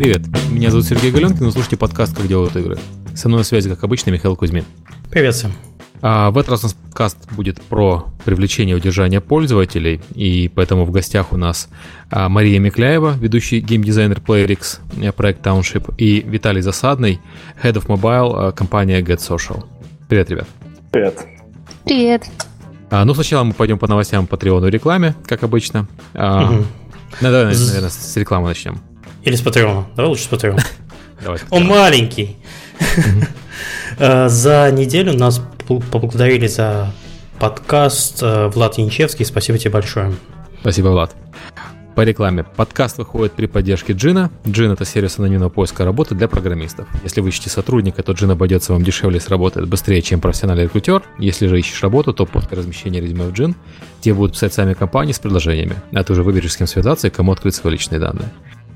Привет, меня зовут Сергей Галенкин, вы слушаете подкаст «Как делают игры». Со мной на связи, как обычно, Михаил Кузьмин. Привет всем. А в этот раз у нас подкаст будет про привлечение и удержание пользователей, и поэтому в гостях у нас а, Мария Микляева, ведущий геймдизайнер PlayerX, э, проект Township, и Виталий Засадный, Head of Mobile, а, компания Get Social. Привет, ребят. Привет. Привет. А, ну, сначала мы пойдем по новостям по Триону рекламе, как обычно. А, угу. ну, давай, наверное, с рекламы начнем. Или с Патреона. Давай лучше с Патреона. Он маленький. За неделю нас поблагодарили за подкаст э, Влад Янчевский. Спасибо тебе большое. Спасибо, Влад. По рекламе. Подкаст выходит при поддержке Джина. Джин – это сервис анонимного поиска работы для программистов. Если вы ищете сотрудника, то Джин обойдется вам дешевле и сработает быстрее, чем профессиональный рекрутер. Если же ищешь работу, то после размещения резюме в Джин тебе будут писать сами компании с предложениями, а ты уже выберешь, с кем связаться и кому открыть свои личные данные.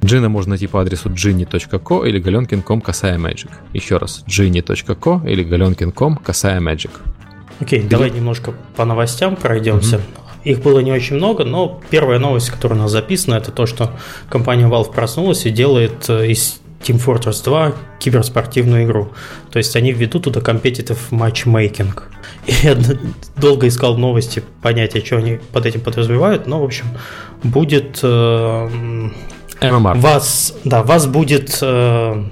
Джина можно найти по адресу ginny.co или galenkin.com касая magic. Еще раз, ginny.co или galenkin.com касая magic. Окей, okay, давай немножко по новостям пройдемся. Mm-hmm. Их было не очень много, но первая новость, которая у нас записана, это то, что компания Valve проснулась и делает э, из Team Fortress 2 киберспортивную игру. То есть они введут туда competitive matchmaking. И я долго искал новости, понять, что они под этим подразумевают, но, в общем, будет э, MMR. Вас, да, вас будет э,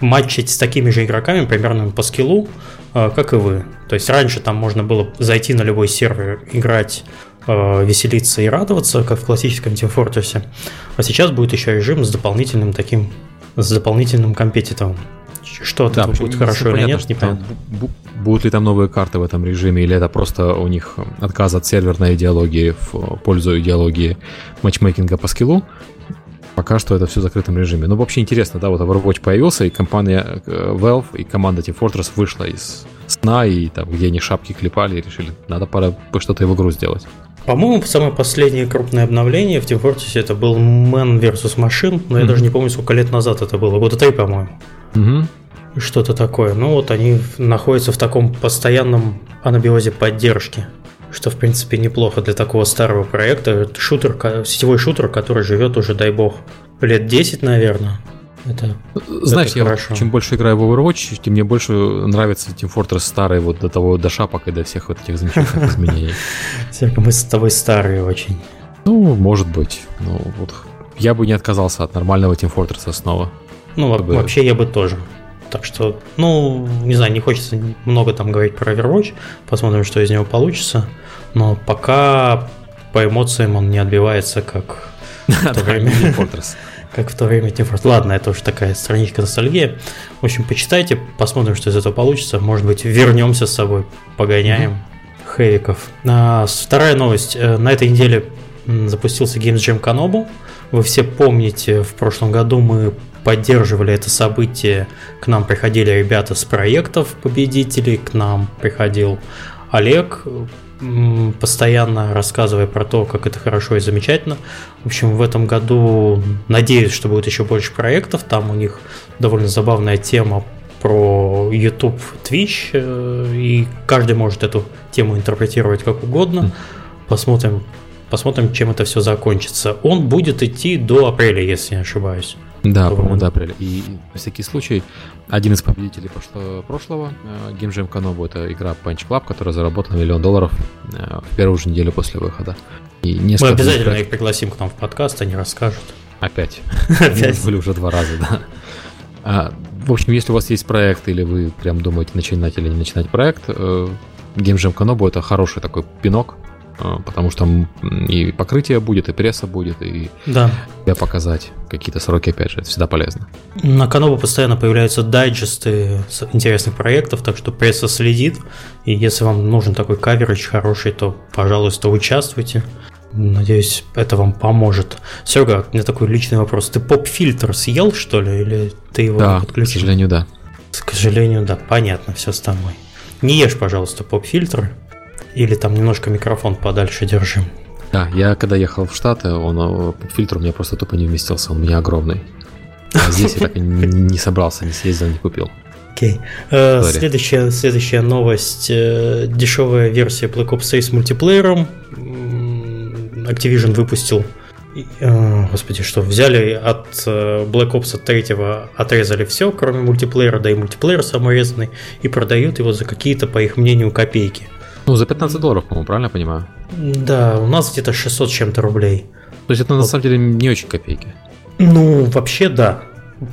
матчить с такими же игроками, примерно по скиллу, э, как и вы. То есть раньше там можно было зайти на любой сервер, играть, э, веселиться и радоваться, как в классическом Team Fortress. А сейчас будет еще режим с дополнительным таким, с дополнительным компетитовым. Что от да, этого будет хорошо или нет, непонятно. Будут ли там новые карты в этом режиме, или это просто у них отказ от серверной идеологии в пользу идеологии матчмейкинга по скиллу? Пока что это все в закрытом режиме. Но вообще интересно, да, вот Overwatch появился, и компания э, Valve и команда Team Fortress вышла из сна, и там, где они шапки клепали, и решили, надо пора что-то в игру сделать. По-моему, самое последнее крупное обновление в Team Fortress это был Man vs. Machine, но mm-hmm. я даже не помню, сколько лет назад это было. Года три, по-моему. Mm-hmm. Что-то такое. Ну вот они находятся в таком постоянном анабиозе поддержки что, в принципе, неплохо для такого старого проекта. Это шутер, сетевой шутер, который живет уже, дай бог, лет 10, наверное. Это, Знаешь, это я хорошо. чем больше играю в Overwatch, тем мне больше нравится Team Fortress старый, вот до того, до шапок и до всех вот этих замечательных изменений. Серега, мы с тобой старые очень. Ну, может быть. Ну, вот я бы не отказался от нормального Team Fortress снова. Ну, вообще я бы тоже. Так что, ну, не знаю, не хочется много там говорить про Overwatch. Посмотрим, что из него получится. Но пока по эмоциям он не отбивается, как в то время. Как в то время Team Fortress. Ладно, это уже такая страничка ностальгии. В общем, почитайте, посмотрим, что из этого получится. Может быть, вернемся с собой, погоняем хэвиков. А, вторая новость. Э, на этой неделе запустился Games Jam Kanobu. Вы все помните, в прошлом году мы поддерживали это событие. К нам приходили ребята с проектов победителей, к нам приходил Олег, постоянно рассказывая про то, как это хорошо и замечательно. В общем, в этом году надеюсь, что будет еще больше проектов. Там у них довольно забавная тема про YouTube, Twitch, э, и каждый может эту тему интерпретировать как угодно. Посмотрим, посмотрим, чем это все закончится. Он будет идти до апреля, если не ошибаюсь. Да, по-моему, до апреля. И на всякий случай, один из победителей прошлого, прошлого Game Jam Kanobu это игра Punch Club, которая заработала миллион долларов э, в первую же неделю после выхода. И Мы обязательно их пригласим к нам в подкаст, они расскажут. Опять. Опять. Были уже два раза, да. А, в общем, если у вас есть проект, или вы прям думаете начинать или не начинать проект, Game Jam Kanobu это хороший такой пинок потому что там и покрытие будет, и пресса будет, и да. тебя показать какие-то сроки, опять же, это всегда полезно. На Канобу постоянно появляются дайджесты интересных проектов, так что пресса следит, и если вам нужен такой каверидж хороший, то, пожалуйста, участвуйте. Надеюсь, это вам поможет. Серега, у меня такой личный вопрос. Ты поп-фильтр съел, что ли, или ты его да, подключил? к сожалению, да. К сожалению, да. Понятно, все с тобой. Не ешь, пожалуйста, поп-фильтр. Или там немножко микрофон подальше держим. Да, я когда ехал в Штаты, он э, фильтр у меня просто тупо не вместился, он у меня огромный. А здесь я так и не собрался, не съездил, не купил. Окей. Okay. Uh, следующая, следующая новость. Uh, дешевая версия Black Ops 3 с мультиплеером. Activision выпустил э, господи, что взяли от э, Black Ops 3, отрезали все, кроме мультиплеера, да и мультиплеер саморезанный, и продают его за какие-то, по их мнению, копейки. Ну, за 15 долларов, по-моему, правильно я понимаю? Да, у нас где-то 600 чем-то рублей. То есть это вот. на самом деле не очень копейки. Ну, вообще да.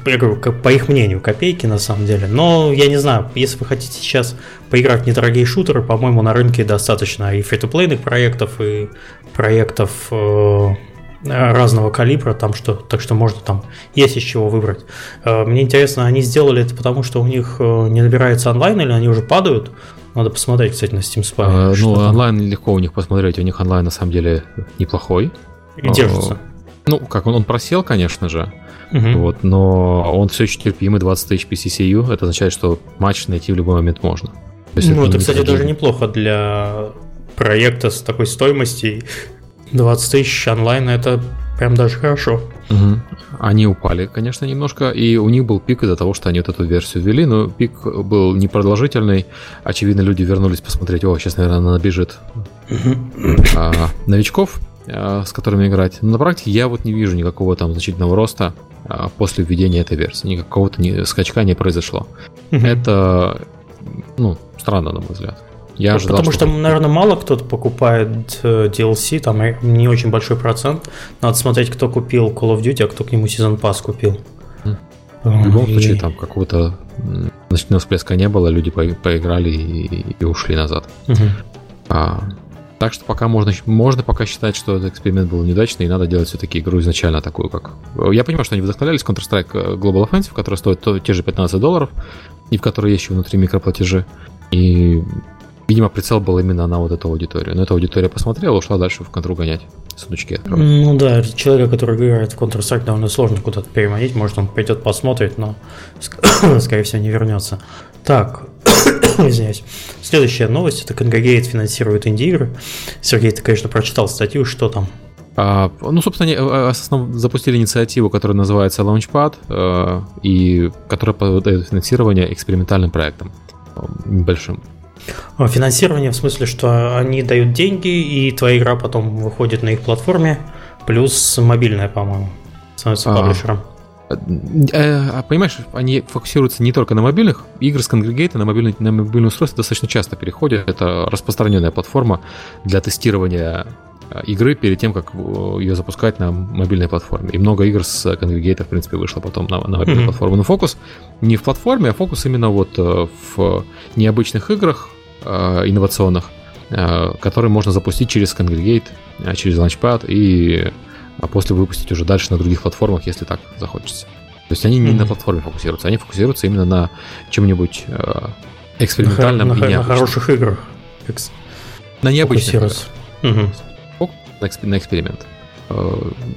Я говорю, по их мнению, копейки на самом деле. Но я не знаю, если вы хотите сейчас поиграть в недорогие шутеры, по-моему, на рынке достаточно и фри-то-плейных проектов, и проектов э, разного калибра, там что, так что можно там есть из чего выбрать. Э, мне интересно, они сделали это потому, что у них э, не набирается онлайн или они уже падают? Надо посмотреть, кстати, на Steam Spy. А, ну, онлайн легко у них посмотреть, у них онлайн на самом деле неплохой. И держится. Ну, как он, он просел, конечно же, угу. вот, но он все еще терпимый, 20 тысяч PCCU, это означает, что матч найти в любой момент можно. То ну, это, кстати, даже неплохо для проекта с такой стоимостью. 20 тысяч онлайн это прям даже хорошо. Угу. Они упали, конечно, немножко, и у них был пик из-за того, что они вот эту версию ввели, но пик был непродолжительный. Очевидно, люди вернулись посмотреть, о, сейчас, наверное, она набежит а, новичков, а, с которыми играть. Но на практике я вот не вижу никакого там значительного роста а, после введения этой версии. Никакого-то скачка не произошло. Это, ну, странно, на мой взгляд. Я ну, ожидал, потому что, что, наверное, мало кто-то покупает э, DLC, там не очень большой процент. Надо смотреть, кто купил Call of Duty, а кто к нему Season Pass купил. В любом и... случае, там какого-то ночного всплеска не было, люди поиграли и, и ушли назад. Угу. А, так что пока можно, можно пока считать, что этот эксперимент был неудачный, и надо делать все-таки игру изначально такую, как... Я понимаю, что они вдохновлялись Counter-Strike Global Offensive, который стоит то, те же 15 долларов, и в которой есть еще внутри микроплатежи. И Видимо, прицел был именно на вот эту аудиторию. Но эта аудитория посмотрела, ушла дальше в контру гонять. Сундучки. Ну да, человека, который играет в Counter-Strike, довольно сложно куда-то переманить. Может, он пойдет посмотрит, но, скорее всего, не вернется. Так, извиняюсь. Следующая новость. Это Congregate финансирует инди-игры. Сергей, ты, конечно, прочитал статью. Что там? А, ну, собственно, они э, основ, запустили инициативу, которая называется Launchpad, э, и которая подает финансирование экспериментальным проектам небольшим. А, финансирование в смысле, что они дают деньги, и твоя игра потом выходит на их платформе, плюс мобильная, по-моему, становится а, паблишером. Э, а, понимаешь, они фокусируются не только на мобильных. Игры с конгрегейта на мобильное, на мобильное устройство достаточно часто переходят. Это распространенная платформа для тестирования э, игры перед тем, как э, ее запускать на мобильной платформе. И много игр с конгрегейта, в принципе, вышло потом на, на мобильную mm-hmm. платформу. Но фокус не в платформе, а фокус именно вот в необычных играх, Э, инновационных, э, которые можно запустить через Congregate, э, через Launchpad и после выпустить уже дальше на других платформах, если так захочется. То есть они не mm-hmm. на платформе фокусируются, они фокусируются именно на чем-нибудь экспериментальном на, и на, на хороших играх. Экс... На необычных играх. Угу. На, на эксперимент.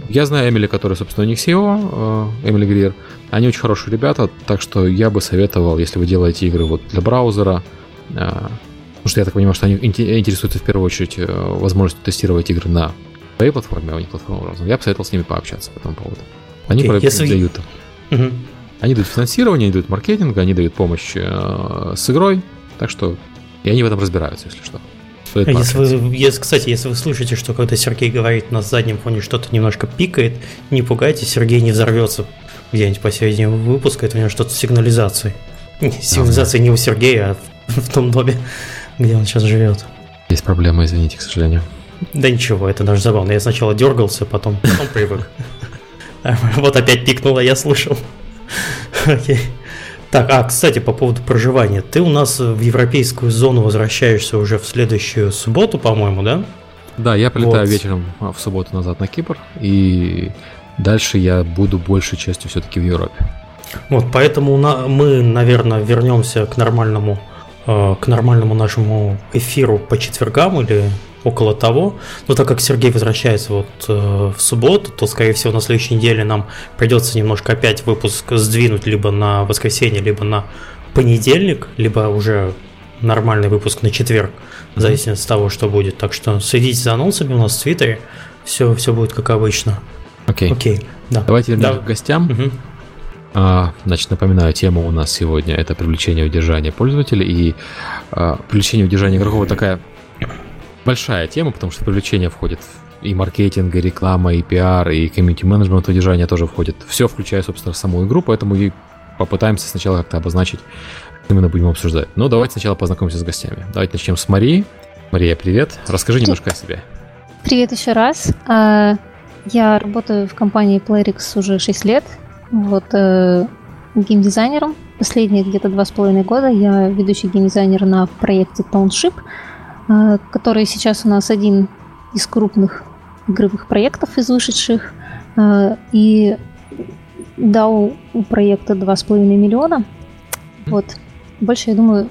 Я знаю Эмили, который, собственно, у них SEO, Эмили Грир. Они очень хорошие ребята, так что я бы советовал, если вы делаете игры вот для браузера, Потому что я так понимаю, что они интересуются в первую очередь э, возможностью тестировать игры на своей платформе, а у них платформа разная. Я бы советовал с ними пообщаться по этому поводу. Они okay, если... дают. Угу. Они дают финансирование, они дают маркетинг, они дают помощь э, с игрой. Так что и они в этом разбираются, если что. Если вы, если, кстати, если вы слышите, что когда Сергей говорит на заднем фоне что-то немножко пикает, не пугайтесь, Сергей не взорвется где-нибудь посередине выпуска, это у него что-то с сигнализацией. Сигнализация не у Сергея, а в том доме где он сейчас живет. Есть проблема, извините, к сожалению. Да ничего, это даже забавно. Я сначала дергался, потом, потом привык. Вот опять пикнуло, я слышал. Окей. Так, а, кстати, по поводу проживания. Ты у нас в европейскую зону возвращаешься уже в следующую субботу, по-моему, да? Да, я прилетаю вот. вечером в субботу назад на Кипр, и дальше я буду большей частью все-таки в Европе. Вот, поэтому мы, наверное, вернемся к нормальному Э, к нормальному нашему эфиру по четвергам или около того. Но так как Сергей возвращается вот э, в субботу, то, скорее всего, на следующей неделе нам придется немножко опять выпуск сдвинуть либо на воскресенье, либо на понедельник, либо уже нормальный выпуск на четверг, в зависимости от того, что будет. Так что следите за анонсами у нас в Твиттере, все, все будет как обычно. Окей. Окей, да. Давайте вернемся да. к гостям. Угу. А, значит, напоминаю, тема у нас сегодня это привлечение и удержание пользователей. И а, привлечение и удержание игроков такая большая тема, потому что привлечение входит и маркетинг, и реклама, и пиар, и комьюнити менеджмент удержания тоже входит. Все, включая, собственно, саму игру, поэтому и попытаемся сначала как-то обозначить, что именно будем обсуждать. Но давайте сначала познакомимся с гостями. Давайте начнем с Марии. Мария, привет. Расскажи немножко о себе. Привет еще раз. А, я работаю в компании Playrix уже 6 лет. Вот э, геймдизайнером. Последние где-то два с половиной года я ведущий геймдизайнер на проекте Township, который сейчас у нас один из крупных игровых проектов из вышедших. Э, и дал у проекта 2,5 миллиона. Вот. Больше, я думаю,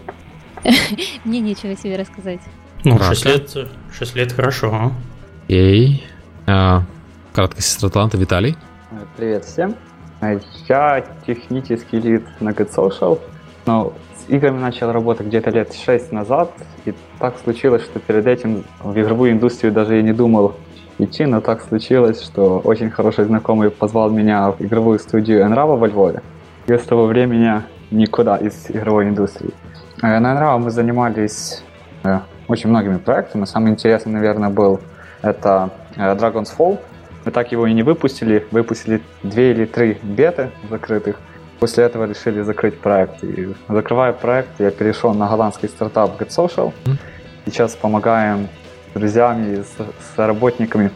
мне нечего себе рассказать. Ну, 6 лет, 6 лет хорошо. А? А, краткая сестра таланта Виталий. Привет всем. Я технический лид на Get Social, но с играми начал работать где-то лет 6 назад, и так случилось, что перед этим в игровую индустрию даже я не думал идти, но так случилось, что очень хороший знакомый позвал меня в игровую студию Enrava во Львове. И с того времени никуда из игровой индустрии. Э, на Enrava мы занимались э, очень многими проектами. Самый интересный, наверное, был это э, Dragon's Fall. Мы так его и не выпустили. Выпустили две или три беты закрытых. После этого решили закрыть проект. И закрывая проект, я перешел на голландский стартап Get Social. Сейчас помогаем друзьями, с, с работниками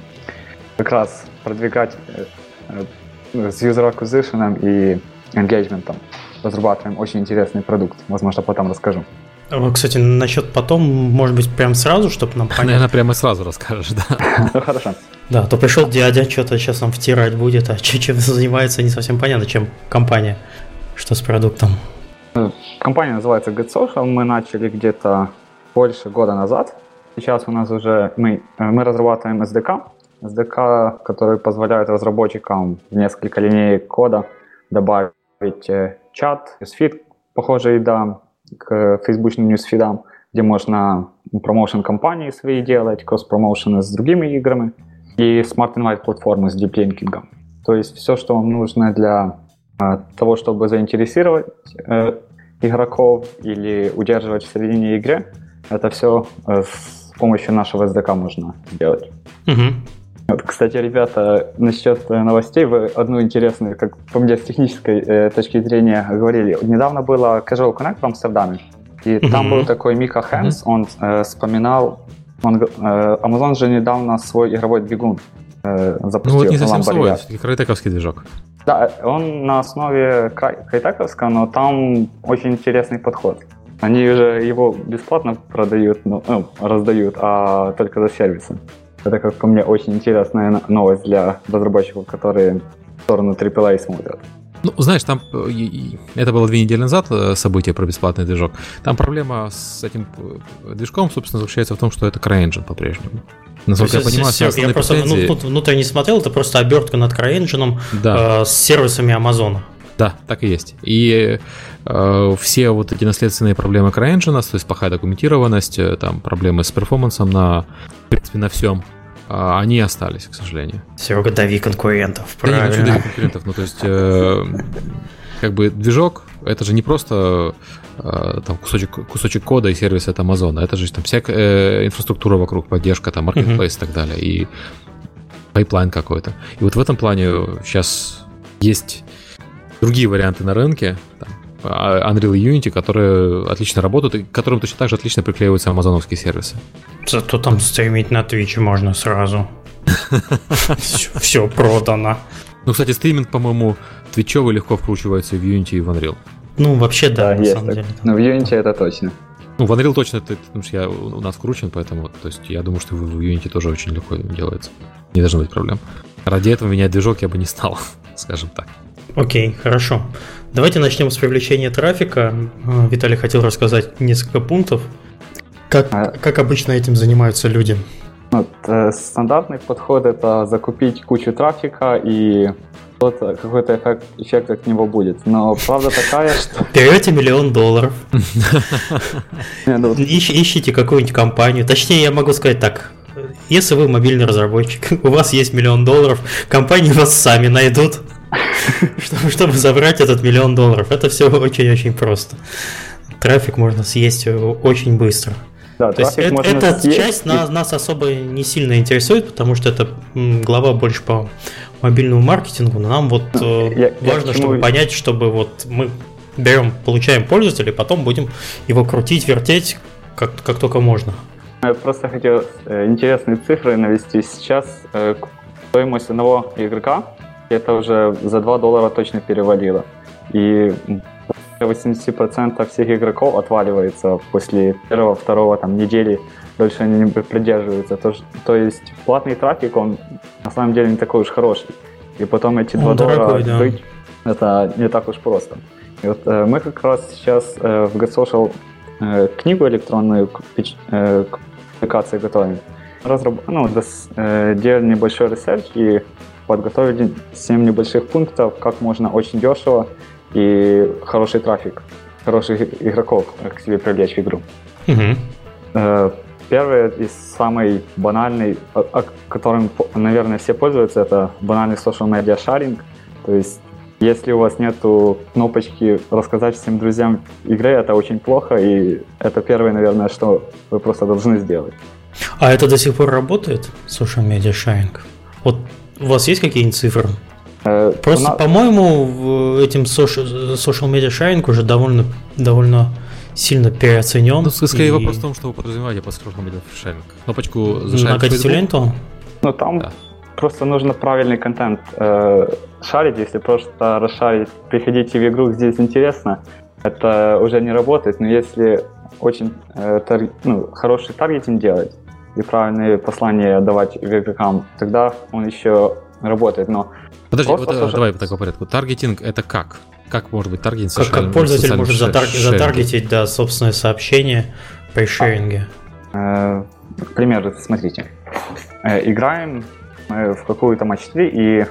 как раз продвигать э, э, с user acquisition и engagement. Разрабатываем очень интересный продукт. Возможно, потом расскажу. Кстати, насчет потом, может быть, прям сразу, чтобы нам понять. Наверное, прямо сразу расскажешь, да. Ну, хорошо. Да, то пришел дядя, что-то сейчас нам втирать будет, а чем занимается, не совсем понятно, чем компания, что с продуктом. Компания называется Get Social. Мы начали где-то больше года назад. Сейчас у нас уже мы, э, мы разрабатываем SDK, SDK, который позволяет разработчикам в несколько линеек кода добавить э, чат, ньюсфит, похожий да, к фейсбучным ньюсфидам, где можно промоушен компании свои делать, кросс-промоушены с другими играми и Smart Invite платформы с диплинкингом. То есть все, что вам нужно для э, того, чтобы заинтересовать э, игроков или удерживать в середине игры, это все э, с помощью нашего SDK можно сделать. Угу. Вот, кстати, ребята, насчет э, новостей, вы одну интересную, как по мне, с технической э, точки зрения говорили. Недавно было Casual Connect в Амстердаме, и угу. там был такой Мика Хэнс, угу. он э, вспоминал, он, э, Amazon же недавно свой игровой двигун э, запустил. Ну вот не совсем свой, все-таки крайтековский движок. Да, он на основе крайтековского, но там очень интересный подход. Они уже его бесплатно продают, ну, ну, раздают, а только за сервисы. Это, как по мне, очень интересная новость для разработчиков, которые в сторону AAA смотрят. Ну, знаешь, там э, это было две недели назад э, событие про бесплатный движок. Там проблема с этим э, движком, собственно, заключается в том, что это CryEngine по-прежнему. Насколько я понимаю, все я просто ну, тут внутренне смотрел, это просто обертка над CryEngine да. э, с сервисами Амазона. Да, так и есть. И все вот эти наследственные проблемы CryEngine, то есть плохая документированность, э, там проблемы с перформансом на, в принципе, на всем, э, они остались, к сожалению. Серега, дави конкурентов, правильно. Да не хочу давить конкурентов, ну то есть э, как бы движок, это же не просто э, там кусочек, кусочек кода и сервис от Амазона, это же там вся э, инфраструктура вокруг, поддержка, там, marketplace uh-huh. и так далее, и pipeline какой-то. И вот в этом плане сейчас есть другие варианты на рынке, там, Unreal и Unity, которые отлично работают и к которым точно так же отлично приклеиваются амазоновские сервисы. Зато там стримить на Twitch можно сразу. Все продано. Ну, кстати, стриминг, по-моему, твичевый легко вкручивается в Unity и в Unreal. Ну, вообще, да, на самом деле. Ну, в Unity это точно. Ну, в Unreal точно, потому что я у нас вкручен, поэтому, то есть я думаю, что в Unity тоже очень легко делается. Не должно быть проблем. Ради этого менять движок я бы не стал, скажем так. Окей, хорошо. Давайте начнем с привлечения трафика. Виталий хотел рассказать несколько пунктов. Как, а... как обычно этим занимаются люди? Вот, э, стандартный подход это закупить кучу трафика и какой-то эффект, эффект от него будет. Но правда такая, что... Берете миллион долларов, ну ищите какую-нибудь компанию. Точнее, я могу сказать так. Если вы мобильный разработчик, у вас есть миллион долларов, компании вас сами найдут чтобы, чтобы забрать этот миллион долларов. Это все очень-очень просто. Трафик можно съесть очень быстро. Да, То есть это, эта съесть, часть нас, нас особо не сильно интересует, потому что это глава больше по мобильному маркетингу, но нам вот э, я, важно, я чтобы понять, чтобы вот мы берем, получаем пользователя, потом будем его крутить, вертеть, как, как только можно. Я просто хотел э, интересные цифры навести. Сейчас э, стоимость одного игрока это уже за 2 доллара точно перевалило. И 80% всех игроков отваливается после первого, второго там, недели, дольше они не придерживаются. То, то есть платный трафик, он на самом деле не такой уж хороший. И потом эти 2 доллара дорогой, да. открыть, это не так уж просто. И вот э, мы как раз сейчас э, в GetSocial э, книгу электронную к, э, к публикации готовим. Разраб... Ну, дос, э, делали небольшой research и подготовили 7 небольших пунктов, как можно очень дешево и хороший трафик, хороших игроков к себе привлечь в игру. Угу. Первый и самый банальный, которым, наверное, все пользуются, это банальный social media sharing. То есть, если у вас нету кнопочки рассказать всем друзьям игры, это очень плохо, и это первое, наверное, что вы просто должны сделать. А это до сих пор работает, social media sharing? Вот у вас есть какие-нибудь цифры? Э, Просто, нас... по-моему, этим social, social media sharing уже довольно, довольно сильно переоценен. Ну, скорее и... вопрос в том, что вы подразумеваете под social media sharing. Кнопочку зашарить Накатить ленту? Ну, там да. просто нужно правильный контент э, шарить. Если просто расшарить, приходите в игру, здесь интересно, это уже не работает. Но если очень э, тар... ну, хороший таргетинг делать и правильные послания давать игрокам, тогда он еще работает. Но Подожди, вот, social... давай так по порядку. Таргетинг это как? Как может быть таргетинг? Как, как пользователь может затар... затаргетить да, собственное сообщение при шеринге? А, э, пример, смотрите. Э, играем мы в какую-то матч 3 и...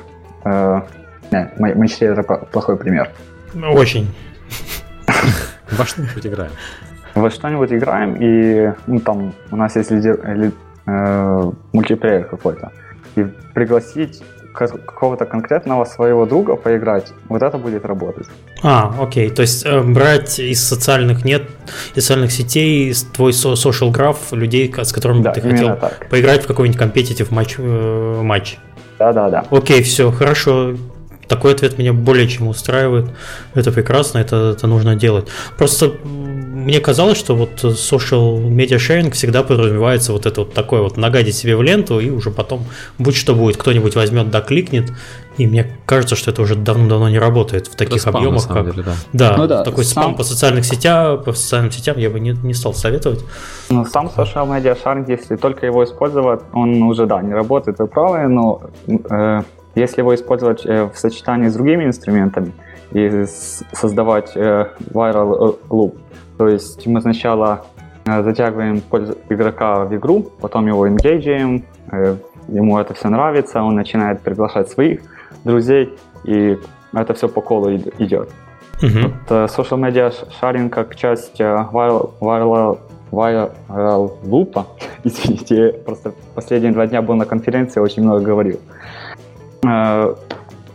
Э, не, матч 3 это плохой пример. Очень. Во что-нибудь играем. Во что-нибудь играем, и ну, там у нас есть лидер, ли, э, мультиплеер какой-то. И пригласить какого-то конкретного своего друга поиграть, вот это будет работать. А, окей, то есть э, брать из социальных нет, из социальных сетей твой social граф людей, с которыми да, ты хотел так. поиграть в какой-нибудь компетитив матч, э, матч. Да, да, да. Окей, все, хорошо. Такой ответ меня более чем устраивает. Это прекрасно, это, это нужно делать. Просто мне казалось, что вот social media sharing всегда подразумевается вот это вот такое вот нагадить себе в ленту, и уже потом, будь что будет, кто-нибудь возьмет, да кликнет, и мне кажется, что это уже давно-давно не работает в таких это объемах, спам, как... Деле, да. Да, ну, да, такой сам... спам по социальных сетям, по социальным сетям я бы не, не стал советовать. Ну, сам social media sharing, если только его использовать, он уже, да, не работает, вы правы, но э, если его использовать э, в сочетании с другими инструментами и создавать э, viral loop, то есть мы сначала затягиваем игрока в игру, потом его engaging, ему это все нравится, он начинает приглашать своих друзей, и это все по колу идет. Uh-huh. Вот, social media sharing как часть viral, viral, viral loop, извините, просто последние два дня был на конференции, очень много говорил. Э,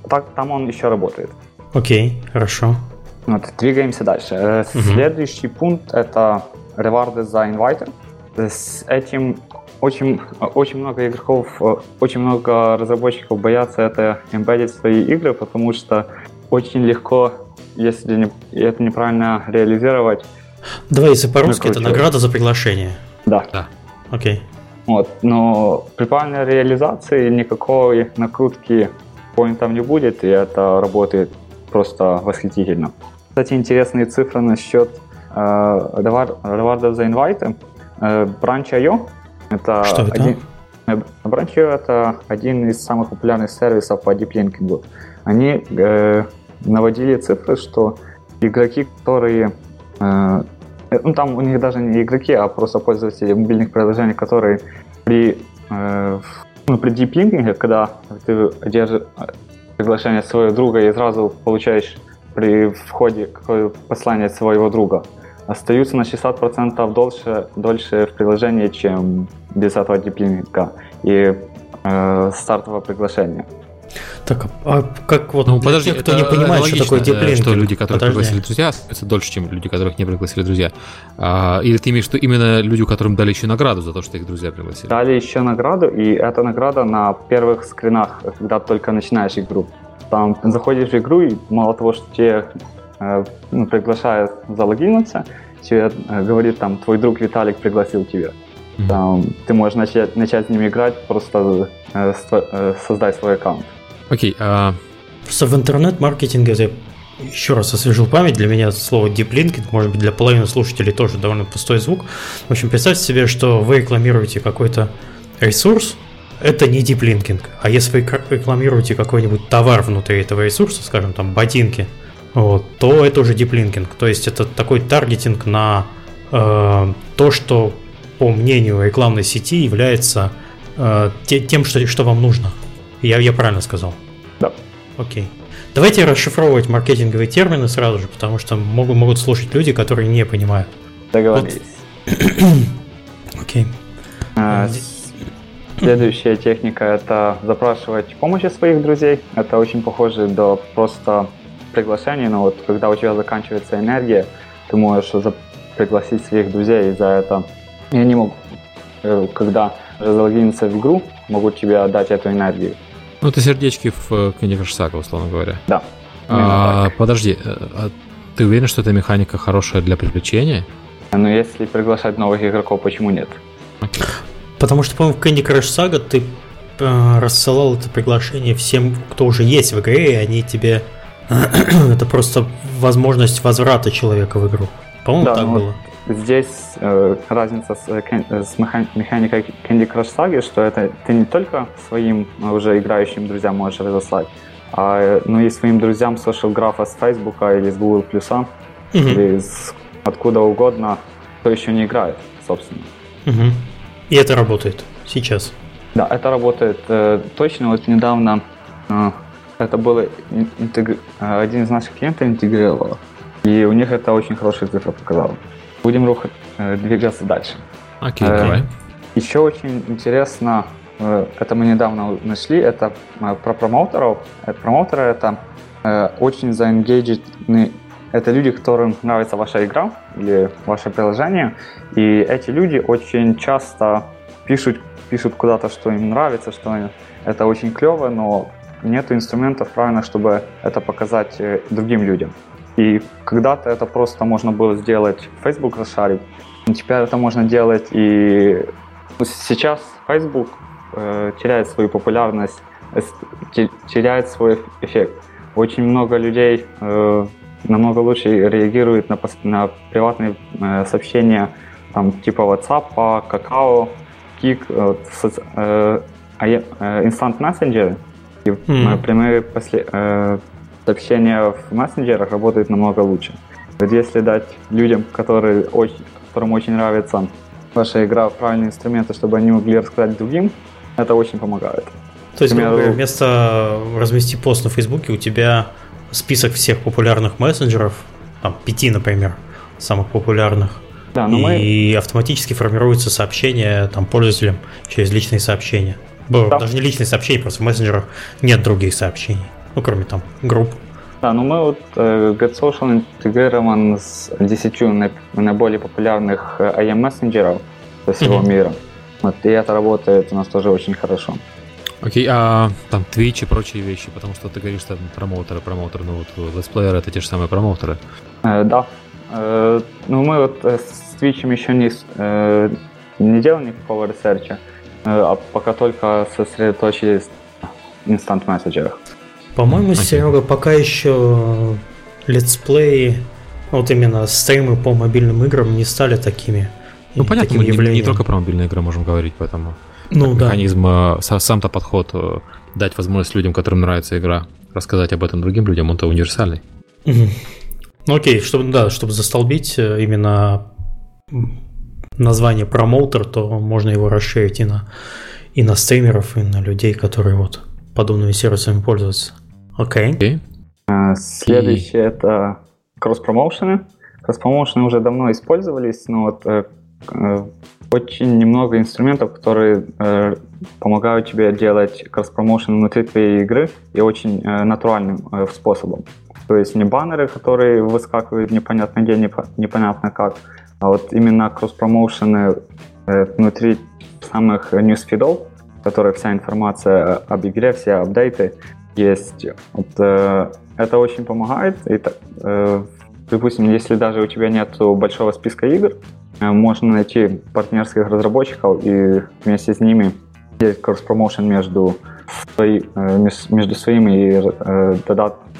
так, там он еще работает. Окей, хорошо. Вот, двигаемся дальше. Угу. Следующий пункт это reward за invite. С этим очень, очень много игроков, э, очень много разработчиков боятся это embedded в свои игры, потому что очень легко, если не, это неправильно реализовать. Давай, если по-русски, это награда за приглашение. Да. Да. Окей. Вот. Но при правильной реализации никакой накрутки поинтов не будет, и это работает просто восхитительно. Кстати, интересные цифры насчет э, ревардов за инвайты. Э, Branch.io это, Что это? Один, э, Branch.io это один из самых популярных сервисов по диплинкингу. Они э, наводили цифры, что игроки, которые э, Э, ну, там у них даже не игроки, а просто пользователи мобильных приложений, которые при, э, ну, при диплинкинге, когда ты держишь э, приглашение своего друга и сразу получаешь при входе какое послание своего друга, остаются на 60% дольше, дольше в приложении, чем без этого диплинкинга и э, стартового приглашения. Так, а как вот ну, подожди, тех, кто не понимает, что такое диплинкинг? Что люди, которых подожди. пригласили друзья, это дольше, чем люди, которых не пригласили друзья. А, или ты имеешь в виду именно люди, которым дали еще награду за то, что их друзья пригласили? Дали еще награду, и эта награда на первых скринах, когда только начинаешь игру. Там заходишь в игру, и мало того, что тебе э, ну, приглашают залогиниться, тебе э, говорит там, твой друг Виталик пригласил тебя. Mm-hmm. Там, ты можешь начать, начать с ними играть, просто э, э, создать свой аккаунт. Окей. Okay, uh... Просто в интернет-маркетинге я еще раз освежил память, для меня слово deep linking, может быть, для половины слушателей тоже довольно пустой звук. В общем, представьте себе, что вы рекламируете какой-то ресурс, это не deep linking. А если вы рекламируете какой-нибудь товар внутри этого ресурса, скажем, там, ботинки, вот, то это уже deep linking. То есть это такой таргетинг на э, то, что по мнению рекламной сети является э, тем, что, что вам нужно. Я, я правильно сказал? Да. Окей. Давайте расшифровывать маркетинговые термины сразу же, потому что могут, могут слушать люди, которые не понимают. Договорились. Окей. А, следующая техника – это запрашивать помощи своих друзей. Это очень похоже до просто приглашений, но вот когда у тебя заканчивается энергия, ты можешь пригласить своих друзей, за это и они могут, э, когда залогиниться в игру, могут тебе отдать эту энергию. Ну, это сердечки в Candy Crush Saga, условно говоря. Да. А, подожди, э, а ты уверен, что эта механика хорошая для привлечения? Ну, если приглашать новых игроков, почему нет? Потому что, по-моему, в Candy Crush Saga ты э, рассылал это приглашение всем, кто уже есть в игре, и они тебе... это просто возможность возврата человека в игру. По-моему, да, так ну, было. Здесь э, разница с, э, с механикой Candy Crush Saga, что это ты не только своим уже играющим друзьям можешь разослать, а ну и своим друзьям social графа с Facebook или с Google Plus, или с откуда угодно, кто еще не играет, собственно. Угу. И это работает сейчас. Да, это работает э, точно. Вот недавно э, это было интегр... один из наших клиентов интегрировал, и у них это очень хорошие цифры показало. Будем рух... Э, двигаться дальше. Окей, okay, давай. Еще очень интересно, э, это мы недавно нашли, это э, про промоутеров. Промоутеры это очень заэнгейджены это люди, которым нравится ваша игра или ваше приложение, и эти люди очень часто пишут, пишут куда-то, что им нравится, что это очень клево, но нет инструментов правильно, чтобы это показать другим людям. И когда-то это просто можно было сделать Facebook расшарить. Теперь это можно делать и сейчас Facebook э, теряет свою популярность, э, теряет свой эффект. Очень много людей э, намного лучше реагируют на, на приватные э, сообщения там, типа WhatsApp, Какао, Kik, э, э, э, Instant Messenger. И mm. прямые после, э, сообщения в мессенджерах работают намного лучше. Вот если дать людям, которые очень, которым очень нравится ваша игра, правильные инструменты, чтобы они могли рассказать другим, это очень помогает. То есть, Например, вместо размести пост на Фейсбуке у тебя список всех популярных мессенджеров, там, пяти, например, самых популярных, да, но и мы... автоматически формируются сообщения там, пользователям через личные сообщения. Да. Даже не личные сообщения, просто в мессенджерах нет других сообщений. Ну, кроме там групп. Да, ну мы вот э, GetSocial интегрирован с 10 наиболее популярных IM мессенджеров со всего mm-hmm. мира. Вот, и это работает у нас тоже очень хорошо. Окей, а там Twitch и прочие вещи, потому что ты говоришь, что там промоутеры, промоутеры, ну вот летсплееры это те же самые промоутеры. Э, да. Э, ну мы вот э, с Twitch еще не, э, не делали никакого ресерча, э, а пока только сосредоточились в instant мессенджерах. По-моему, okay. Серега, пока еще летсплеи, вот именно стримы по мобильным играм не стали такими. Ну, понятно, таким мы явлением. не, не только про мобильные игры можем говорить, поэтому ну, да. механизм, э, сам-то подход, э, дать возможность людям, которым нравится игра, рассказать об этом другим людям, он-то универсальный. Угу. Ну окей, чтобы, да, чтобы застолбить э, именно название промоутер, то можно его расширить и на, и на стримеров, и на людей, которые вот подобными сервисами пользуются. Окей. Okay. Okay. Следующее и... это кросс-промоушены. Кросс-промоушены уже давно использовались, но вот очень немного инструментов, которые э, помогают тебе делать кросс-промоушен внутри твоей игры и очень э, натуральным э, способом. То есть не баннеры, которые выскакивают непонятно где, непонятно как, а вот именно кросс-промоушены э, внутри самых ньюсфидов, в которых вся информация об игре, все апдейты есть. Вот, э, это очень помогает. И, э, допустим, если даже у тебя нет большого списка игр, можно найти партнерских разработчиков и вместе с ними делать кросс-промоушен между, свои, э, между своими и э,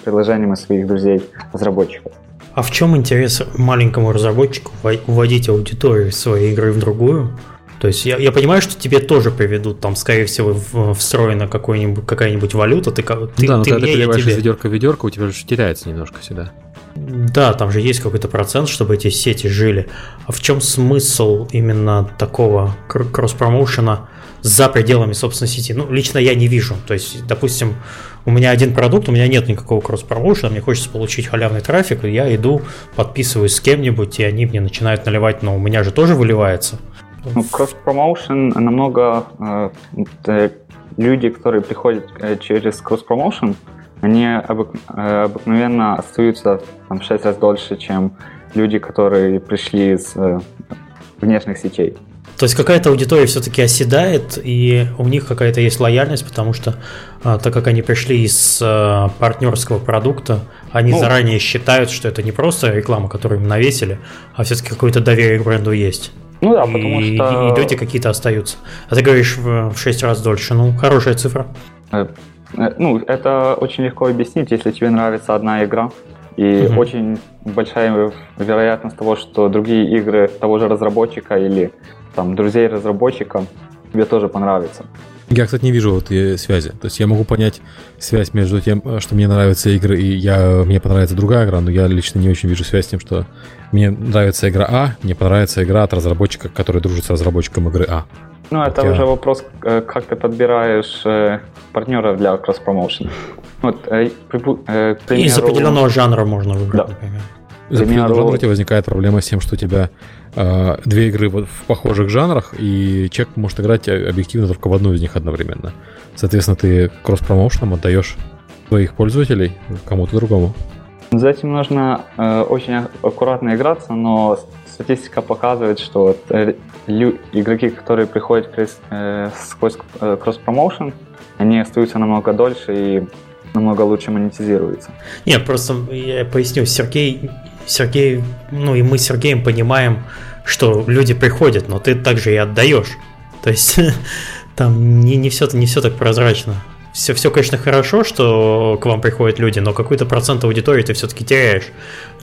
приложениями своих друзей-разработчиков. А в чем интерес маленькому разработчику уводить аудиторию своей игры в другую? То есть я, я понимаю, что тебе тоже приведут, там, скорее всего, встроена какая-нибудь валюта. Ты, ты, да, но ты когда ты переливаешь из ведерка в ведерко, у тебя же теряется немножко всегда. Да, там же есть какой-то процент, чтобы эти сети жили. А в чем смысл именно такого кросс-промоушена за пределами собственной сети? Ну, лично я не вижу. То есть, допустим, у меня один продукт, у меня нет никакого кросс-промоушена, мне хочется получить халявный трафик, и я иду, подписываюсь с кем-нибудь, и они мне начинают наливать, но у меня же тоже выливается. Ну, кросс-промоушен намного... Э, люди, которые приходят э, через кросс-промоушен, они обык, э, обыкновенно остаются там, в 6 раз дольше, чем люди, которые пришли из э, внешних сетей. То есть какая-то аудитория все-таки оседает, и у них какая-то есть лояльность, потому что а, так как они пришли из а, партнерского продукта, они ну, заранее считают, что это не просто реклама, которую им навесили, а все-таки какое-то доверие к бренду есть. Ну да, потому и, что... И люди какие-то остаются. А ты говоришь в 6 раз дольше. Ну, хорошая цифра. Э, Э, ну, это очень легко объяснить, если тебе нравится одна игра, и угу. очень большая вероятность того, что другие игры того же разработчика или там друзей разработчика тебе тоже понравятся. Я, кстати, не вижу вот связи. То есть я могу понять связь между тем, что мне нравятся игры, и я, мне понравится другая игра, но я лично не очень вижу связь с тем, что мне нравится игра А, мне понравится игра от разработчика, который дружит с разработчиком игры А. Ну, это я... уже вопрос, э, как ты подбираешь э, партнеров для кросс-промоушена. Вот, э, примеру... Из определенного жанра можно выбрать, да. например. Из определенного жанра у тебя возникает проблема с тем, что у тебя э, две игры вот в похожих жанрах, и человек может играть объективно только в одну из них одновременно. Соответственно, ты кросс-промоушеном отдаешь своих пользователей кому-то другому. За этим нужно э, очень аккуратно играться, но статистика показывает, что э, игроки, которые приходят э, сквозь э, кросс-промоушен, они остаются намного дольше и намного лучше монетизируются. Нет, просто я поясню, Сергей, Сергей, ну и мы с Сергеем понимаем, что люди приходят, но ты также и отдаешь. То есть там не, не, все, не все так прозрачно все, все, конечно, хорошо, что к вам приходят люди, но какой-то процент аудитории ты все-таки теряешь.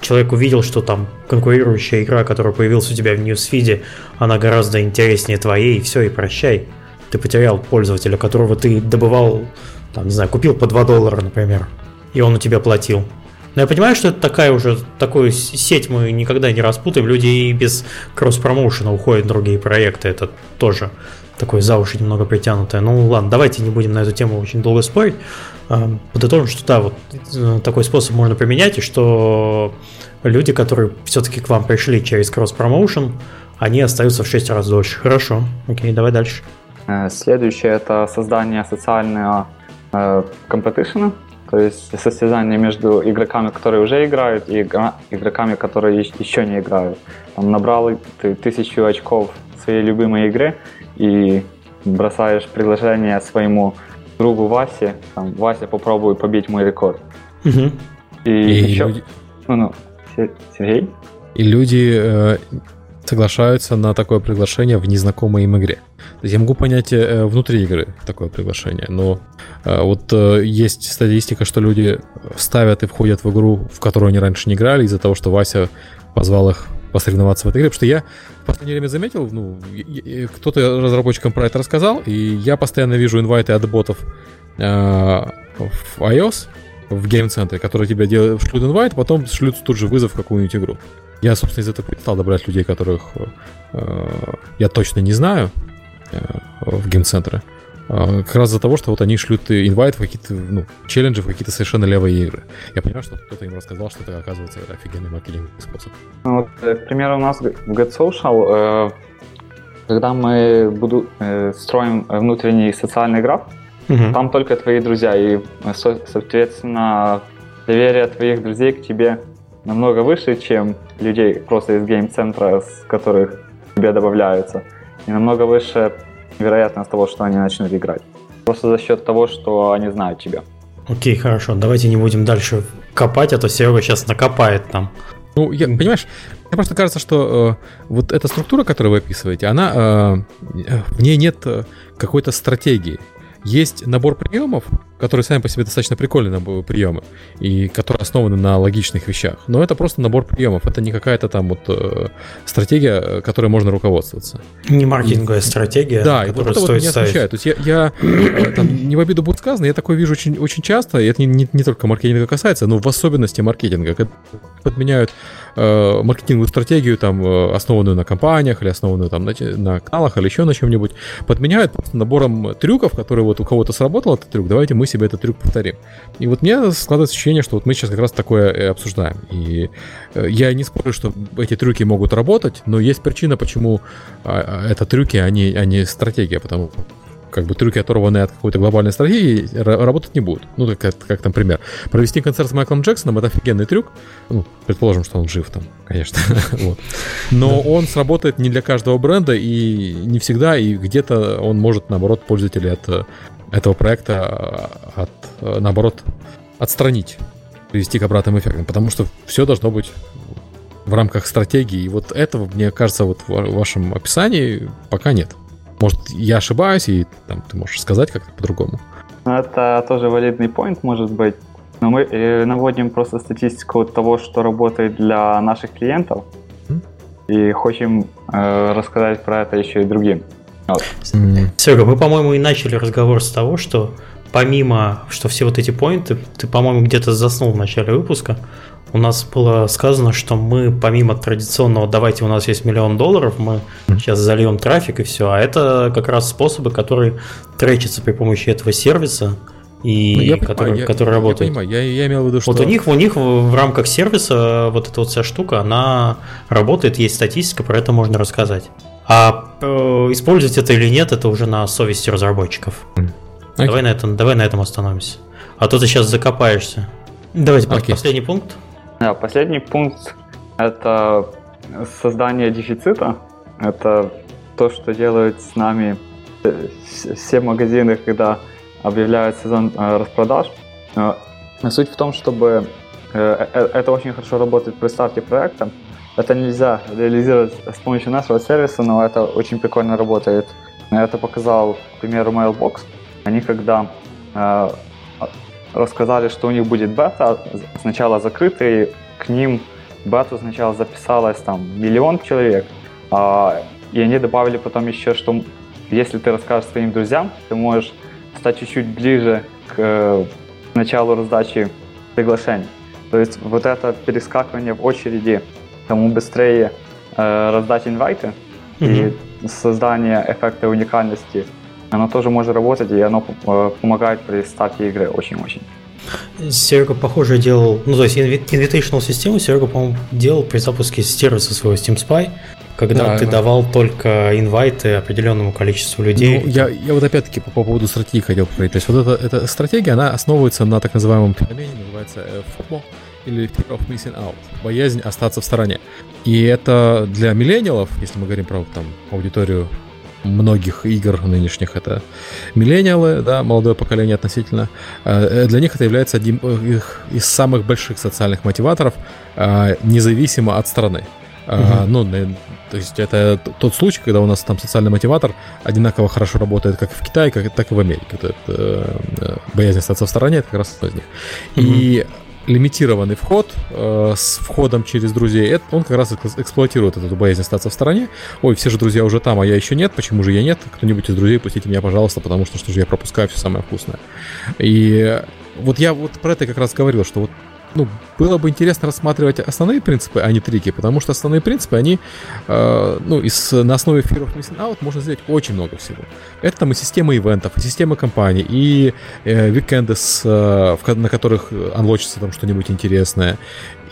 Человек увидел, что там конкурирующая игра, которая появилась у тебя в ньюсфиде, она гораздо интереснее твоей, и все, и прощай. Ты потерял пользователя, которого ты добывал, там, не знаю, купил по 2 доллара, например, и он у тебя платил. Но я понимаю, что это такая уже, такую сеть мы никогда не распутаем. Люди и без кросс-промоушена уходят в другие проекты. Это тоже такое за уши немного притянутое. Ну ладно, давайте не будем на эту тему очень долго спорить. А, подытожим, что да, вот э, такой способ можно применять, и что люди, которые все-таки к вам пришли через кросс-промоушен, они остаются в 6 раз дольше. Хорошо, окей, давай дальше. Э, следующее это создание социального э, компетишена, то есть состязание между игроками, которые уже играют, и игроками, которые еще не играют. Там набрал ты тысячу очков своей любимой игре, и бросаешь приглашение своему другу Васе, там, Вася, попробуй побить мой рекорд. Угу. И, и еще... Люди... Ну, ну, Сергей? И люди э, соглашаются на такое приглашение в незнакомой им игре. То есть я могу понять э, внутри игры такое приглашение, но э, вот э, есть статистика, что люди ставят и входят в игру, в которую они раньше не играли, из-за того, что Вася позвал их посоревноваться в этой игре, потому что я в последнее время заметил, ну, кто-то разработчикам про это рассказал, и я постоянно вижу инвайты от ботов э, в iOS, в гейм-центре, которые тебе делают, шлют инвайт, потом шлют тут же вызов в какую-нибудь игру. Я, собственно, из этого перестал добавлять людей, которых э, я точно не знаю э, в гейм-центре. Как раз из-за того, что вот они шлют инвайт в какие-то, ну, челленджи, в какие-то совершенно левые игры. Я понимаю, что кто-то им рассказал, что это, оказывается, офигенный маркетинговый способ. Ну, вот, э, к примеру, у нас в Get Social, э, когда мы буду, э, строим внутренний социальный граф, угу. там только твои друзья, и, соответственно, доверие твоих друзей к тебе намного выше, чем людей просто из гейм-центра, с которых тебе добавляются. И намного выше вероятность того, что они начнут играть. Просто за счет того, что они знают тебя. Окей, хорошо. Давайте не будем дальше копать, а то Серега сейчас накопает там. Ну, я, понимаешь, мне просто кажется, что э, вот эта структура, которую вы описываете, она э, в ней нет э, какой-то стратегии. Есть набор приемов, которые сами по себе достаточно прикольные приемы, и которые основаны на логичных вещах. Но это просто набор приемов, это не какая-то там вот э, стратегия, которой можно руководствоваться. Не маркетинговая и, стратегия, да, и вот это вот ставить. смущает. То есть я, я э, там, не в обиду будет сказано, я такое вижу очень, очень часто, и это не, не, не только маркетинга касается, но в особенности маркетинга, когда подменяют э, маркетинговую стратегию, там, э, основанную на компаниях или основанную там на, на каналах или еще на чем-нибудь, подменяют просто набором трюков, которые вот у кого-то сработал этот трюк, давайте мы себе этот трюк повторим. И вот мне складывается ощущение, что вот мы сейчас как раз такое и обсуждаем. И э, я не спорю, что эти трюки могут работать, но есть причина, почему а, а, это трюки, а не, а не стратегия, потому как бы трюки, оторванные от какой-то глобальной стратегии, работать не будут. Ну, как, как, там пример. Провести концерт с Майклом Джексоном — это офигенный трюк. Ну, предположим, что он жив там, конечно. вот. Но он сработает не для каждого бренда и не всегда, и где-то он может, наоборот, пользователей от этого проекта от, наоборот, отстранить, привести к обратным эффектам, потому что все должно быть в рамках стратегии. И вот этого, мне кажется, вот в вашем описании пока нет. Может, я ошибаюсь, и там ты можешь сказать как-то по-другому. Это тоже валидный point, может быть. Но мы э, наводим просто статистику того, что работает для наших клиентов, mm. и хотим э, рассказать про это еще и другим. Вот. Серега, мы, по-моему, и начали разговор с того, что помимо, что все вот эти поинты, ты, по-моему, где-то заснул в начале выпуска, у нас было сказано, что мы помимо традиционного «давайте у нас есть миллион долларов», мы сейчас зальем трафик и все, а это как раз способы, которые тречатся при помощи этого сервиса, и ну, я который, понимаю, который я, работает. Я понимаю, я, я имел в виду, что... Вот у них, у них в рамках сервиса вот эта вот вся штука, она работает, есть статистика, про это можно рассказать. А э, использовать это или нет, это уже на совести разработчиков. Okay. Давай, на этом, давай на этом остановимся. А то ты сейчас закопаешься. Давайте okay. последний пункт. Да, последний пункт – это создание дефицита. Это то, что делают с нами все магазины, когда объявляют сезон э, распродаж. Э, суть в том, чтобы это очень хорошо работает при старте проекта, это нельзя реализовать с помощью нашего сервиса, но это очень прикольно работает. Это показал, к примеру, Mailbox. Они когда э, рассказали, что у них будет бета, сначала закрытый, к ним бету сначала записалось там миллион человек, э, и они добавили потом еще, что если ты расскажешь своим друзьям, ты можешь стать чуть-чуть ближе к э, началу раздачи приглашений. То есть вот это перескакивание в очереди тому быстрее э, раздать инвайты mm-hmm. и создание эффекта уникальности, оно тоже может работать, и оно э, помогает при старте игры очень-очень. Серега, похоже, делал, ну, то есть invitational систему Серега, по-моему, делал при запуске сервиса своего Steam Spy, когда да, ты да. давал только инвайты определенному количеству людей. Ну, я, я вот опять-таки по, по поводу стратегии хотел поговорить. То есть вот эта, эта стратегия, она основывается на так называемом феномене, называется э, FOMO, или fear of missing out, боязнь остаться в стороне. И это для миллениалов, если мы говорим про там, аудиторию многих игр нынешних, это миллениалы, да, молодое поколение относительно, э, для них это является одним из самых больших социальных мотиваторов, э, независимо от страны. Uh-huh. Ну, то есть это тот случай, когда у нас там социальный мотиватор одинаково хорошо работает как в Китае, как, так и в Америке. Это, это, боязнь остаться в стороне, это как раз из них. Uh-huh. И лимитированный вход э, с входом через друзей, это, он как раз эксплуатирует эту боязнь остаться в стороне. Ой, все же друзья уже там, а я еще нет, почему же я нет? Кто-нибудь из друзей пустите меня, пожалуйста, потому что что же я пропускаю все самое вкусное. И вот я вот про это как раз говорил, что вот ну, было бы интересно рассматривать основные принципы, а не трики, потому что основные принципы, они, э, ну, из, на основе Fear of Missing Out можно сделать очень много всего. Это там и система ивентов, и система компаний, и э, викенды, э, на которых анлочится там что-нибудь интересное,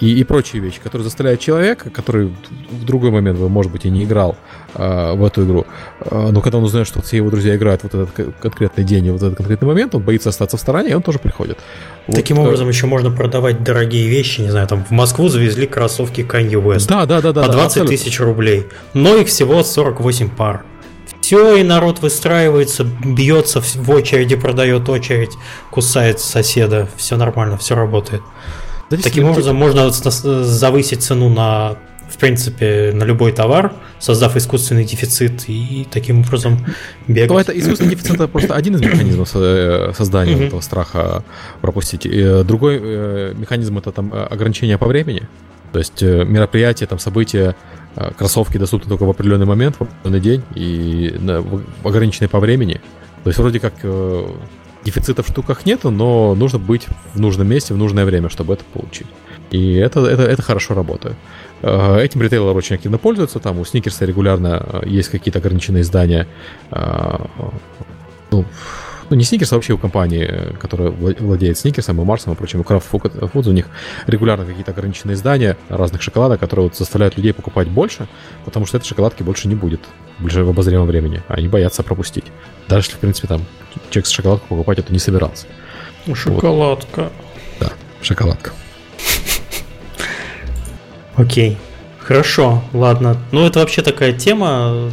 и, и прочие вещи, которые заставляют человека, который в другой момент, может быть, и не играл э, в эту игру, э, но когда он узнает, что все его друзья играют вот этот конкретный день и вот этот конкретный момент, он боится остаться в стороне, и он тоже приходит. Таким вот, образом, еще можно продавать дорогие вещи, не знаю, там в Москву завезли кроссовки Kanye West. Да, да, да, да. По 20 тысяч рублей. Но их всего 48 пар. Все, и народ выстраивается, бьется в очереди, продает очередь, кусает соседа. Все нормально, все работает. Таким образом, можно завысить цену на, в принципе, на любой товар, создав искусственный дефицит и таким образом бегать. То это искусственный дефицит это просто один из механизмов э, создания этого страха пропустить. И другой э, механизм это там ограничение по времени. То есть э, мероприятия, там события, кроссовки доступны только в определенный момент, в определенный день и ограниченные по времени. То есть вроде как Дефицита в штуках нету, но нужно быть в нужном месте в нужное время, чтобы это получить. И это, это, это хорошо работает. Э, этим ритейлеры очень активно пользуются. Там у Сникерса регулярно э, есть какие-то ограниченные издания. Э, ну, ну, не Сникерс, а вообще у компании, которая владеет Сникерсом и Марсом и прочим, у Craft Foods, у них регулярно какие-то ограниченные издания разных шоколадок, которые вот заставляют людей покупать больше, потому что этой шоколадки больше не будет в ближе в обозримом времени. Они боятся пропустить. Даже если, в принципе, там человек с шоколадку покупать это не собирался. Шоколадка. Вот. Да, шоколадка. Окей. Хорошо, ладно. Ну, это вообще такая тема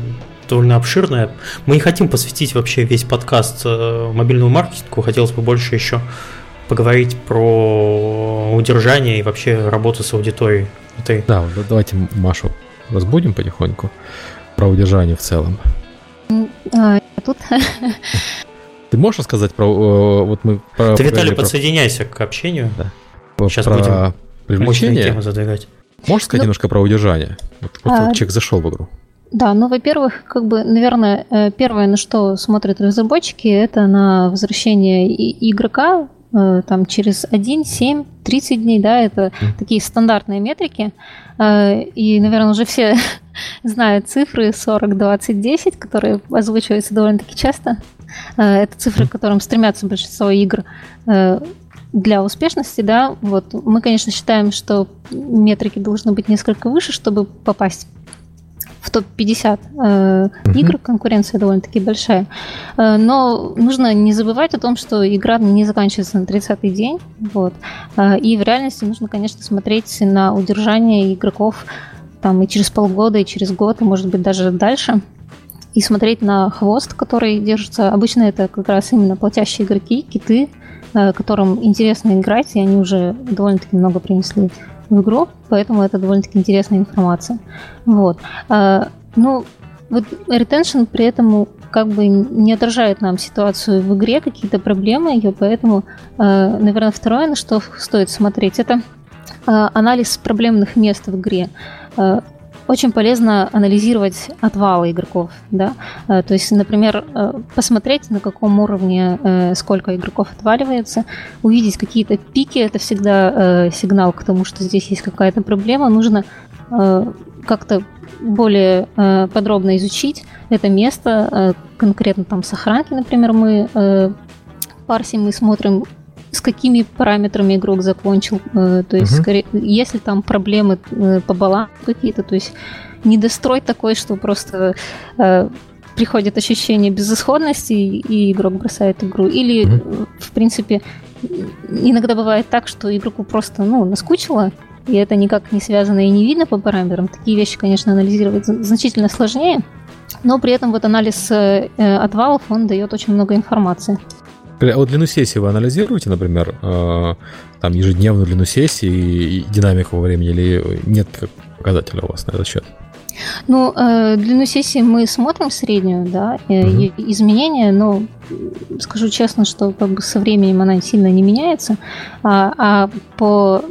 довольно обширная. Мы не хотим посвятить вообще весь подкаст э, мобильному маркетингу, хотелось бы больше еще поговорить про удержание и вообще работу с аудиторией. Этой... Да, давайте Машу разбудим потихоньку про удержание в целом. А, тут Ты можешь рассказать про... Э, вот мы про, Ты, Виталий, про... подсоединяйся к общению. Да. Сейчас про будем привлечение. темы задвигать. Можешь сказать ну, немножко про удержание? Вот, а, человек зашел в игру. Да, ну, во-первых, как бы, наверное, э, первое, на что смотрят разработчики, это на возвращение игрока э, там через 1, 7, 30 дней, да, это такие стандартные метрики. Э, и, наверное, уже все знают цифры 40, 20, 10, которые озвучиваются довольно-таки часто. Это цифры, к которым стремятся большинство игр для успешности, да, вот мы, конечно, считаем, что метрики должны быть несколько выше, чтобы попасть в топ-50 э, uh игр, конкуренция довольно-таки большая. Э, но нужно не забывать о том, что игра не заканчивается на 30-й день. Вот. Э, и в реальности нужно, конечно, смотреть на удержание игроков там и через полгода, и через год, и, может быть, даже дальше. И смотреть на хвост, который держится. Обычно это как раз именно платящие игроки, киты, э, которым интересно играть, и они уже довольно-таки много принесли в игру, поэтому это довольно-таки интересная информация. Вот. А, ну, вот retention при этом как бы не отражает нам ситуацию в игре, какие-то проблемы ее, поэтому, а, наверное, второе, на что стоит смотреть, это а, анализ проблемных мест в игре. Очень полезно анализировать отвалы игроков, да, э, то есть, например, э, посмотреть, на каком уровне э, сколько игроков отваливается, увидеть какие-то пики, это всегда сигнал к тому, что здесь есть какая-то проблема, нужно как-то более подробно изучить это место, конкретно там сохранки, например, мы парсим и смотрим, с какими параметрами игрок закончил. Э, то есть, угу. скорее, если там проблемы э, по балансу какие-то, то есть недострой такой, что просто э, приходит ощущение безысходности, и игрок бросает игру. Или, угу. в принципе, иногда бывает так, что игроку просто ну, наскучило, и это никак не связано и не видно по параметрам. Такие вещи, конечно, анализировать значительно сложнее, но при этом вот анализ э, отвалов, он дает очень много информации. А вот длину сессии вы анализируете, например, э, там ежедневную длину сессии и динамику во времени, или нет показателя у вас на этот счет? Ну, э, длину сессии мы смотрим среднюю, да, угу. изменения, но скажу честно, что как бы со временем она сильно не меняется, а, а по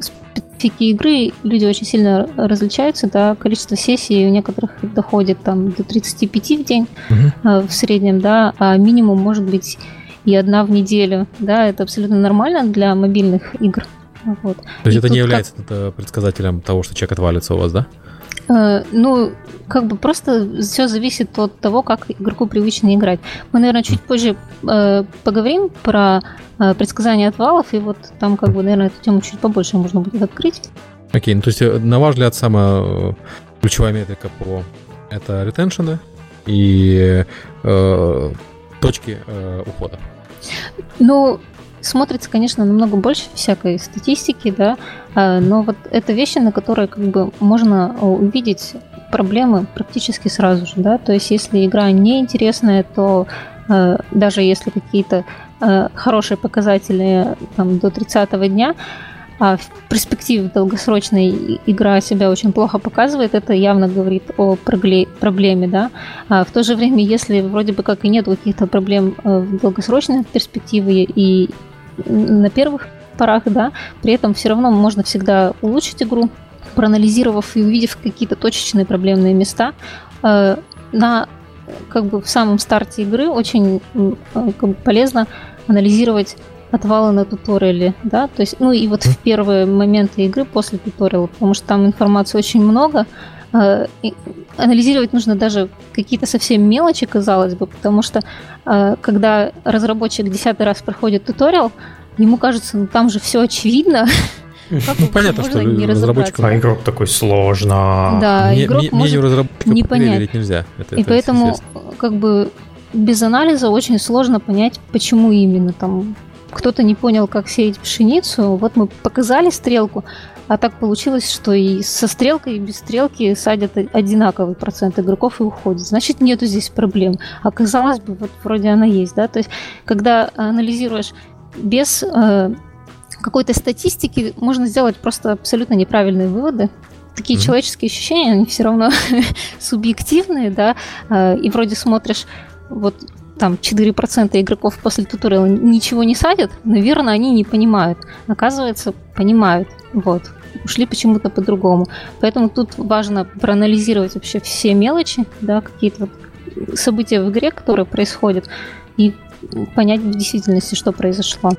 специфике игры люди очень сильно различаются, да, количество сессий у некоторых доходит там до 35 в день угу. в среднем, да, а минимум может быть и одна в неделю. Да, это абсолютно нормально для мобильных игр. Вот. То есть и это не является как... предсказателем того, что человек отвалится у вас, да? Э, ну, как бы просто все зависит от того, как игроку привычно играть. Мы, наверное, чуть позже э, поговорим про э, предсказание отвалов, и вот там, как бы, наверное, эту тему чуть побольше можно будет открыть. Окей, okay, ну то есть, э, на ваш взгляд, самая э, ключевая метрика по это ретеншены и э, точки э, ухода. Ну, смотрится, конечно, намного больше всякой статистики, да, а, но вот это вещи, на которые как бы можно увидеть проблемы практически сразу же, да, то есть если игра неинтересная, то э, даже если какие-то хорошие показатели там, до 30 дня, а в перспективе долгосрочной игра себя очень плохо показывает, это явно говорит о проблеме, да. А в то же время, если вроде бы как и нет каких-то проблем э, в долгосрочной перспективе и на первых порах, да, при этом все равно можно всегда улучшить игру, проанализировав и увидев какие-то точечные проблемные места. Э, на как бы в самом старте игры очень э, как бы, полезно анализировать отвалы на туториале, да, то есть, ну и вот в первые моменты игры после туториала, потому что там информации очень много, э, анализировать нужно даже какие-то совсем мелочи, казалось бы, потому что э, когда разработчик десятый раз проходит туториал, ему кажется, ну там же все очевидно, Как ну, понятно, что не разработчикам... А игрок такой сложно. Да, мне, игрок мне, может не понять. нельзя. Это, и это поэтому, как бы, без анализа очень сложно понять, почему именно там кто-то не понял, как сеять пшеницу. Вот мы показали стрелку, а так получилось, что и со стрелкой, и без стрелки садят одинаковый процент игроков и уходит. Значит, нету здесь проблем. А казалось бы, вот вроде она есть, да. То есть, когда анализируешь без э, какой-то статистики, можно сделать просто абсолютно неправильные выводы. Такие mm-hmm. человеческие ощущения, они все равно субъективные, да, э, и вроде смотришь вот там 4% игроков после туториала ничего не садят, наверное, они не понимают. Оказывается, понимают. Вот. Ушли почему-то по-другому. Поэтому тут важно проанализировать вообще все мелочи, да, какие-то вот события в игре, которые происходят, и понять в действительности, что произошло.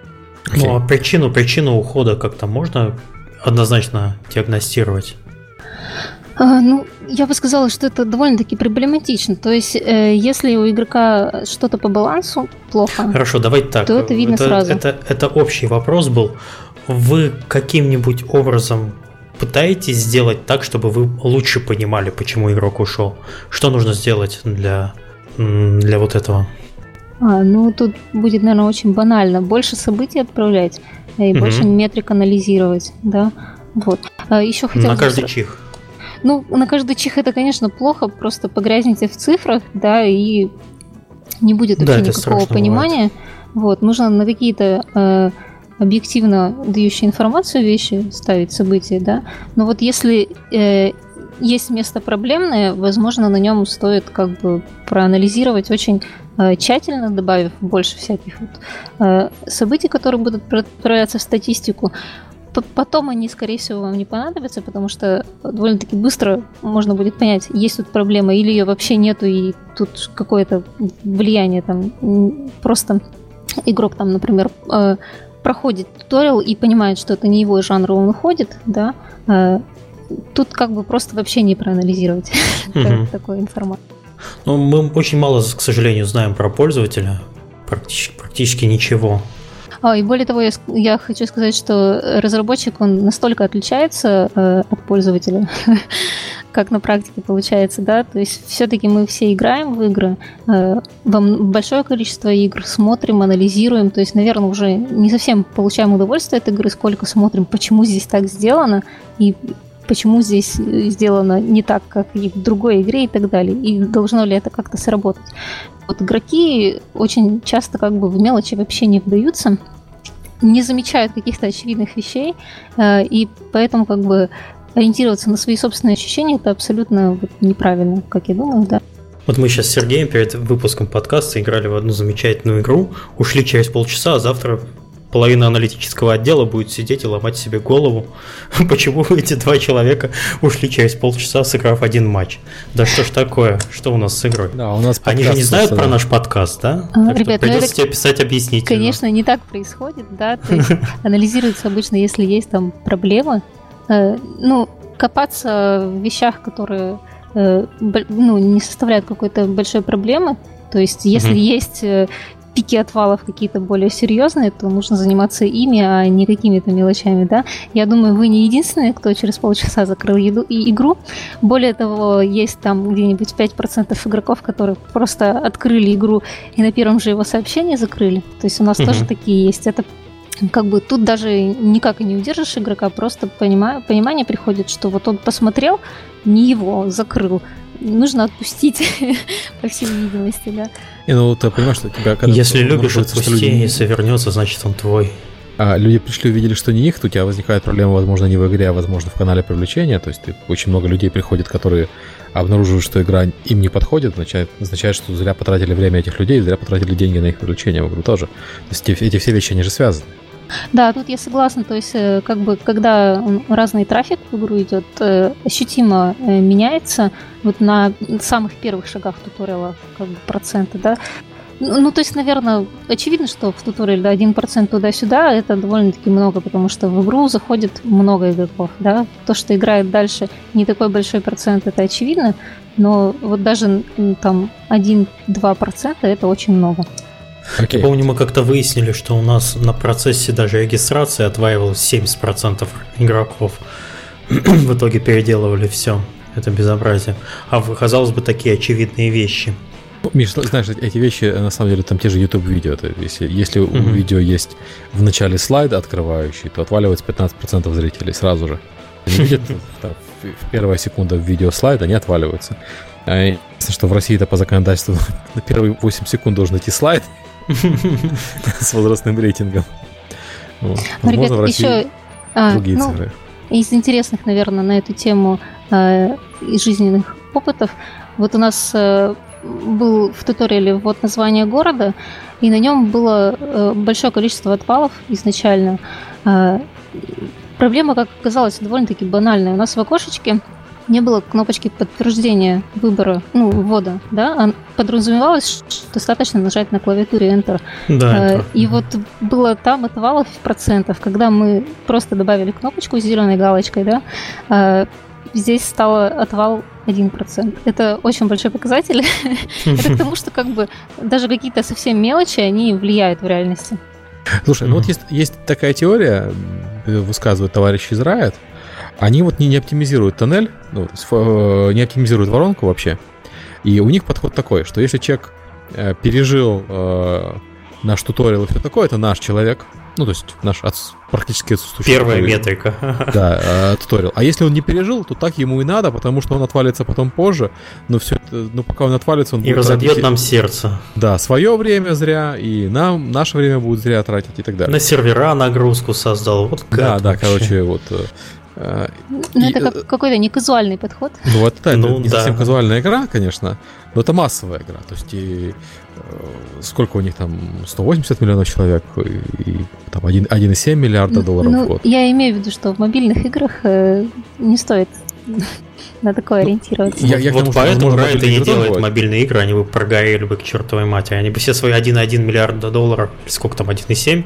Okay. Ну, а причину, причину ухода как-то можно однозначно диагностировать? А, ну, я бы сказала, что это довольно-таки проблематично. То есть, э, если у игрока что-то по балансу плохо, Хорошо, давайте так. то это видно это, сразу. Это, это общий вопрос был. Вы каким-нибудь образом пытаетесь сделать так, чтобы вы лучше понимали, почему игрок ушел? Что нужно сделать для, для вот этого? А, ну, тут будет, наверное, очень банально. Больше событий отправлять и угу. больше метрик анализировать, да. Вот. А еще хотел На каждый чих. Ну, на каждый чих это, конечно, плохо, просто погрязните в цифрах, да, и не будет вообще да, никакого понимания. Бывает. Вот, нужно на какие-то э, объективно дающие информацию вещи ставить события, да. Но вот если э, есть место проблемное, возможно, на нем стоит как бы проанализировать очень э, тщательно, добавив больше всяких вот, э, событий, которые будут отправляться в статистику потом они, скорее всего, вам не понадобятся, потому что довольно-таки быстро можно будет понять, есть тут проблема или ее вообще нету, и тут какое-то влияние там просто игрок там, например, э, проходит туториал и понимает, что это не его жанр, он уходит, да, э, тут как бы просто вообще не проанализировать такую информацию. Ну, мы очень мало, к сожалению, знаем про пользователя, практически, практически ничего. А, и более того, я, я хочу сказать, что разработчик, он настолько отличается э, от пользователя, как на практике получается, да, то есть все-таки мы все играем в игры, э, большое количество игр, смотрим, анализируем, то есть, наверное, уже не совсем получаем удовольствие от игры, сколько смотрим, почему здесь так сделано, и почему здесь сделано не так, как и в другой игре и так далее, и должно ли это как-то сработать. Вот игроки очень часто как бы в мелочи вообще не вдаются, не замечают каких-то очевидных вещей, э, и поэтому как бы ориентироваться на свои собственные ощущения это абсолютно неправильно, как я думаю, да. Вот мы сейчас с Сергеем перед выпуском подкаста играли в одну замечательную игру, ушли через полчаса, а завтра половина аналитического отдела будет сидеть и ломать себе голову, почему эти два человека ушли через полчаса, сыграв один матч. Да что ж такое? Что у нас с игрой? Да, у нас Они же не знают про наш подкаст, да? А, ребят, ну придется это- тебе писать объяснить. Конечно, не так происходит, да, то есть анализируется обычно, если есть там проблемы. Э, Ну, копаться в вещах, которые э, ну, не составляют какой-то большой проблемы, то есть если Мгм. есть э, пики отвалов какие-то более серьезные, то нужно заниматься ими, а не какими-то мелочами, да. Я думаю, вы не единственные, кто через полчаса закрыл еду и игру. Более того, есть там где-нибудь 5% игроков, которые просто открыли игру и на первом же его сообщении закрыли. То есть у нас Мгм. тоже такие есть. Это как бы тут даже никак и не удержишь игрока, просто понима- понимание приходит, что вот он посмотрел, не его закрыл. Нужно отпустить, по всей видимости, да. Не, ну ты понимаешь, что тебя когда Если любишь, отпусти, люди- если вернется, значит он твой. а, люди пришли, увидели, что не их, то у тебя возникает проблема, возможно, не в игре, а возможно в канале привлечения. То есть ты, очень много людей приходит, которые обнаруживают, что игра им не подходит, означает, означает, что зря потратили время этих людей, зря потратили деньги на их привлечение в игру тоже. То есть эти, эти все вещи, они же связаны. Да, тут я согласна. То есть, э, как бы, когда разный трафик в игру идет, э, ощутимо э, меняется вот на самых первых шагах туториала как бы проценты, да. Ну, то есть, наверное, очевидно, что в туториале да, 1% туда-сюда это довольно-таки много, потому что в игру заходит много игроков, да. То, что играет дальше не такой большой процент, это очевидно, но вот даже там 1-2% это очень много. Окей. Я помню, мы как-то выяснили, что у нас на процессе даже регистрации отваивалось 70% игроков. В итоге переделывали все. Это безобразие. А казалось бы, такие очевидные вещи. Ну, Миш, знаешь, эти вещи, на самом деле, там те же YouTube-видео. Если, если у Мгм. видео есть в начале слайда открывающий, то отваливается 15% зрителей сразу же. Они видят там, в- первая секунда в видео слайд, они отваливаются. А что в России это по законодательству на первые 8 секунд должен идти слайд с возрастным рейтингом. Ну, Возможно, в России а, другие ну, цифры. Из интересных, наверное, на эту тему э, из жизненных опытов. Вот у нас э, был в туториале вот название города, и на нем было э, большое количество отвалов изначально. Э, проблема, как оказалось, довольно-таки банальная. У нас в окошечке не было кнопочки подтверждения выбора, ну, ввода, да, а подразумевалось, что достаточно нажать на клавиатуре Enter. Да, Э, это- И вот было там отвалов процентов, когда мы просто добавили кнопочку с зеленой галочкой, да, э, здесь стало отвал 1%. Это очень большой показатель. Это к тому, что как бы даже какие-то совсем мелочи, они влияют в реальности. Слушай, ну вот есть, такая теория, м, высказывает товарищ из Riot, они вот не, не оптимизируют тоннель, ну, э, не оптимизируют воронку вообще. И у них подход такой, что если человек э, пережил э, наш туториал и все такое, это наш человек, ну, то есть наш отс- практически отсутствующий Первая туториал. метрика. Да, э, туториал. А если он не пережил, то так ему и надо, потому что он отвалится потом позже. Но все это, ну, пока он отвалится, он И разобьет тратить, нам сердце. Да, свое время зря, и нам наше время будет зря тратить и так далее. На сервера нагрузку создал. Вот Да, гад да, вообще. короче, вот. Э, э, Ну, это э, как какой-то неказуальный подход. Ну, вот это Ну, не да. совсем казуальная игра, конечно, но это массовая игра. То есть, и, э, сколько у них там, 180 миллионов человек, и, и там 1, 1,7 миллиарда долларов Ну, в год. я имею в виду, что в мобильных играх э, не стоит на такое Ну, ориентироваться. я- я вот тому, поэтому Riot и не делает бывают. мобильные игры, они бы прогорели бы к чертовой матери. Они бы все свои 1,1 миллиарда долларов, сколько там, 1,7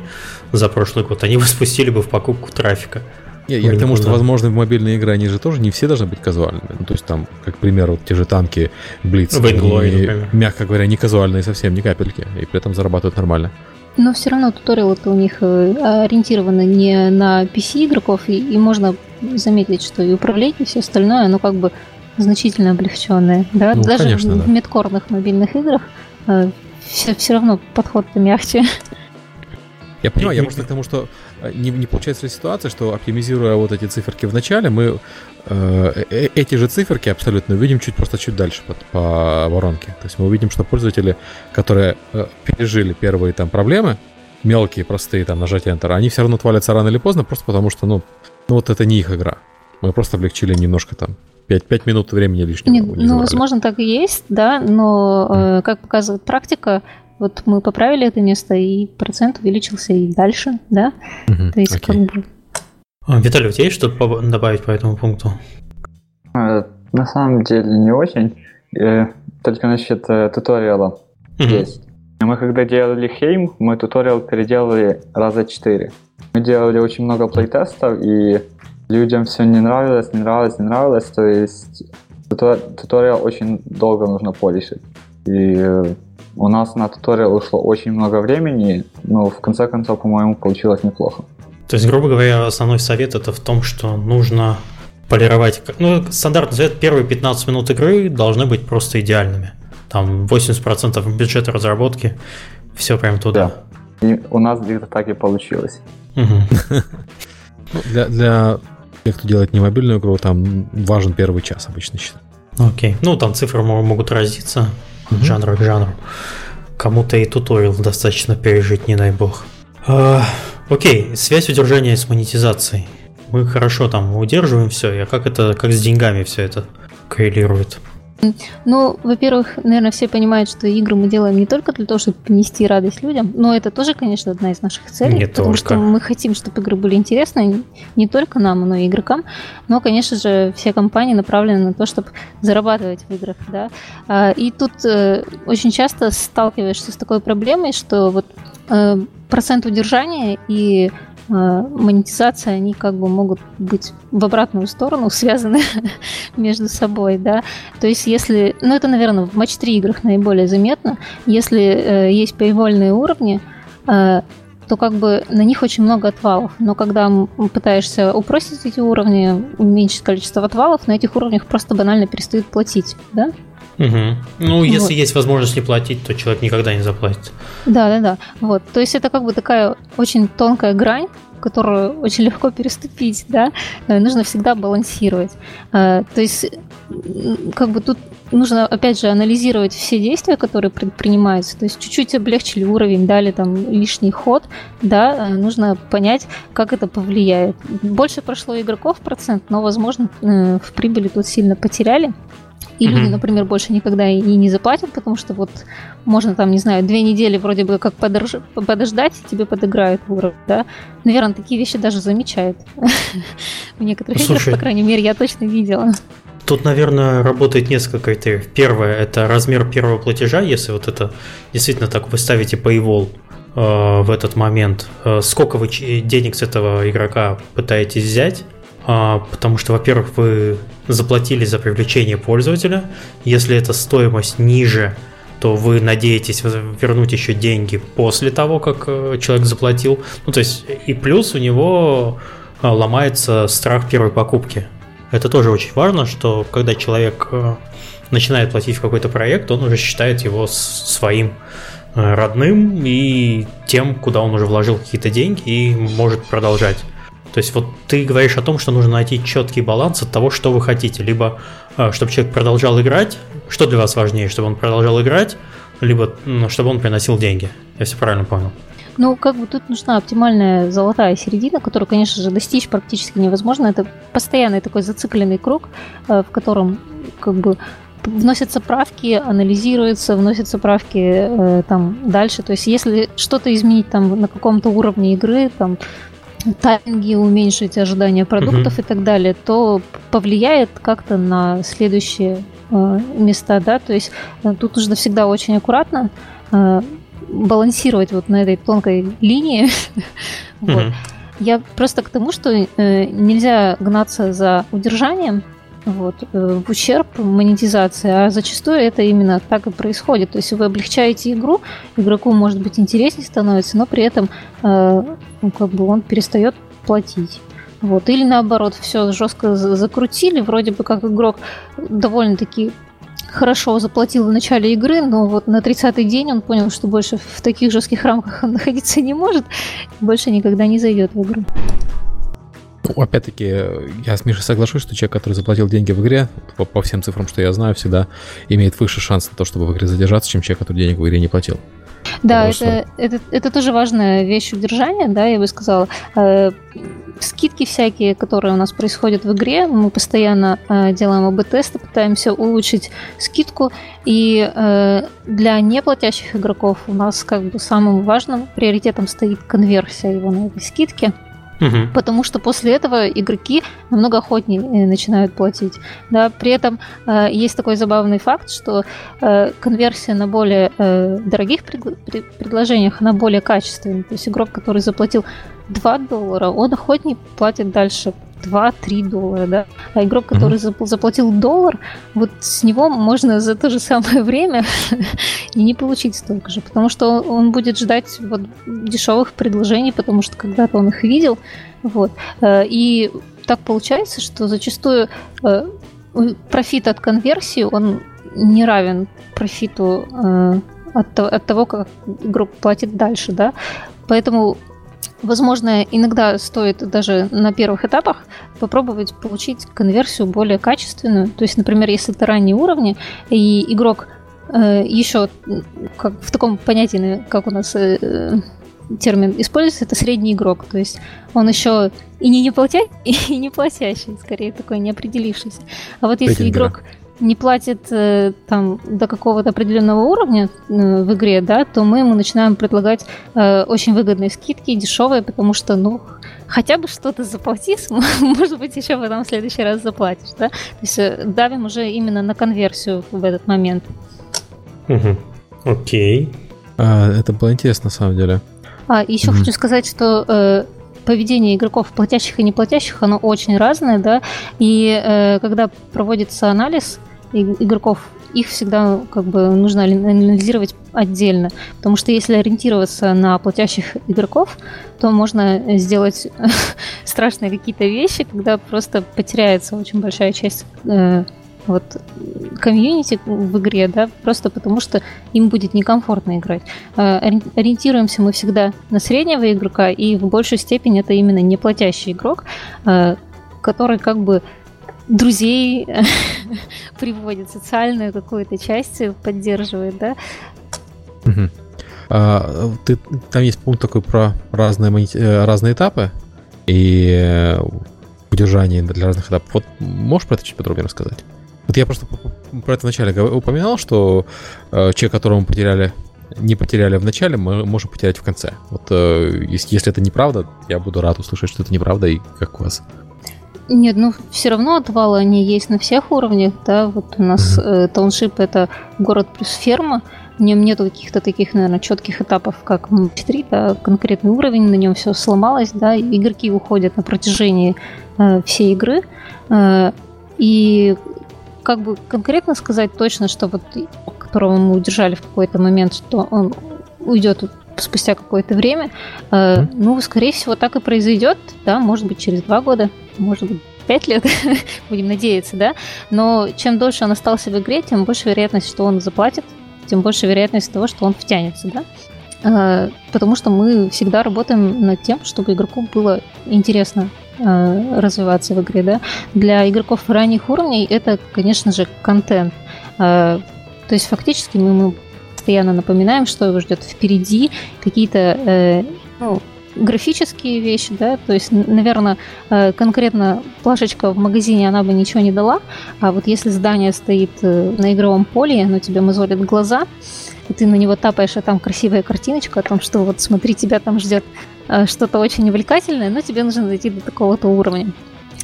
за прошлый год, они бы спустили бы в покупку трафика. Я, я к тому, что, возможно, мобильные игры, они же тоже не все должны быть казуальными. Ну, то есть, там, как пример, вот те же танки Blitz, Vainglory, они, мягко говоря, не казуальные совсем, ни капельки, и при этом зарабатывают нормально. Но все равно туториалы-то у них э, ориентированы не на PC игроков, и, и можно заметить, что и управление, и все остальное, оно как бы значительно облегченное. Да? Ну, Даже конечно, в, да. в медкорных мобильных играх все, все равно подход-то мягче. Я понимаю, я просто к тому, что э, не, не получается ли ситуация, что оптимизируя вот эти циферки в начале, мы э, э, эти же циферки абсолютно увидим чуть просто чуть дальше по, по воронке. То есть мы увидим, что пользователи, которые э, пережили первые там проблемы, мелкие, простые, там нажатие Enter, они все равно отвалятся рано или поздно, просто потому что, ну, ну вот это не их игра. Мы просто облегчили немножко там 5, 5 минут времени лишнего. У них ну, забрали. возможно, так и есть, да, но, э, как показывает практика, вот мы поправили это место, и процент увеличился и дальше, да? Мгм, То есть окей. как бы... А, Виталий, у тебя есть что-то по- добавить по этому пункту? Э, На самом деле не очень. Э, Только насчет э, туториала Мгм. есть. Мы когда делали Хейм, мы туториал переделали раза четыре. Мы делали очень много плейтестов, и людям все не нравилось, не нравилось, не нравилось. То есть тутор- туториал очень долго нужно полишить. И у нас на туториал ушло очень много времени, но в конце концов, по-моему, получилось неплохо. То есть, грубо говоря, основной совет это в том, что нужно полировать. Ну, стандартный совет, первые 15 минут игры должны быть просто идеальными. Там 80% бюджета разработки, все прям туда. И у нас где-то так и получилось. Ну, для, для тех, кто делает не мобильную игру, там важен первый час обычно считаю. Окей. Ну, там цифры мо- могут разниться от жанра к жанру. Кому-то и туториал достаточно пережить, не дай бог. А, окей, связь удержания с монетизацией. Мы хорошо там удерживаем все, а как это, как с деньгами все это коррелирует? Ну, во-первых, наверное, все понимают, что игры мы делаем не только для того, чтобы принести радость людям, но это тоже, конечно, одна из наших целей, Не потому только. что мы хотим, чтобы игры были интересны не только нам, но и игрокам, но, конечно же, все компании направлены на то, чтобы зарабатывать в играх, да. А, И тут э, очень часто сталкиваешься с такой проблемой, что вот э, процент удержания и э, монетизация, они как бы могут быть в обратную сторону связаны между собой, да. То есть если, ну это, наверное, в матч 3 играх наиболее заметно, если э, есть paywall уровни, э, то как бы на них очень много отвалов. Но когда пытаешься упростить эти уровни, уменьшить количество отвалов, на этих уровнях просто банально перестают платить, да? Мгм. Ну, если Вот. есть возможность не платить, то человек никогда не заплатит. Да, да, да. Вот. То есть это как бы такая очень тонкая грань, которую очень легко переступить, да. Нужно всегда балансировать. Э, То есть как бы тут нужно, опять же, анализировать все действия, которые предпринимаются. То есть чуть-чуть облегчили уровень, дали там лишний ход, да, э, нужно понять, как это повлияет. Больше прошло игроков процент, но, возможно, э, в прибыли тут сильно потеряли. И люди, например, больше никогда и не заплатят, потому что вот можно там, не знаю, две недели вроде бы как подорж- подождать, и тебе подыграют в уровень, да. Наверное, такие вещи даже замечают. В некоторых играх, Слушай. по крайней мере, я точно видела. Тут, наверное, работает несколько критериев. Первое – это размер первого платежа, если вот это действительно так вы ставите paywall э, в этот момент. Э, сколько вы денег с этого игрока пытаетесь взять? А, потому что, во-первых, вы заплатили за привлечение пользователя. Если эта стоимость ниже, то вы надеетесь вернуть еще деньги после того, как э, человек заплатил. Ну, то есть, и плюс у него э, ломается страх первой покупки. Это тоже очень важно, что когда человек э, начинает платить в какой-то проект, он уже считает его своим родным и тем, куда он уже вложил какие-то деньги и может продолжать. То есть вот ты говоришь о том, что нужно найти четкий баланс от того, что вы хотите. Либо э, чтобы человек продолжал играть, что для вас важнее, чтобы он продолжал играть, либо чтобы он приносил деньги. Я все правильно понял. Ну, как бы тут нужна оптимальная золотая середина, которую, конечно же, достичь практически невозможно. Это постоянный такой зацикленный круг, э, в котором как бы вносятся правки, анализируются, вносятся правки э, там дальше. То есть, если что-то изменить там на каком-то уровне игры, там тайминги уменьшить, ожидания продуктов и так далее, то повлияет как-то на следующие э, места, да, то есть э, тут нужно всегда очень аккуратно э, балансировать вот на этой тонкой линии. Вот. Я просто к тому, что э, нельзя гнаться за удержанием вот, э, в ущерб монетизации, а зачастую это именно так и происходит. То есть вы облегчаете игру, игроку может быть интереснее становится, но при этом э, ну, как бы он перестает платить. Вот. Или наоборот, все жестко за- закрутили, вроде бы как игрок довольно-таки хорошо заплатил в начале игры, но вот на 30-й день он понял, что больше в таких жестких рамках он находиться не может, больше никогда не зайдет в игру. Ну, опять-таки, я с Мишей соглашусь, что человек, который заплатил деньги в игре, по, по всем цифрам, что я знаю, всегда имеет выше шанс на то, чтобы в игре задержаться, чем человек, который денег в игре не платил. Да, это, это, это тоже важная вещь удержания, да, я бы сказала. Э, скидки всякие, которые у нас происходят в игре, мы постоянно э, делаем АБ-тесты, пытаемся улучшить скидку, и э, для неплатящих игроков у нас как бы самым важным приоритетом стоит конверсия его на этой скидке – Угу. Потому что после этого игроки намного охотнее э, начинают платить. Да, при этом э, есть такой забавный факт, что э, конверсия на более э, дорогих пред, пред, предложениях, она более качественная. То есть игрок, который заплатил 2 доллара, он охотнее платит дальше 2-3 доллара, да. А игрок, который mm-hmm. заплатил доллар, вот с него можно за то же самое время и не получить столько же, потому что он будет ждать вот дешевых предложений, потому что когда-то он их видел, вот. Э, и так получается, что зачастую э, профит от конверсии, он не равен профиту э, от, от того, как игрок платит дальше, да. Поэтому Возможно, иногда стоит даже на первых этапах попробовать получить конверсию более качественную. То есть, например, если это ранние уровни, и игрок э, еще как в таком понятии, как у нас э, термин используется, это средний игрок. То есть он еще и не, не платя, и не платящий, скорее такой неопределившийся. А вот если Рейтинг, игрок не платит э, там до какого-то определенного уровня э, в игре, да, то мы ему начинаем предлагать э, очень выгодные скидки, дешевые, потому что, ну, хотя бы что-то заплати, может быть, еще потом в следующий раз заплатишь, да. То есть давим уже именно на конверсию в этот момент. Угу. Окей. А, это было интересно, на самом деле. А, еще угу. хочу сказать, что поведение игроков платящих и неплатящих, оно очень разное, да, и э, когда проводится анализ игроков, их всегда как бы нужно анализировать отдельно, потому что если ориентироваться на платящих игроков, то можно сделать страшные какие-то вещи, когда просто потеряется очень большая часть э, вот комьюнити в игре, да, просто потому что им будет некомфортно играть. Э, ориентируемся мы всегда на среднего игрока, и в большей степени это именно неплатящий игрок, э, который как бы друзей приводит, социальную какую-то часть поддерживает, да. Угу. Ты, там есть пункт такой про разные, э, разные этапы и э, удержание для разных этапов. Вот можешь про это чуть подробнее рассказать? Вот я просто про это вначале упоминал, что э, человек, которого мы потеряли, не потеряли в начале, мы можем потерять в конце. Вот э, если это неправда, я буду рад услышать, что это неправда и как у вас. Нет, ну все равно отвалы они есть на всех уровнях, да. Вот у нас mm-hmm. э, тауншип это город плюс ферма. В нем нету каких-то таких, наверное, четких этапов, как в 4, да, конкретный уровень, на нем все сломалось, да, игроки уходят на протяжении э, всей игры. Э, и как бы конкретно сказать точно, что вот которого мы удержали в какой-то момент, что он уйдет спустя какое-то время, э, ну, скорее всего, так и произойдет, да, может быть, через два года, может быть, пять лет, будем надеяться, да, но чем дольше он остался в игре, тем больше вероятность, что он заплатит, тем больше вероятность того, что он втянется, да, э, потому что мы всегда работаем над тем, чтобы игроку было интересно э, развиваться в игре, да. Для игроков ранних уровней это, конечно же, контент. Э, то есть фактически мы ему постоянно напоминаем, что его ждет впереди, какие-то э, ну, графические вещи, да, то есть, наверное, э, конкретно плашечка в магазине она бы ничего не дала, а вот если здание стоит э, на игровом поле, оно тебе мозолит глаза, и ты на него тапаешь, а там красивая картиночка о том, что вот смотри, тебя там ждет э, что-то очень увлекательное, но тебе нужно дойти до такого-то уровня.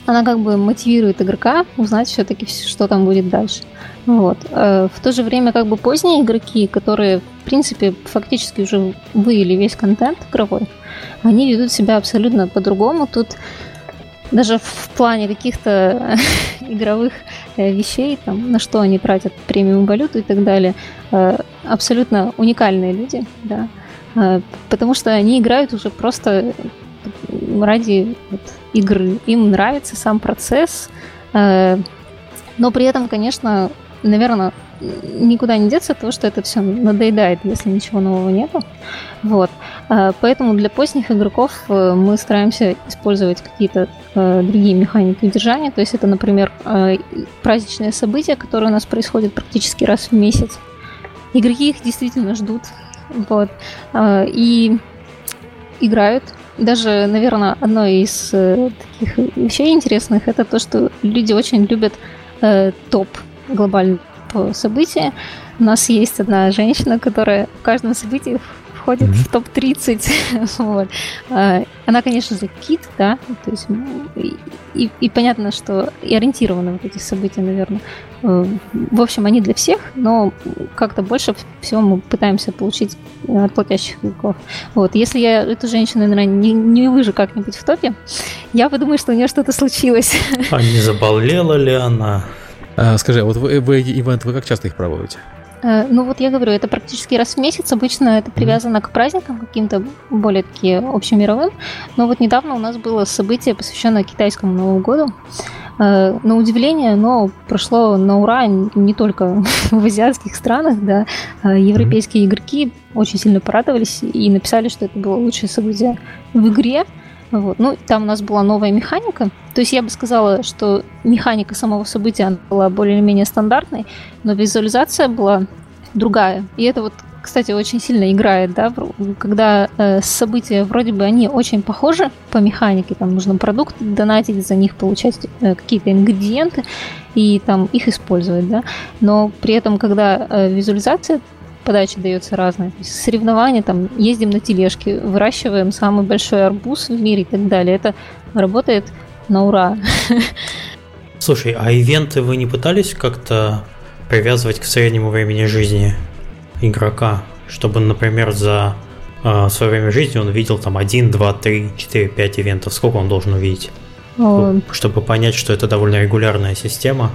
Она как бы мотивирует игрока узнать все-таки, что там будет дальше. Вот. В то же время как бы поздние игроки, которые, в принципе, фактически уже выявили весь контент игровой, они ведут себя абсолютно по-другому. Тут даже в плане каких-то игровых э, вещей, там, на что они тратят премиум валюту и так далее, э, абсолютно уникальные люди, да, э, потому что они играют уже просто ради вот, игры. Им нравится сам процесс, но при этом, конечно, наверное, никуда не деться от того, что это все надоедает, если ничего нового нету. Вот. А, поэтому для поздних игроков э, мы стараемся использовать какие-то э, другие механики удержания. То есть это, например, э, праздничные события, которые у нас происходят практически раз в месяц. Игроки их действительно ждут. вот, э, и играют. Даже, наверное, одно из э, таких вещей интересных это то, что люди очень любят э, топ глобального события. У нас есть одна женщина, которая в каждом событии входит mm-hmm. в топ-30. вот. А, она, конечно же, кит, да, то есть и, и, и понятно, что и ориентированы вот эти события, наверное. Э, в общем, они для всех, но как-то больше всего мы пытаемся получить от платящих игроков. Вот. Если я эту женщину, наверное, не, не увижу как-нибудь в топе, я подумаю, что у нее что-то случилось. А не заболела ли она? А, скажи, а вот вы, вы ивент, вы как часто их проводите? Э, ну вот я говорю, это практически раз в месяц. Обычно это привязано к праздникам каким-то более таки общемировым. Но вот недавно у нас было событие, посвященное китайскому Новому году. Э, на удивление, но прошло на ура не только в азиатских странах, да. Э, европейские игроки очень сильно порадовались и написали, что это было лучшее событие в игре. Вот. Ну, там у нас была новая механика. То есть я бы сказала, что механика самого события была более-менее стандартной, но визуализация была другая. И это вот, кстати, очень сильно играет, да, когда э, события вроде бы они очень похожи по механике, там нужно продукты донатить, за них получать э, какие-то ингредиенты и там их использовать, да. Но при этом, когда э, визуализация подача дается разная. То есть соревнования, там, ездим на тележке, выращиваем самый большой арбуз в мире и так далее. Это работает на ура. Слушай, а ивенты вы не пытались как-то привязывать к среднему времени жизни игрока, чтобы, например, за э, свое время жизни он видел там 1, 2, 3, 4, 5 ивентов. Сколько он должен увидеть? Чтобы понять, что это довольно регулярная система.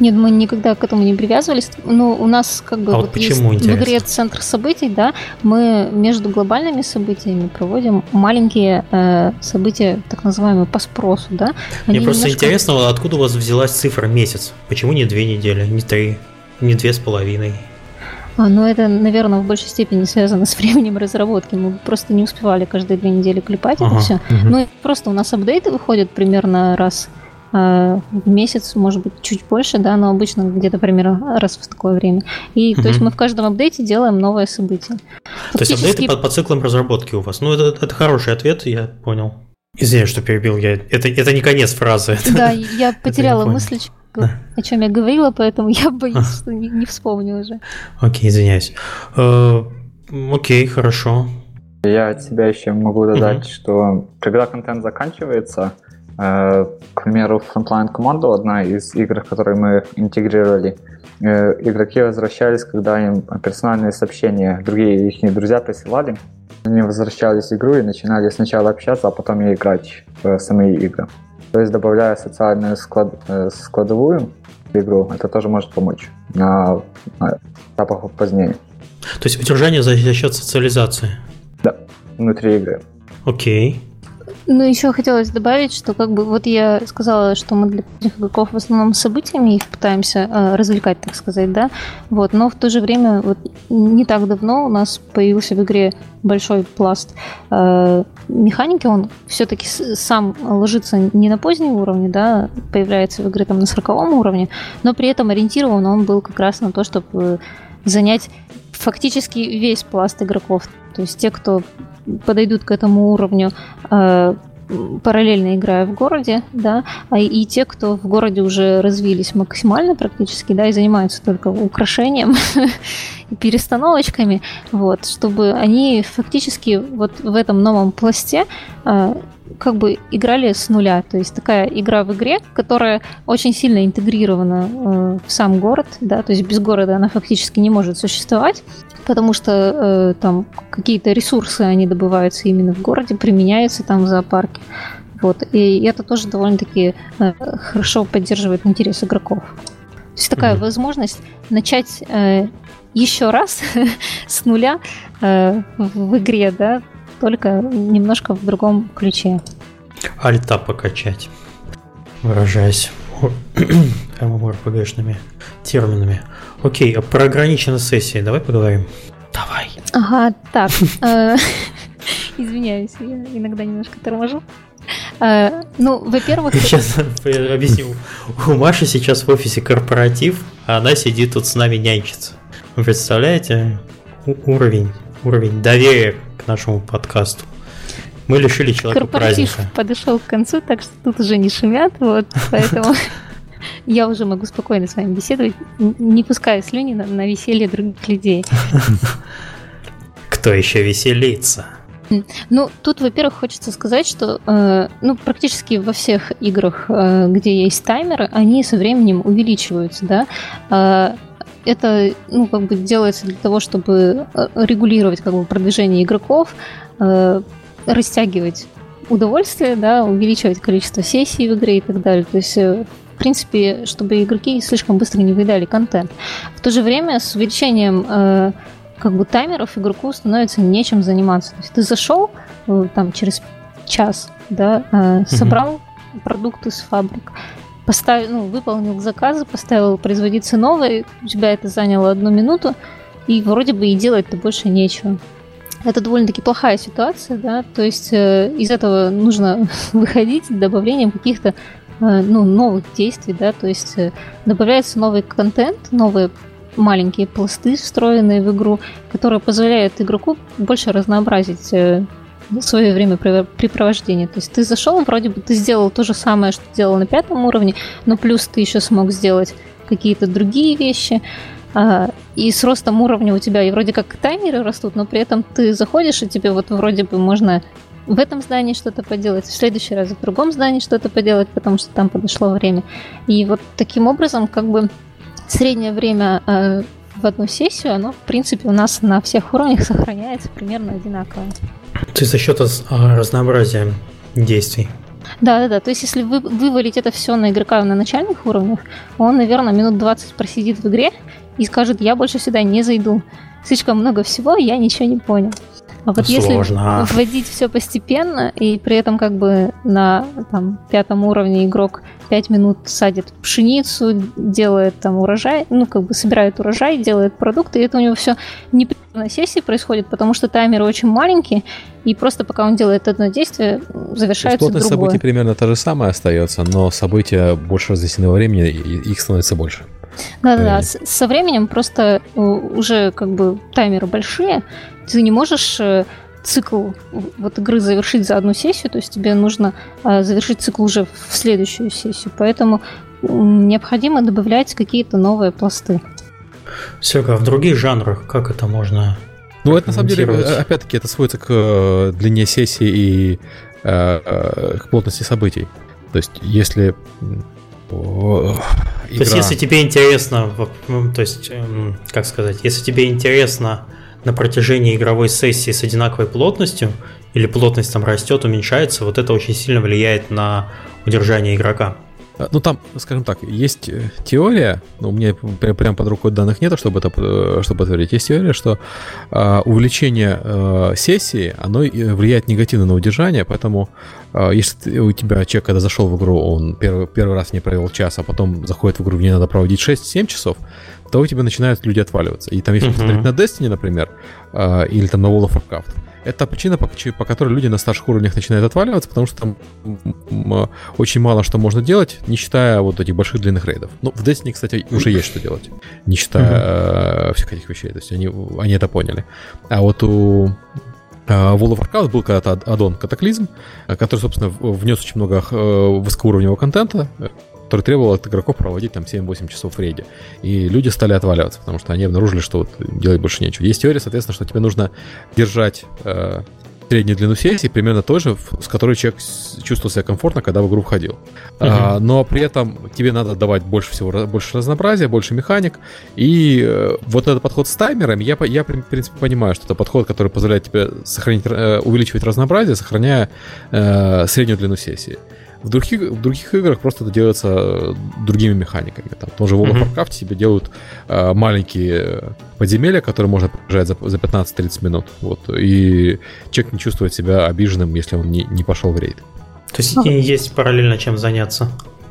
Нет, мы никогда к этому не привязывались. Ну, у нас как бы а вот, почему, есть интересно? в игре центр событий, да, мы между глобальными событиями проводим маленькие э, события, так называемые по спросу, да. Они Мне просто немножко... интересно, откуда у вас взялась цифра месяц? Почему не две недели, не три, не две с половиной? А, ну, это, наверное, в большей степени связано с временем разработки. Мы просто не успевали каждые две недели клепать ага. это все. Угу. Ну, и просто у нас апдейты выходят примерно раз в месяц, может быть, чуть больше, да, но обычно где-то примерно раз в такое время. И угу. то есть мы в каждом апдейте делаем новое событие. То есть апдейты по, по циклам разработки у вас. Ну, это, это хороший ответ, я понял. Извиняюсь, что перебил. Я... Это, это не конец фразы. Да, я потеряла мысль, да. о чем я говорила, поэтому я боюсь, а. что не, не вспомню уже. Окей, извиняюсь. Э, окей, хорошо. Я от себя еще могу додать, угу. что когда контент заканчивается, Э, к примеру, Frontline команду, одна из игр, которые мы интегрировали, э, игроки возвращались, когда им персональные сообщения другие их друзья присылали. Они возвращались в игру и начинали сначала общаться, а потом и играть в самые игры. То есть добавляя социальную склад, э, складовую в игру, это тоже может помочь на, на этапах позднее. То есть удержание за, за счет социализации? Да, внутри игры. Окей. Ну, еще хотелось добавить, что как бы вот я сказала, что мы для игроков в основном событиями их пытаемся э, развлекать, так сказать, да. Вот, но в то же время вот не так давно у нас появился в игре большой пласт э, механики, он все-таки сам ложится не на поздние уровни, да, появляется в игре там на 40 уровне, но при этом ориентирован он был как раз на то, чтобы занять фактически весь пласт игроков. То есть те, кто подойдут к этому уровню э, параллельно играя в городе, да, а и те, кто в городе уже развились максимально практически, да, и занимаются только украшением и перестановочками, вот, чтобы они фактически вот в этом новом пласте э, как бы играли с нуля. То есть такая игра в игре, которая очень сильно интегрирована э, в сам город, да, то есть без города она фактически не может существовать, потому что э, там какие-то ресурсы они добываются именно в городе, применяются там в зоопарке. Вот. И это тоже довольно-таки э, хорошо поддерживает интерес игроков. То есть такая mm-hmm. возможность начать э, еще раз с нуля э, в игре, да, только немножко в другом ключе. Альта покачать, выражаясь MMORPG-шными терминами. Окей, а про ограниченные сессии давай поговорим. Давай. Ага, так. Э, извиняюсь, я иногда немножко торможу. Э, ну, во-первых... Сейчас объясню. У Маши сейчас в офисе корпоратив, а она сидит тут с нами нянчится. Вы представляете? уровень, уровень доверия к нашему подкасту. Мы лишили человека Корпоратив праздника. подошел к концу, так что тут уже не шумят, вот, поэтому я уже могу спокойно с вами беседовать, не пуская слюни на, на веселье других людей. Кто еще веселится? Ну, тут, во-первых, хочется сказать, что э, ну, практически во всех играх, э, где есть таймеры, они со временем увеличиваются, да. Э, это, ну, как бы делается для того, чтобы э, регулировать как бы продвижение игроков, э, растягивать удовольствие, да, увеличивать количество сессий в игре и так далее. То есть э, в принципе, чтобы игроки слишком быстро не выдали контент. В то же время с увеличением э, как бы таймеров игроку становится нечем заниматься. То есть ты зашел э, там через час, да, э, собрал mm-hmm. продукты с фабрик, поставил, ну, выполнил заказы, поставил производиться новые, у тебя это заняло одну минуту, и вроде бы и делать-то больше нечего. Это довольно-таки плохая ситуация, да, то есть э, из этого нужно выходить добавлением каких-то э, ну, новых действий, да, то есть э, добавляется новый контент, новые маленькие пласты, встроенные в игру, которые позволяют игроку больше разнообразить э, свое время препровождения. То есть ты зашел, вроде бы ты сделал то же самое, что делал на пятом уровне, но плюс ты еще смог сделать какие-то другие вещи. А, и с ростом уровня у тебя и вроде как таймеры растут, но при этом ты заходишь, и тебе вот вроде бы можно в этом здании что-то поделать, в следующий раз в другом здании что-то поделать, потому что там подошло время. И вот таким образом как бы среднее время э, в одну сессию, оно, в принципе, у нас на всех уровнях сохраняется примерно одинаково. То есть за счет а, разнообразия действий. Да, да, да. То есть, если вы, вывалить это все на игрока на начальных уровнях, он, наверное, минут 20 просидит в игре и скажет, я больше сюда не зайду. Слишком много всего, я ничего не понял. А вот Сложно. если вводить все постепенно, и при этом как бы на там, пятом уровне игрок 5 минут садит пшеницу, делает там урожай, ну как бы собирает урожай, делает продукты, и это у него все не на сессии происходит, потому что таймеры очень маленькие, и просто пока он делает одно действие, завершается плотность другое. событий примерно та же самая остается, но события больше разнесены во времени, и их становится больше. Да-да-да, со временем просто э, уже как бы таймеры большие, ты не можешь э, цикл вот игры завершить за одну сессию, то есть тебе нужно э, завершить цикл уже в следующую сессию, поэтому необходимо добавлять какие-то новые пласты. Серега, а в других жанрах как это можно ну, это на самом деле, опять-таки, это сводится к длине сессии и э, к плотности событий. То есть, если игра... То есть, если тебе интересно, то есть, эм, как сказать, если тебе интересно на протяжении игровой сессии с одинаковой плотностью, или плотность там растет, уменьшается, вот это очень сильно влияет на удержание игрока. А, ну, там, скажем так, есть э, теория, но у меня прям под рукой данных нет, чтобы это э, чтобы подтвердить. Есть теория, что э, увеличение э, сессии, оно влияет негативно на удержание, поэтому э, если у тебя человек, когда зашел в игру, он первый, первый раз не провел час, а потом заходит в игру, где надо проводить 6-7 часов, то у тебя начинают люди отваливаться. И там, если uh-huh. посмотреть на Destiny, например, э, или там на World of Warcraft, это причина, по, по которой люди на старших уровнях начинают отваливаться, потому что там очень мало что можно делать, не считая вот этих больших длинных рейдов. Ну, в Destiny, кстати, уже есть что делать, не считая uh-huh. всех этих вещей. То есть они, они это поняли. А вот у World of Warcraft был когда-то аддон Катаклизм, который, собственно, внес очень много э, высокоуровневого контента, который требовал от игроков проводить там 7-8 часов в рейде. И люди стали отваливаться, потому что они обнаружили, что вот делать больше нечего. Есть теория, соответственно, что тебе нужно держать э, среднюю длину сессии примерно той же, с которой человек чувствовал себя комфортно, когда в игру входил. Uh-huh. А, но при этом тебе надо давать больше всего, больше разнообразия, больше механик. И э, вот этот подход с таймерами, я, я в принципе понимаю, что это подход, который позволяет тебе сохранить, э, увеличивать разнообразие, сохраняя э, среднюю длину сессии. В других, в других играх просто это делается э, другими механиками. Там тоже в World of Warcraft тебе делают э, маленькие подземелья, которые можно пробежать за, за 15-30 минут. Вот. И человек не чувствует себя обиженным, если он не, не пошел в рейд. То есть и есть параллельно чем заняться.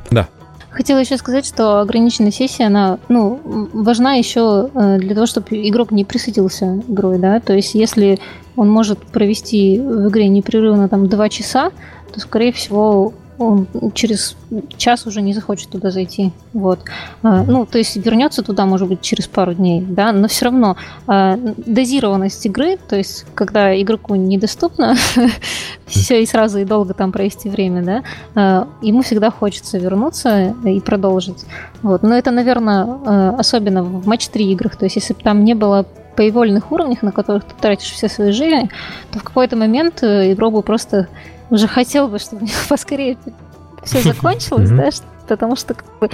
Да. Хотела еще сказать, что ограниченная сессия, она ну, важна еще э, для того, чтобы игрок не присытился игрой, да, то есть если он может провести в игре непрерывно там 2 часа, то, скорее всего, он через час уже не захочет туда зайти. Вот. А, ну, то есть вернется туда, может быть, через пару дней, да, но все равно а, дозированность игры, то есть когда игроку недоступно все и сразу и долго там провести время, да, а, ему всегда хочется вернуться и продолжить. Вот. Но это, наверное, особенно в матч-3 играх, то есть если бы там не было поивольных уровнях, на которых ты тратишь все свои жизни, то в какой-то момент э, игрок бы просто уже хотел бы, чтобы у поскорее все закончилось, да, потому что как бы,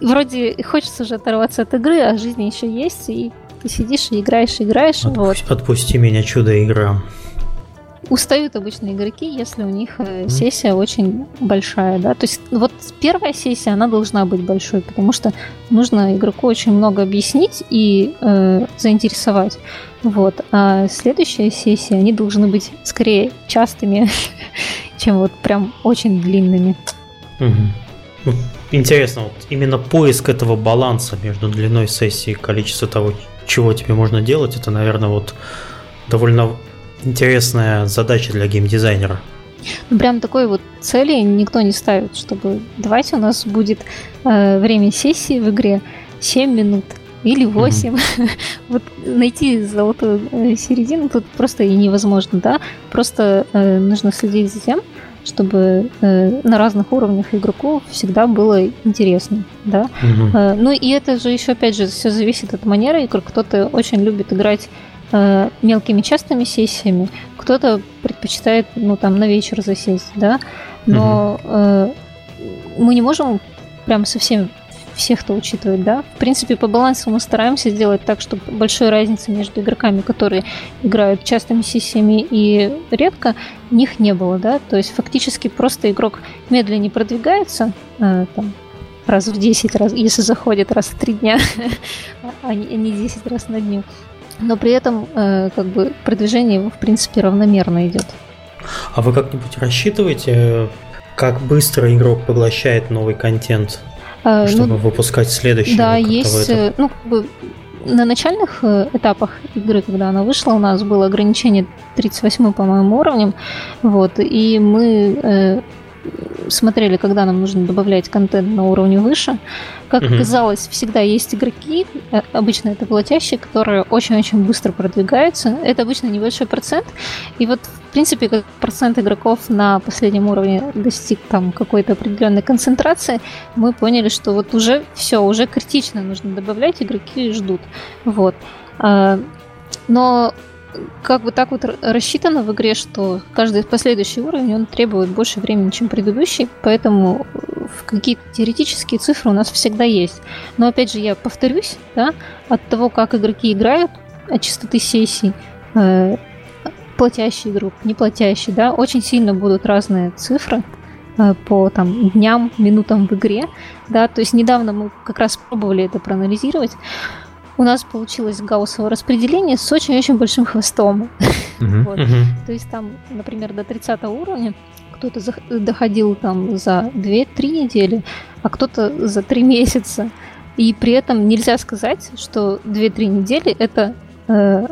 вроде хочется уже оторваться от игры, а жизни еще есть, и ты сидишь и играешь, играешь. Отпусти, вот. отпусти меня, чудо-игра устают обычно игроки, если у них mm-hmm. сессия очень большая, да. То есть вот первая сессия, она должна быть большой, потому что нужно игроку очень много объяснить и э, заинтересовать. Вот. А следующая сессия, они должны быть скорее частыми, чем вот прям очень длинными. Угу. Интересно, вот именно поиск этого баланса между длиной сессии и количеством того, чего тебе можно делать, это, наверное, вот довольно интересная задача для геймдизайнера. Ну, прям такой вот цели никто не ставит, чтобы давайте у нас будет э, время сессии в игре 7 минут или 8. Mm-hmm. вот найти золотую э, середину тут просто и невозможно, да? Просто э, нужно следить за тем, чтобы э, на разных уровнях игроку всегда было интересно, да. Mm-hmm. Э, ну и это же еще опять же все зависит от манеры игр. Кто-то очень любит играть э, мелкими частыми сессиями, кто-то предпочитает, ну, там, на вечер засесть, да, но э, мы не можем прям совсем всех-то учитывать, да. В принципе, по балансу мы стараемся сделать так, чтобы большой разницы между игроками, которые играют частыми сессиями и редко, них не было, да. То есть фактически просто игрок медленнее продвигается, э, там, раз в 10 раз, если заходит раз в 3 дня, а не 10 а раз на дню но при этом э, как бы продвижение его в принципе равномерно идет. А вы как-нибудь рассчитываете, как быстро игрок поглощает новый контент, а, чтобы ну, выпускать следующий? Да, есть, э, ну как бы на начальных э, этапах игры, когда она вышла, у нас было ограничение 38 по-моему, уровнем, вот, и мы э, смотрели, когда нам нужно добавлять контент на уровне выше. Как угу. оказалось, всегда есть игроки, э, обычно это платящие, которые очень-очень быстро продвигаются. Это обычно небольшой процент. И вот, в принципе, как процент игроков на последнем уровне достиг там какой-то определенной концентрации, мы поняли, что вот уже все, уже критично нужно добавлять, игроки ждут. Вот. А, но как бы так вот рассчитано в игре, что каждый последующий уровень, он требует больше времени, чем предыдущий, поэтому какие-то теоретические цифры у нас всегда есть. Но опять же, я повторюсь, да, от того, как игроки играют, от частоты сессий, э, платящий игрок, не платящий, да, очень сильно будут разные цифры э, по там дням, минутам в игре, да, то есть недавно мы как раз пробовали это проанализировать, у нас получилось гауссово распределение с очень-очень большим хвостом. Uh-huh. вот. uh-huh. То есть там, например, до 30 уровня кто-то доходил там за 2-3 недели, а кто-то за 3 месяца. И при этом нельзя сказать, что 2-3 недели это э,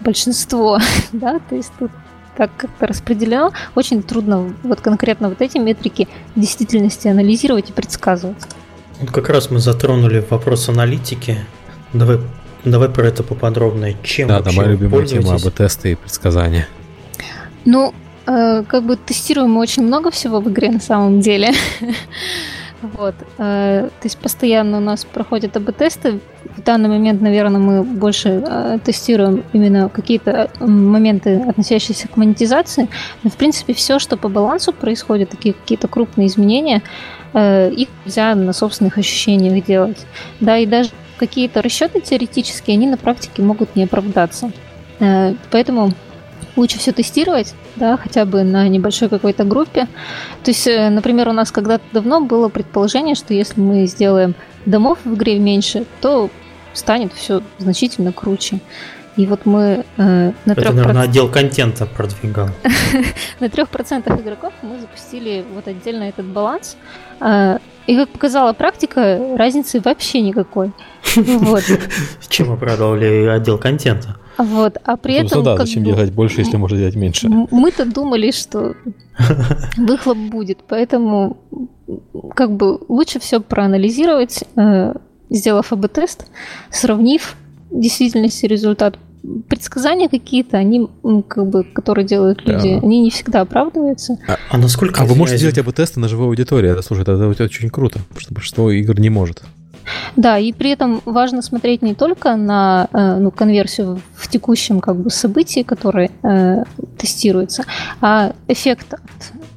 большинство, да, то есть тут так как-то распределено, очень трудно вот конкретно вот эти метрики в действительности анализировать и предсказывать. Вот как раз мы затронули вопрос аналитики. Давай, давай про это поподробнее. Чем да, вообще моя любимая тема об тесты и предсказания. Ну, э, как бы тестируем мы очень много всего в игре на самом деле. Вот. Э, то есть постоянно у нас проходят АБ-тесты. В данный момент, наверное, мы больше э, тестируем именно какие-то моменты, относящиеся к монетизации. Но, в принципе, все, что по балансу происходит, такие какие-то крупные изменения, э, их нельзя на собственных ощущениях делать. Да, и даже какие-то расчеты теоретические, они на практике могут не оправдаться. Э, поэтому лучше все тестировать, да, хотя бы на небольшой какой-то группе. То есть, э, например, у нас когда-то давно было предположение, что если мы сделаем домов в игре меньше, то станет все значительно круче. И вот мы э, на трех... Это, наверное, отдел контента продвигал. на трех процентах игроков мы запустили вот отдельно этот баланс. Э, и как показала практика, разницы вообще никакой. Вот. Чем оправдывали отдел контента? Вот, а при этом... да, зачем бы, делать больше, если можно делать меньше? Мы-то думали, что выхлоп будет, поэтому как бы лучше все проанализировать, э, сделав АБ-тест, сравнив действительность и результат. Предсказания какие-то, они, как бы, которые делают люди, да. они не всегда оправдываются. А, а насколько? А вы можете делать АБ-тесты на живой аудитории? Это, слушай, это, это очень круто, потому что большинство игр не может. Да, и при этом важно смотреть не только на э, ну, конверсию в текущем как бы, событии, которое э, тестируется, а эффект от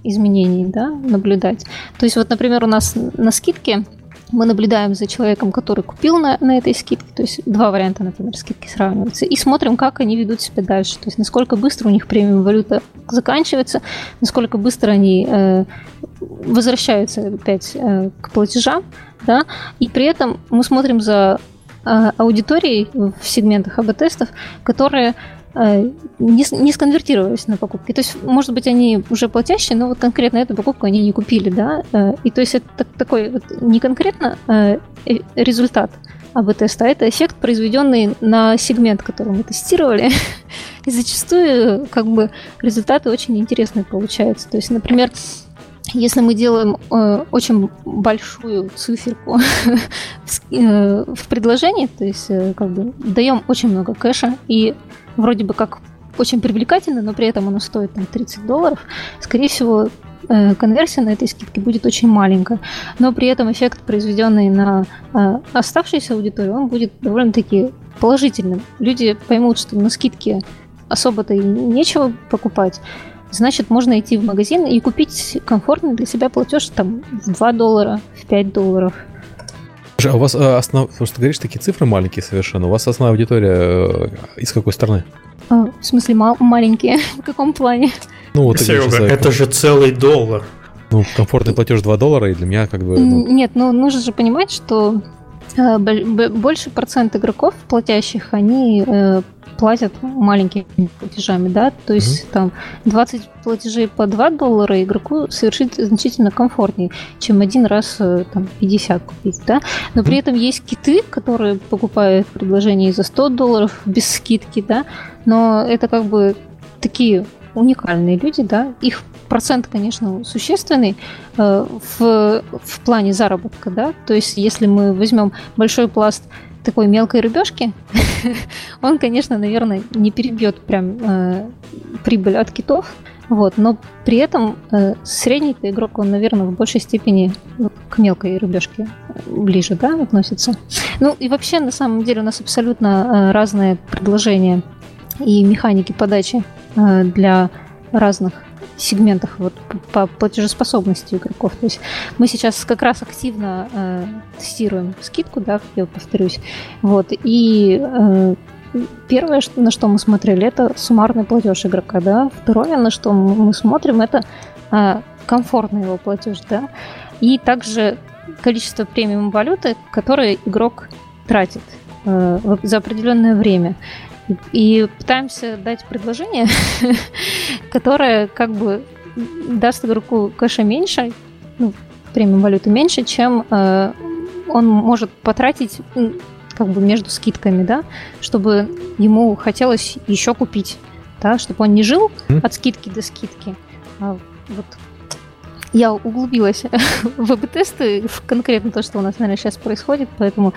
изменений да, наблюдать. То есть вот, например, у нас на скидке мы наблюдаем за человеком, который купил на, на этой скидке, то есть два варианта, например, скидки сравниваются, и смотрим, как они ведут себя дальше, то есть насколько быстро у них премиум валюта заканчивается, насколько быстро они э, возвращаются опять э, к платежам, да, и при этом мы смотрим за э, аудиторией в сегментах АБ-тестов, которые не, не сконвертировались на покупки. То есть, может быть, они уже платящие, но вот конкретно эту покупку они не купили, да. Э, и то есть это такой вот не конкретно результат АБ-теста, а это эффект, произведенный на сегмент, который мы тестировали. И зачастую как бы результаты очень интересные получаются. То есть, например, если мы делаем э, очень большую циферку э, в предложении, то есть э, как бы даем очень много кэша и вроде бы как очень привлекательно, но при этом оно стоит там 30 долларов, скорее всего, э, конверсия на этой скидке будет очень маленькая, но при этом эффект, произведенный на э, оставшуюся аудиторию, он будет довольно-таки положительным. Люди поймут, что на скидке особо-то и нечего покупать, значит, можно идти в магазин и купить комфортный для себя платеж там в 2 доллара, в 5 долларов. А у вас э, основ... Потому что ты говоришь, такие цифры маленькие совершенно. У вас основная аудитория э, из какой страны? А, в смысле, мал- маленькие? в каком плане? Ну, вот Серега, это же целый доллар. Ну, комфортный платеж 2 доллара, и для меня как бы... Ну... Нет, ну нужно же понимать, что больше процент игроков платящих, они э, платят маленькими платежами, да, то есть mm-hmm. там 20 платежей по 2 доллара игроку совершить значительно комфортнее, чем один раз э, там 50 купить, да, но mm-hmm. при этом есть киты, которые покупают предложения за 100 долларов без скидки, да, но это как бы такие уникальные люди, да, их процент, конечно, существенный э, в, в плане заработка, да, то есть если мы возьмем большой пласт такой мелкой рыбешки, он, конечно, наверное, не перебьет прям э, прибыль от китов, вот, но при этом э, средний игрок, он, наверное, в большей степени к мелкой рыбешке ближе, да, относится. Ну и вообще, на самом деле, у нас абсолютно э, разные предложения и механики подачи э, для разных сегментах вот, по платежеспособности игроков. То есть мы сейчас как раз активно э, тестируем скидку, да, я повторюсь. Вот, и э, первое, на что мы смотрели, это суммарный платеж игрока, да. Второе, на что мы смотрим, это э, комфортный его платеж, да. И также количество премиум валюты, которое игрок тратит э, за определенное время и пытаемся дать предложение, которое как бы даст игроку кэша меньше, ну, премиум валюты меньше, чем э, он может потратить как бы между скидками, да, чтобы ему хотелось еще купить, да, чтобы он не жил от скидки до скидки, а вот я углубилась в АБ-тесты, в конкретно то, что у нас, наверное, сейчас происходит, поэтому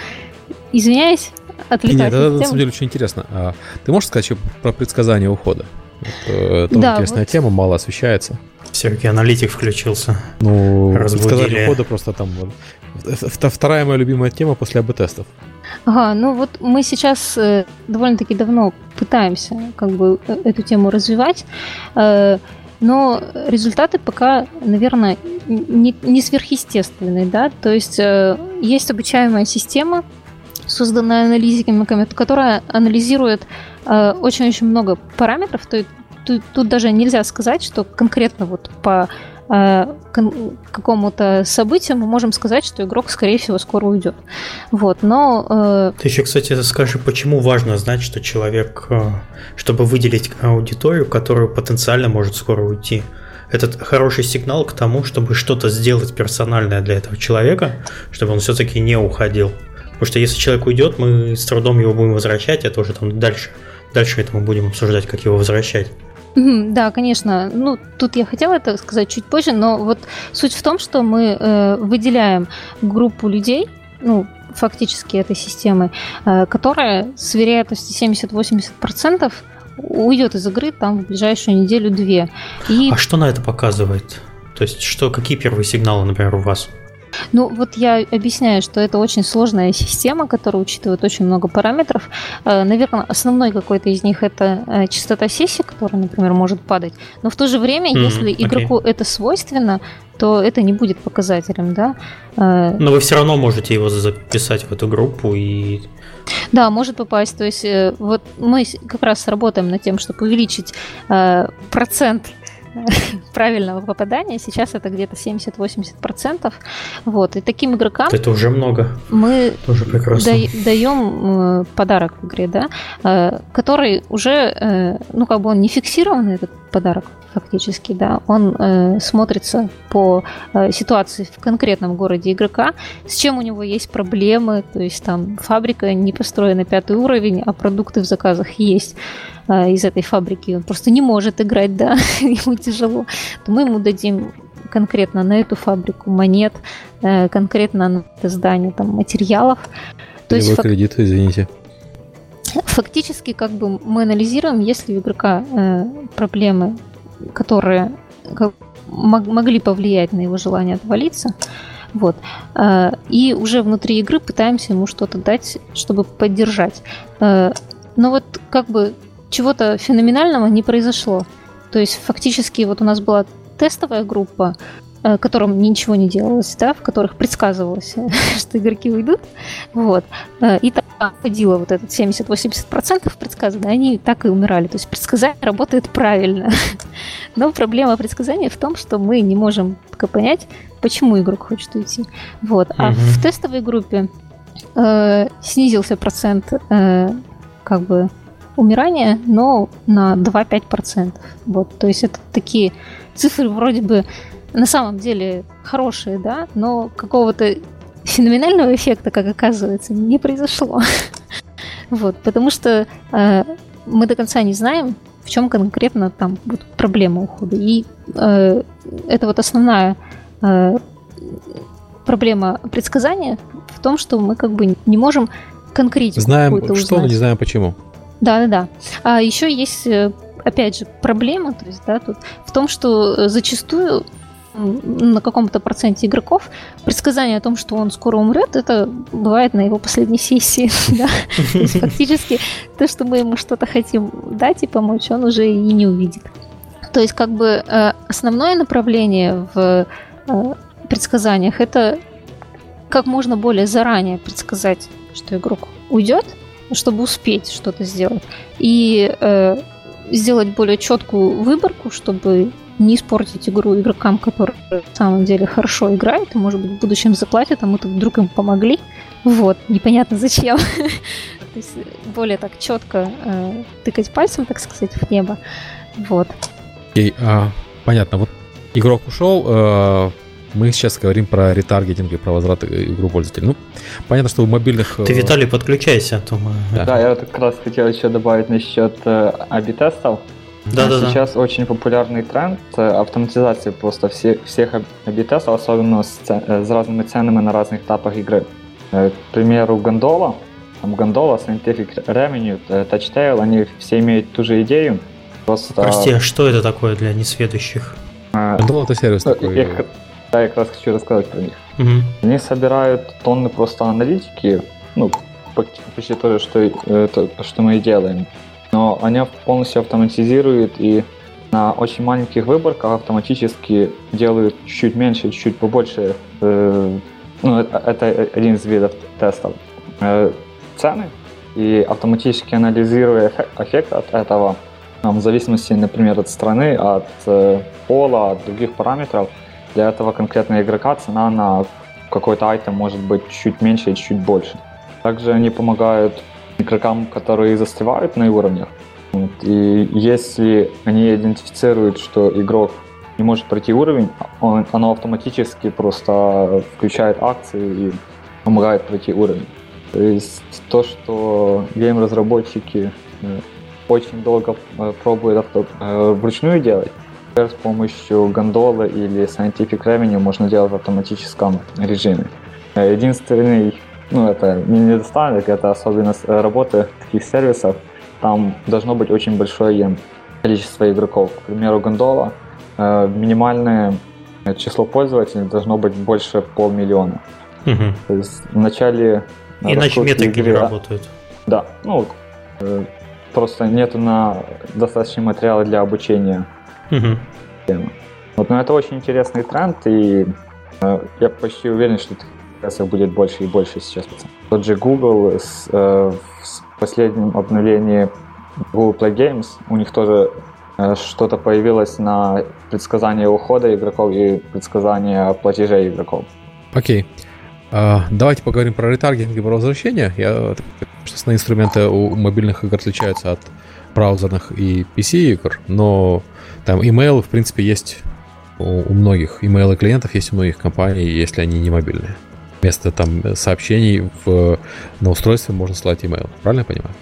извиняюсь, отвлекать. Нет, это на самом деле очень интересно. А ты можешь сказать еще про предсказание ухода? Это да, интересная вот. тема, мало освещается. Все-таки аналитик включился. Ну, предсказание ухода просто там... Вторая моя любимая тема после АБ-тестов. Ага, ну вот мы сейчас э, довольно-таки давно пытаемся как бы э, эту тему развивать, э, но результаты пока, наверное, не, не сверхъестественные, да, то есть э, есть обучаемая система, созданная аналитиками, которая анализирует э, очень-очень много параметров. То есть тут, тут даже нельзя сказать, что конкретно вот по э, какому-то событию мы можем сказать, что игрок, скорее всего, скоро уйдет. Вот, но... Э... Ты еще, кстати, скажи, почему важно знать, что человек, чтобы выделить аудиторию, которая потенциально может скоро уйти, этот хороший сигнал к тому, чтобы что-то сделать персональное для этого человека, чтобы он все-таки не уходил. Потому что если человек уйдет, мы с трудом его будем возвращать, это уже там дальше дальше это мы будем обсуждать, как его возвращать. Да, конечно. Ну, тут я хотела это сказать чуть позже, но вот суть в том, что мы э, выделяем группу людей, ну, фактически этой системы, э, которая с вероятностью 70-80% уйдет из игры там в ближайшую неделю-две. И... А что на это показывает? То есть, что, какие первые сигналы, например, у вас? Ну, вот я объясняю, что это очень сложная система, которая учитывает очень много параметров. Э, Наверное, основной какой-то из них это э, частота сессии, которая, например, может падать. Но в то же время, mm-hmm, если игроку okay. это свойственно, то это не будет показателем, да. Э, Но вы все равно можете его записать в эту группу и да, может попасть. То есть вот мы как раз работаем над тем, чтобы увеличить э, процент правильного попадания. Сейчас это где-то 70-80%. Вот. И таким игрокам... Это уже много. Мы уже прекрасно. даем э, подарок в игре, да, э, который уже, э, ну, как бы он не фиксированный, этот подарок фактически, да, он э, смотрится по э, ситуации в конкретном городе игрока, с чем у него есть проблемы, то есть там фабрика не построена пятый уровень, а продукты в заказах есть э, из этой фабрики, он просто не может играть, да, ему тяжело, то мы ему дадим конкретно на эту фабрику монет, э, конкретно на это здание там материалов. То есть, фак... кредит, извините. Фактически, как бы мы анализируем, если у игрока э, проблемы которые могли повлиять на его желание отвалиться. Вот. Э, и уже внутри игры пытаемся ему что-то дать, чтобы поддержать. Э, но вот как бы чего-то феноменального не произошло. То есть фактически вот у нас была тестовая группа, которым ничего не делалось, да, в которых предсказывалось, что игроки уйдут. Вот. Э, и там ходило вот этот 70-80% предсказано, они так и умирали. То есть предсказание работает правильно. Но проблема предсказания в том, что мы не можем пока понять, почему игрок хочет уйти. Вот. А угу. в тестовой группе э, снизился процент э, как бы умирания, но на 2-5%. Вот. То есть это такие цифры вроде бы на самом деле хорошие, да, но какого-то феноменального эффекта, как оказывается, не произошло. Вот, потому что э, мы до конца не знаем, в чем конкретно там вот проблема ухода. И э, это вот основная э, проблема предсказания в том, что мы как бы не можем конкретно Знаем что, узнать. но не знаем почему. Да, да, да. А еще есть, э, опять же, проблема, то есть, да, тут в том, что э, зачастую на каком-то проценте игроков предсказание о том, что он скоро умрет, это бывает на его последней сессии. То есть фактически то, что мы ему что-то хотим дать и помочь, он уже и не увидит. То есть как бы э, основное направление в э, предсказаниях это как можно более заранее предсказать, что игрок уйдет, чтобы успеть что-то сделать. И э, сделать более четкую выборку, чтобы не испортить игру игрокам, которые на самом деле хорошо играют, и, может быть, в будущем заплатят, а мы тут вдруг им помогли. Вот, непонятно зачем. То есть более так четко э, тыкать пальцем, так сказать, в небо. Вот. Окей, а, понятно. Вот игрок ушел, э, мы сейчас говорим про ретаргетинг и про возврат игру пользователя. Ну, понятно, что у мобильных... Ты, э, Виталий, подключайся, а то мы... Да, да я как раз хотел еще добавить насчет э, AB-тестов. Да, да, Сейчас да. очень популярный тренд э, автоматизации просто все, всех абитесов, особенно с, э, с разными ценами на разных этапах игры. Э, к примеру, Гондола, там Гондола, Scientific Revenue, Touchtail, они все имеют ту же идею. Просто... Прости, а что это такое для несведущих? Гондола это сервис такой. Я, да, я как раз хочу рассказать про них. Угу. Они собирают тонны просто аналитики, ну, почти то же, что, то, что мы и делаем но они полностью автоматизируют и на очень маленьких выборках автоматически делают чуть-чуть меньше, чуть-чуть побольше. Э, ну, э, это один из видов тестов. Э, цены и автоматически анализируя эффект от этого, в зависимости, например, от страны, от э, пола, от других параметров, для этого конкретного игрока цена на какой-то айтем может быть чуть меньше и чуть больше. Также они помогают игрокам, которые застревают на уровнях. И если они идентифицируют, что игрок не может пройти уровень, он, оно автоматически просто включает акции и помогает пройти уровень. То есть то, что гейм-разработчики э, очень долго э, пробует авто, э, вручную делать. С помощью гондолы или Scientific Revenue можно делать в автоматическом режиме. Единственный, ну это не недостаток, это особенность э, работы таких сервисов. Там должно быть очень большое количество игроков. К примеру, гондола, э, минимальное число пользователей должно быть больше полмиллиона. Угу. То есть в начале Иначе метрики игры, не работают. Да, ну просто нету на достаточно материала для обучения. Угу. Вот, но это очень интересный тренд, и э, я почти уверен, что таких будет больше и больше сейчас. Тот же Google с, э, с последним обновлением Google Play Games, у них тоже э, что-то появилось на предсказание ухода игроков и предсказание платежей игроков. Окей. Okay. Uh, давайте поговорим про ретаргетинг и про возвращение. Я, основные инструменты у мобильных игр отличаются от браузерных и PC игр, но там email, в принципе, есть у, у многих. Email клиентов есть у многих компаний, если они не мобильные. Вместо там сообщений в, на устройстве можно слать email. Правильно я понимаю?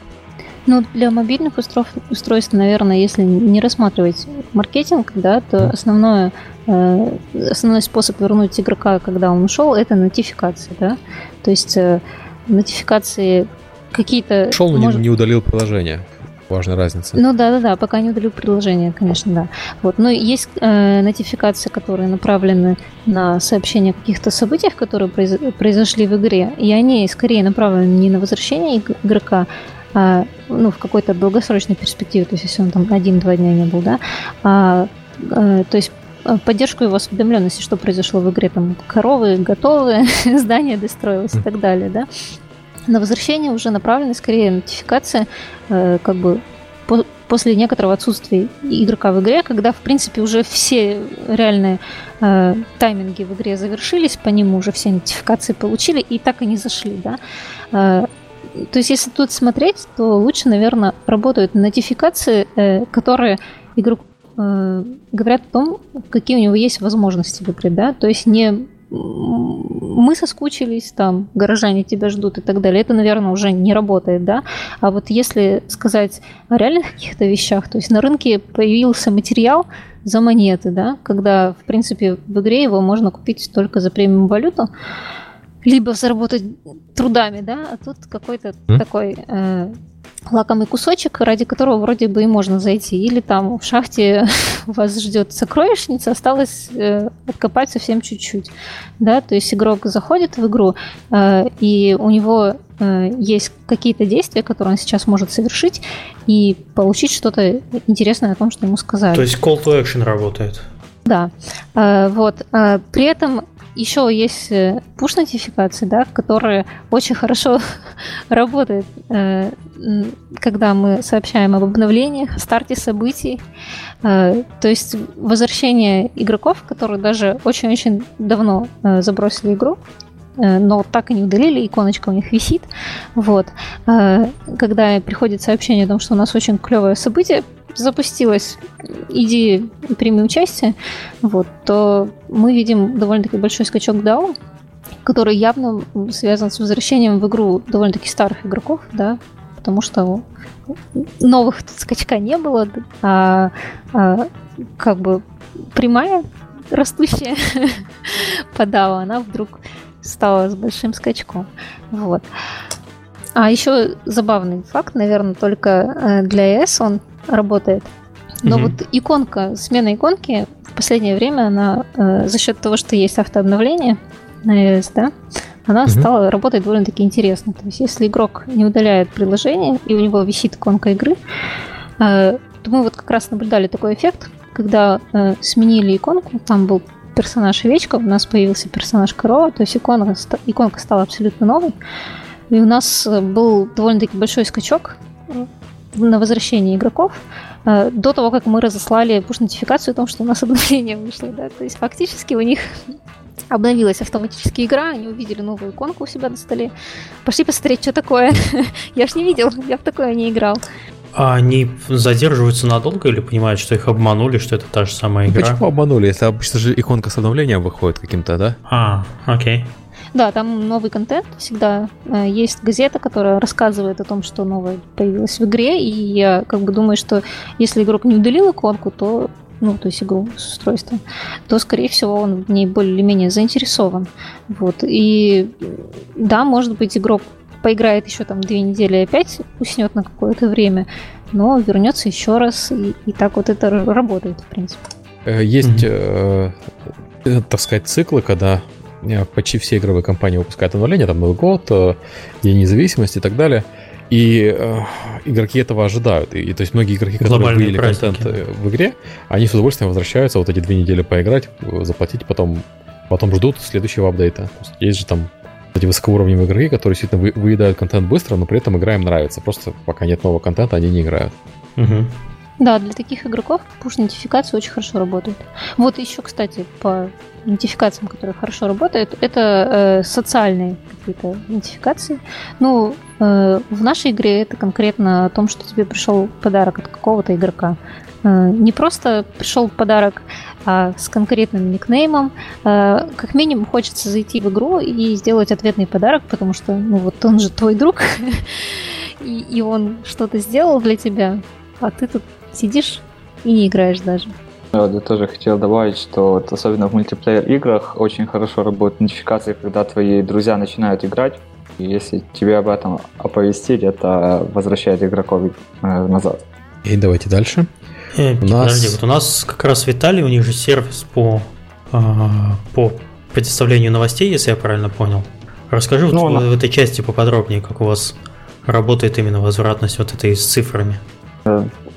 Ну, для мобильных устройств, устройств, наверное, если не рассматривать маркетинг, да, то основное, э, основной способ вернуть игрока, когда он ушел, это нотификация, да. То есть э, нотификации какие-то... Ушел, но может... не удалил приложение важная разница. Ну да, да, да, пока не удалил приложение, конечно, да. Вот, но есть э, нотификации, которые направлены на сообщение о каких-то событиях, которые произ... произошли в игре, и они скорее направлены не на возвращение игрока, а, ну, в какой-то долгосрочной перспективе, то есть если он там один-два дня не был, да, а, а, то есть а, поддержку его осведомленности, что произошло в игре, там коровы готовы, здание достроилось и так далее, да. На возвращение уже направлены скорее нотификация, э, как бы по, после некоторого отсутствия игрока в игре, когда, в принципе, уже все реальные э, тайминги в игре завершились, по нему уже все нотификации получили и так и не зашли, да. Э, то есть, если тут смотреть, то лучше, наверное, работают нотификации, э, которые игроку э, говорят о том, какие у него есть возможности в игре, да, то есть не мы соскучились, там, горожане тебя ждут и так далее, это, наверное, уже не работает, да. А вот если сказать о реальных каких-то вещах, то есть на рынке появился материал за монеты, да, когда, в принципе, в игре его можно купить только за премиум валюту, либо заработать трудами, да, а тут какой-то mm. такой э, лакомый кусочек, ради которого вроде бы и можно зайти. Или там в шахте вас ждет сокровищница, осталось э, откопать совсем чуть-чуть. Да? То есть игрок заходит в игру, э, и у него э, есть какие-то действия, которые он сейчас может совершить, и получить что-то интересное о том, что ему сказали. То есть call to action работает. Да, э, вот. Э, при этом еще есть push-нотификации, да, которые очень хорошо работают, э, когда мы сообщаем об обновлениях, старте событий. Э, то есть возвращение игроков, которые даже очень-очень давно э, забросили игру, но так и не удалили, иконочка у них висит. Вот. Когда приходит сообщение о том, что у нас очень клевое событие, запустилась идея и прими участие, вот, то мы видим довольно-таки большой скачок DAO, который явно связан с возвращением в игру довольно-таки старых игроков, да, потому что новых тут скачка не было, а, а как бы прямая растущая по DAO, она вдруг стала с большим скачком. Вот. А еще забавный факт, наверное, только э, для ES он работает. Но mm-hmm. вот иконка, смена иконки в последнее время, она э, за счет того, что есть автообновление на iOS, да, она mm-hmm. стала работать довольно-таки интересно. То есть, если игрок не удаляет приложение, и у него висит иконка игры, э, то мы вот как раз наблюдали такой эффект, когда э, сменили иконку, там был персонаж овечка, у нас появился персонаж корова, то есть иконка, иконка стала абсолютно новой. И у нас э, был довольно-таки большой скачок на возвращение игроков э, до того, как мы разослали push-нотификацию о том, что у нас обновление вышло. Да? То есть фактически у них обновилась автоматически игра, они увидели новую иконку у себя на столе. Пошли посмотреть, что такое. я ж не видел, я в такое не играл. А они задерживаются надолго или понимают, что их обманули, что это та же самая игра? Почему обманули? Если обычно же иконка с обновлением выходит каким-то, да? А, окей. Да, там новый контент всегда. Э, есть газета, которая рассказывает о том, что новое появилось в игре, и я как бы думаю, что если игрок не удалил иконку, то ну, то есть игру с устройством, то, скорее всего, он в ней более или менее заинтересован. Вот. И да, может быть, игрок поиграет еще там две недели и опять уснет на какое-то время, но вернется еще раз, и, и так вот это работает, в принципе. Э, есть, mm-hmm. э, так сказать, циклы, когда почти все игровые компании выпускают обновления, там Новый год, э, День независимости и так далее. И э, игроки этого ожидают. И, и то есть многие игроки, которые выявили контент в игре, они с удовольствием возвращаются вот эти две недели поиграть, заплатить, потом, потом ждут следующего апдейта. Есть, есть же там эти высокоуровневые игроки, которые действительно вы, выедают контент быстро, но при этом игра им нравится. Просто пока нет нового контента, они не играют. Угу. Да, для таких игроков push-нотификации очень хорошо работают. Вот еще, кстати, по нотификациям, которые хорошо работают, это э, социальные какие-то нотификации. Ну, э, в нашей игре это конкретно о том, что тебе пришел подарок от какого-то игрока. Э, не просто пришел подарок, а с конкретным никнеймом. Э, как минимум хочется зайти в игру и сделать ответный подарок, потому что, ну вот он же твой друг, и он что-то сделал для тебя, а ты тут сидишь и не играешь даже. Я тоже хотел добавить, что вот особенно в мультиплеер играх очень хорошо работают нотификации, когда твои друзья начинают играть. И если тебе об этом оповестить, это возвращает игроков э, назад. И давайте дальше. Э, у нас... Подожди, вот у нас как раз Виталий, у них же сервис по, э, по предоставлению новостей, если я правильно понял. Расскажи ну, вот на... в этой части поподробнее, как у вас работает именно возвратность вот этой с цифрами.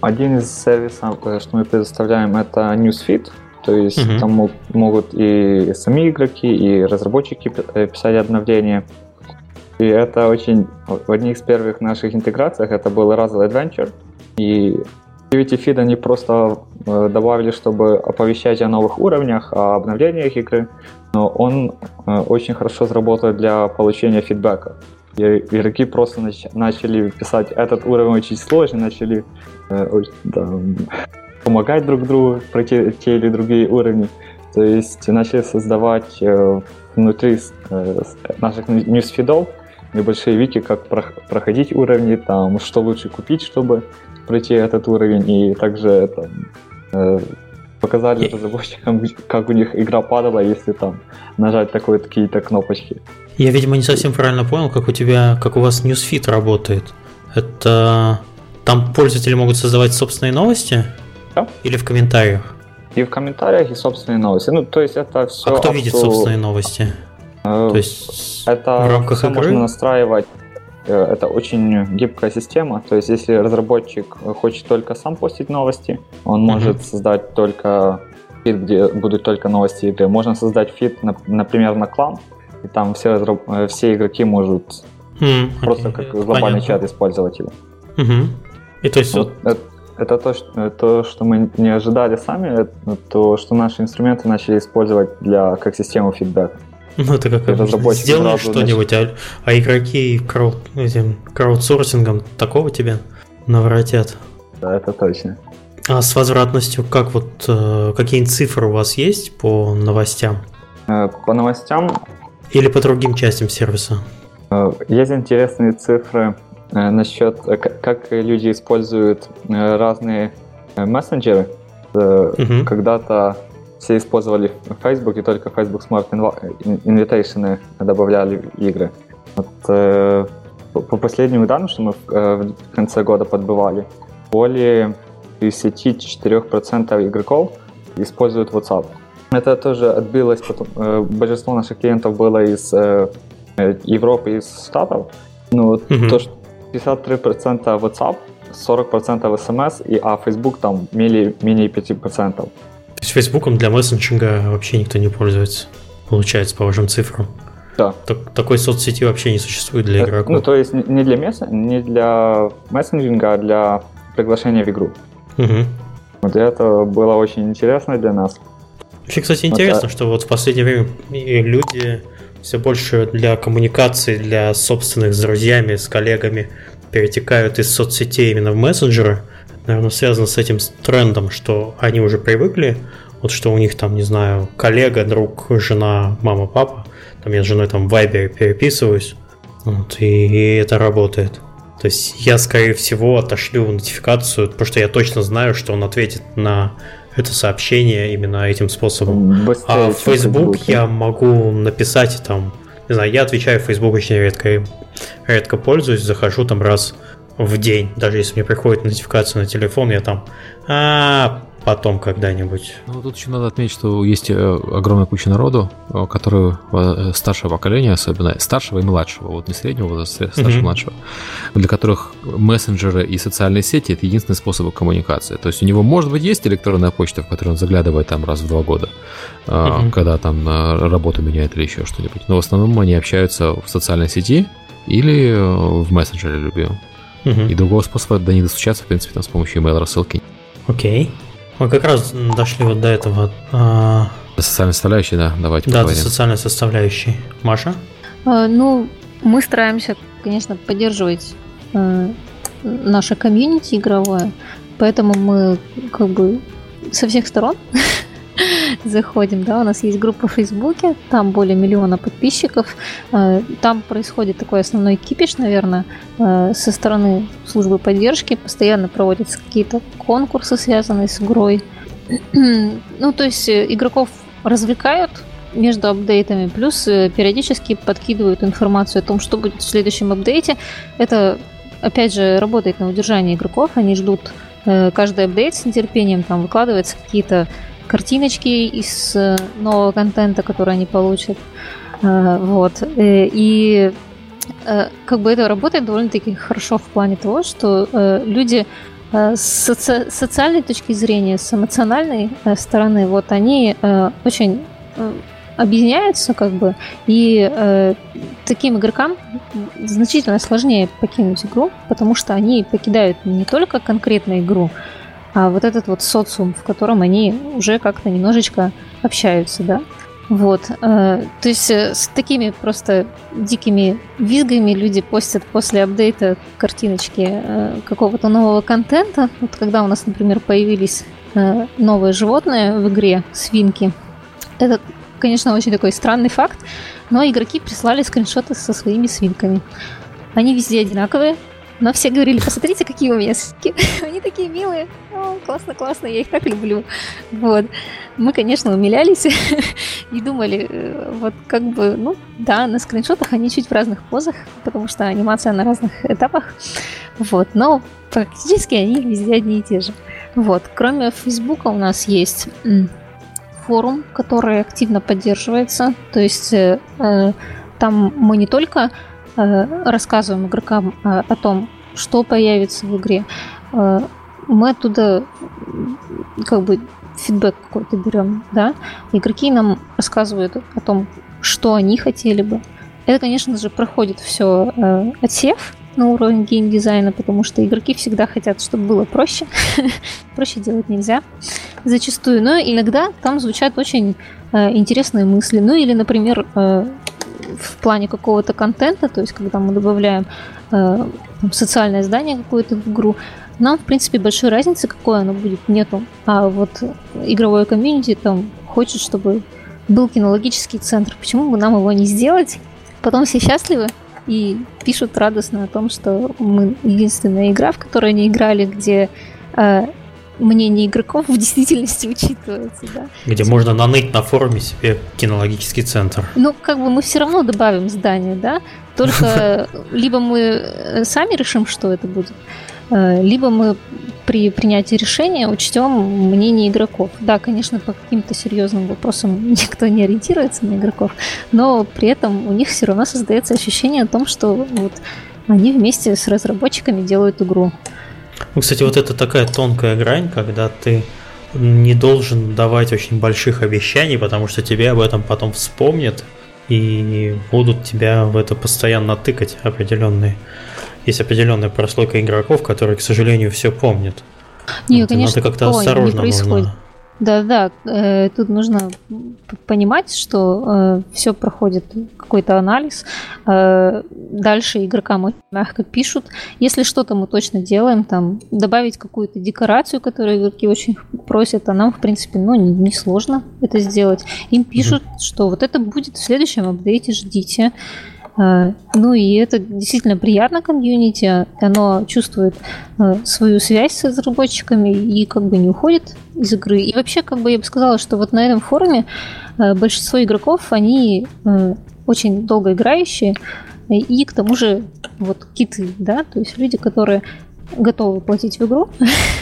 Э, один из сервисов, э, что мы предоставляем, это Newsfeed. То есть uh-huh. там могут и сами игроки, и разработчики э, писать обновления. И это очень... В одних из первых наших интеграциях это был Razzle Adventure. И Activity Feed они просто добавили, чтобы оповещать о новых уровнях, о обновлениях игры. Но он очень хорошо сработает для получения фидбэка. И игроки просто нач- начали писать, этот уровень очень сложный, начали э, да, помогать друг другу пройти те или другие уровни. То есть начали создавать э, внутри э, наших ньюсфидов небольшие вики, как про- проходить уровни, там, что лучше купить, чтобы пройти этот уровень, и также там, э, показали разработчикам, как у них игра падала, если там нажать такое какие-то кнопочки. Я, видимо, не совсем правильно понял, как у тебя, как у вас Newsfeed работает. Это там пользователи могут создавать собственные новости? Да. Или в комментариях? И в комментариях, и собственные новости. Ну, то есть это все... А кто видит собственные новости? Э, то есть это в рамках игры? можно настраивать Э, это очень гибкая система. То есть, если разработчик хочет только сам постить новости, он mm-hmm. может создать только фид, где будут только новости игры. Можно создать фид, например, на клан, и там все, э, все игроки могут mm, просто как глобальный чат использовать его. Mm-hmm. И то есть вот, это, это то, что, то, что мы не ожидали сами, то, что наши инструменты начали использовать для как систему фидбэка. Ну, это как сделаешь что-нибудь, а, а игроки крауд, этим краудсорсингом такого тебе наворотят. Да, это точно. А с возвратностью как вот, э, какие цифры у вас есть по новостям? Э, по новостям? Или по другим частям сервиса? Э, есть интересные цифры насчет, как люди используют разные мессенджеры. Угу. Когда-то все использовали Facebook, и только Facebook Smart Invitation добавляли игры. Вот, э, по последним данным, что мы в, э, в конце года подбывали, более 54% игроков используют WhatsApp. Это тоже отбилось, потом, э, большинство наших клиентов было из э, Европы, из Штатов. Ну, mm-hmm. то, что 53% WhatsApp, 40% SMS, и, а Facebook там менее, менее 5%. То есть Фейсбуком для мессенджинга вообще никто не пользуется, получается, по вашим цифрам. Да. Так, такой соцсети вообще не существует для игроков. Ну, то есть не для, месс... не для мессенджинга, а для приглашения в игру. Угу. Вот это было очень интересно для нас. Вообще, кстати, интересно, вот, что вот в последнее время люди все больше для коммуникации, для собственных с друзьями, с коллегами перетекают из соцсетей именно в мессенджеры. Наверное, связано с этим трендом, что они уже привыкли, вот что у них там, не знаю, коллега, друг, жена, мама, папа, Там я с женой там в Viber переписываюсь, вот, и, и это работает. То есть я, скорее всего, отошлю нотификацию, потому что я точно знаю, что он ответит на это сообщение именно этим способом. Быстрее, а в Facebook я могу написать там, не знаю, я отвечаю в Facebook очень редко, редко пользуюсь, захожу там раз в день, даже если мне приходит нотификация на телефон, я там, а, потом когда-нибудь. Ну, тут еще надо отметить, что есть э, огромная куча народу, э, которые э, старшего поколения, особенно старшего и младшего, вот не среднего возраста, старшего и младшего, для которых мессенджеры и социальные сети это единственный способ коммуникации. То есть у него, может быть, есть электронная почта, в которую он заглядывает там раз в два года, mm-hmm. когда там работу меняет или еще что-нибудь. Но в основном они общаются в социальной сети или в мессенджере любимом. Mm-hmm. И другого способа до них достучаться, в принципе, там с помощью email рассылки. Окей. Okay. Мы как раз дошли вот до этого. А... До социальной составляющей, да, давайте Да, поговорим. до социальной составляющей. Маша? А, ну, мы стараемся, конечно, поддерживать а, наше комьюнити игровое, поэтому мы как бы со всех сторон заходим, да, у нас есть группа в Фейсбуке, там более миллиона подписчиков, э, там происходит такой основной кипиш, наверное, э, со стороны службы поддержки, постоянно проводятся какие-то конкурсы, связанные с игрой. ну, то есть э, игроков развлекают между апдейтами, плюс периодически подкидывают информацию о том, что будет в следующем апдейте. Это, опять же, работает на удержание игроков, они ждут каждый апдейт с нетерпением, там выкладываются какие-то картиночки из э, нового контента, который они получат. Э, вот. Э, и как бы это работает довольно-таки хорошо в плане того, что люди с соци- социальной точки зрения, с эмоциональной стороны, вот они очень объединяются, как бы, и э, таким игрокам значительно сложнее покинуть игру, потому что они покидают не только конкретно игру, а вот этот вот социум, в котором они уже как-то немножечко общаются, да. Вот. Э, то есть э, с такими просто дикими визгами люди постят после апдейта картиночки э, какого-то нового контента. Вот когда у нас, например, появились новые животные в игре, свинки. Это, конечно, очень такой странный факт, но игроки прислали скриншоты со своими свинками. Они везде одинаковые, но все говорили, посмотрите, какие у меня свинки. Они такие милые. О, классно, классно, я их так люблю. Вот. Мы, конечно, умилялись и думали, э, вот как бы, ну, да, на скриншотах они чуть в разных позах, потому что анимация на разных этапах. Вот. Но практически они везде одни и те же. Вот. Кроме Фейсбука у нас есть форум, который активно поддерживается. То есть э, э там мы не только рассказываем игрокам э, о том, что появится в игре, э, мы оттуда как бы фидбэк какой-то берем, да, игроки нам рассказывают о том, что они хотели бы. Это, конечно же, проходит все э, отсев на уровень геймдизайна, потому что игроки всегда хотят, чтобы было проще. проще делать нельзя зачастую, но иногда там звучат очень э, интересные мысли. Ну или, например, э, в плане какого-то контента, то есть когда мы добавляем э, социальное здание какое-то в игру, нам, в принципе, большой разницы, какое оно будет, нету. А вот игровое комьюнити там хочет, чтобы был кинологический центр. Почему бы нам его не сделать? Потом все счастливы и пишут радостно о том, что мы единственная игра, в которой они играли, где э, мнение игроков в действительности учитывается, да. Где можно наныть на форуме себе кинологический центр. Ну, как бы мы все равно добавим здание, да, только либо мы э, сами решим, что это будет, э, либо мы при принятии решения учтем мнение игроков. Да, конечно, по каким-то серьезным вопросам никто не ориентируется на игроков, но при этом у них все равно создается ощущение о том, что вот они вместе с разработчиками делают игру. Ну, кстати, вот это такая тонкая грань, когда ты не должен давать очень больших обещаний, потому что тебе об этом потом вспомнят и будут тебя в это постоянно тыкать определенные. Есть определенная прослойка игроков, которые, к сожалению, все помнят. Не, вот, конечно, надо как-то осторожно не происходит. Нужно. Да-да, э, тут нужно понимать, что э, все проходит какой-то анализ. Э, дальше игрокам очень мягко пишут. Если что-то мы точно делаем, там добавить какую-то декорацию, которую игроки очень просят, а нам, в принципе, ну, не, сложно это сделать. Им пишут, mm-hmm. что вот это будет в следующем апдейте, ждите. Ну и это действительно приятно комьюнити, оно чувствует а, свою связь с разработчиками и как бы не уходит из игры. И вообще, как бы я бы сказала, что вот на этом форуме а, большинство игроков, они очень долго играющие, и к тому же вот киты, да, то есть люди, которые готовы платить в игру,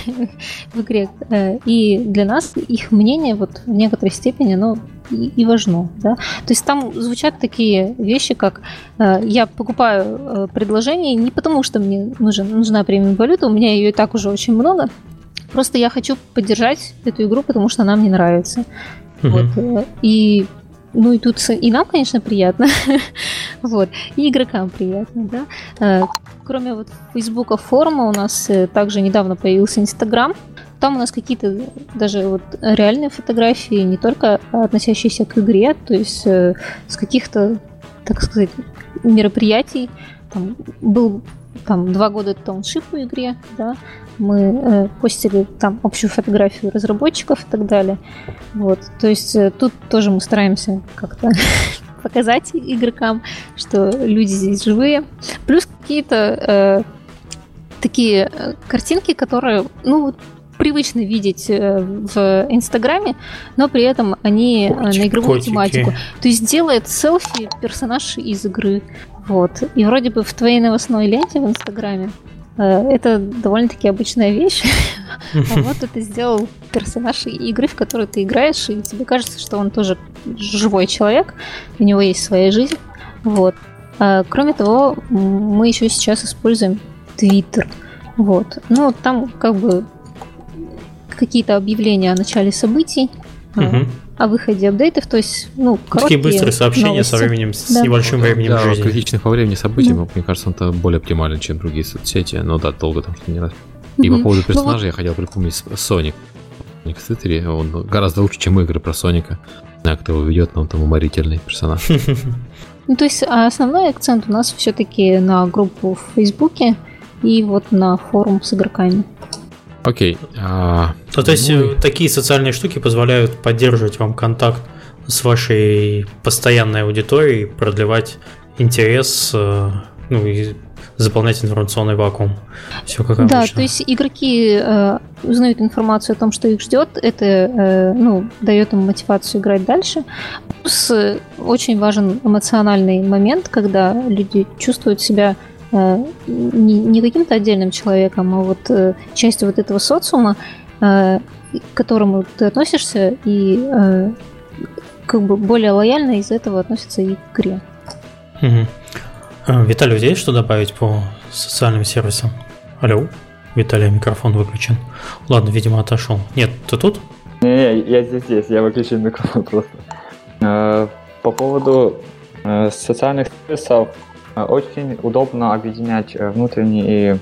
в игре. Э, и для нас их мнение вот в некоторой степени оно и, и важно. Да? То есть там звучат такие вещи, как э, я покупаю э, предложение не потому, что мне нужен, нужна премиум валюта, у меня ее и так уже очень много, просто я хочу поддержать эту игру, потому что она мне нравится. Вот. И ну и тут и нам, конечно, приятно, вот, и игрокам приятно, да. Э, кроме вот Фейсбука форума у нас э, также недавно появился Инстаграм. Там у нас какие-то даже вот реальные фотографии, не только относящиеся к игре, то есть э, с каких-то, так сказать, мероприятий. Там был там два года тауншип в игре, да, мы э, постили там общую фотографию разработчиков и так далее. Вот, то есть э, тут тоже мы стараемся как-то показать игрокам, что люди здесь живые. Плюс какие-то э, такие э, картинки, которые, ну, привычно видеть в Инстаграме, но при этом они Котик, на игровую котики. тематику. То есть делает селфи персонаж из игры. Вот. И вроде бы в твоей новостной ленте в Инстаграме это довольно-таки обычная вещь. А вот это сделал персонаж игры, в которой ты играешь, и тебе кажется, что он тоже живой человек, у него есть своя жизнь. Вот. А, кроме того, мы еще сейчас используем Twitter. Вот. Ну, там как бы какие-то объявления о начале событий, угу. О выходе апдейтов, то есть, ну, Такие быстрые сообщения новости. со временем, с да. небольшим временем да, жизни. критичных по времени событий, да. мне кажется, это более оптимально, чем другие соцсети, но да, долго там что не раз. И угу. по поводу персонажа ну, вот... я хотел припомнить Sonic. Соник в Твиттере, он гораздо лучше, чем игры про Соника. А кто его ведет, но он там уморительный персонаж. Ну, то есть а основной акцент у нас все-таки на группу в Фейсбуке и вот на форум с игроками. Окей. А, ну, то есть ну... такие социальные штуки позволяют поддерживать вам контакт с вашей постоянной аудиторией, продлевать интерес, э, ну и заполнять информационный вакуум. Все как обычно. Да, то есть игроки э, узнают информацию о том, что их ждет, это э, ну, дает им мотивацию играть дальше. Плюс э, очень важен эмоциональный момент, когда люди чувствуют себя Э, не, не каким-то отдельным человеком, а вот э, частью вот этого социума, э, к которому ты относишься, и как бы более лояльно из этого относятся и к игре. Угу. Виталий, у тебя есть что добавить по социальным сервисам? Алло? Виталий, микрофон выключен. Ладно, видимо, отошел. Нет, ты тут? Не, не, я здесь, здесь, я выключил микрофон просто. По поводу социальных сервисов, Э, очень удобно объединять э, внутренние и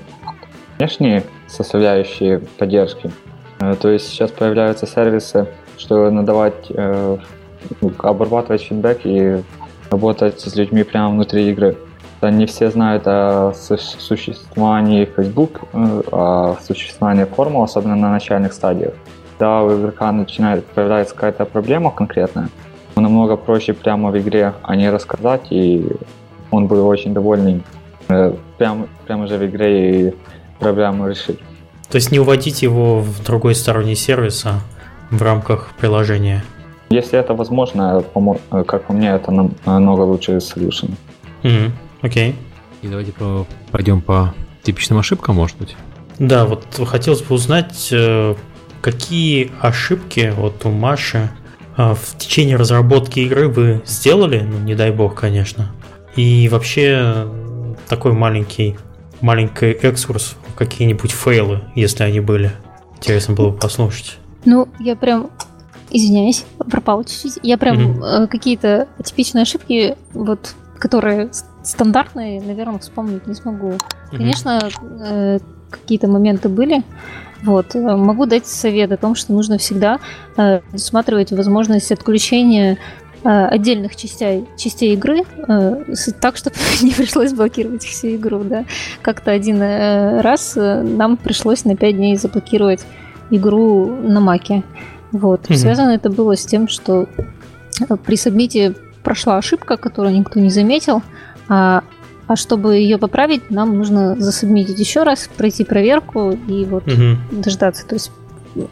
внешние составляющие поддержки. Э, то есть сейчас появляются сервисы, что надавать, обрабатывать фидбэк и работать с людьми прямо внутри игры. Не все знают о существовании Facebook, о существовании формул, особенно на начальных стадиях. Да, у игрока начинает появляется какая-то проблема конкретная, намного проще прямо в игре о ней рассказать и он был очень довольный э, прямо, прямо же в игре и проблему решить. То есть не уводить его в другой сторонний сервис, а в рамках приложения? Если это возможно, э, как по мне, это намного лучший solution. Mm-hmm. Окей. Okay. И давайте пойдем по типичным ошибкам, может быть? Да, вот хотелось бы узнать, э, какие ошибки вот у Маши в течение разработки игры вы сделали, ну не дай бог, конечно, и вообще такой маленький, маленький экскурс в какие-нибудь фейлы, если они были. Интересно было бы послушать. Ну, я прям извиняюсь, пропал чуть-чуть. Я прям mm-hmm. какие-то типичные ошибки, вот, которые стандартные, наверное, вспомнить не смогу. Mm-hmm. Конечно, э, какие-то моменты были, Вот. Могу дать совет о том, что нужно всегда рассматривать возможность отключения отдельных частей, частей игры, так, чтобы не пришлось блокировать всю игру. Да. Как-то один раз нам пришлось на 5 дней заблокировать игру на маке. Вот. Mm-hmm. Связано это было с тем, что при сабмите прошла ошибка, которую никто не заметил, а, а чтобы ее поправить, нам нужно засубмитить еще раз, пройти проверку и вот угу. дождаться. То есть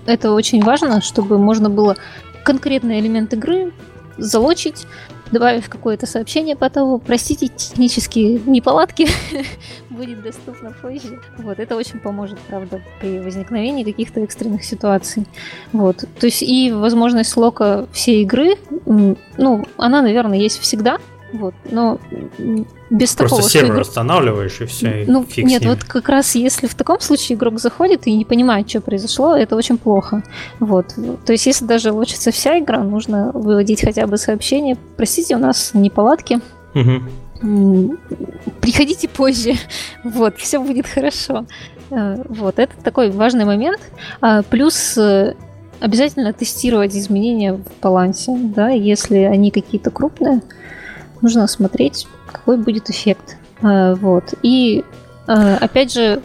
это очень важно, чтобы можно было конкретный элемент игры залочить, добавив какое-то сообщение по тому, простите, технические неполадки будет доступно позже. Вот, это очень поможет, правда, при возникновении каких-то экстренных ситуаций. Вот, то есть и возможность лока всей игры, ну, она, наверное, есть всегда, вот, но без Просто такого, сервер игрок... останавливаешь и все. Ну, и нет, вот как раз если в таком случае игрок заходит и не понимает, что произошло, это очень плохо. Вот. То есть, если даже лучится вся игра, нужно выводить хотя бы сообщение. Простите, у нас неполадки. Угу. Приходите позже. Вот, все будет хорошо. Э, вот, это такой важный момент. А, плюс э, обязательно тестировать изменения в балансе, да, если они какие-то крупные, нужно смотреть, какой будет эффект. А, вот. И а, опять же,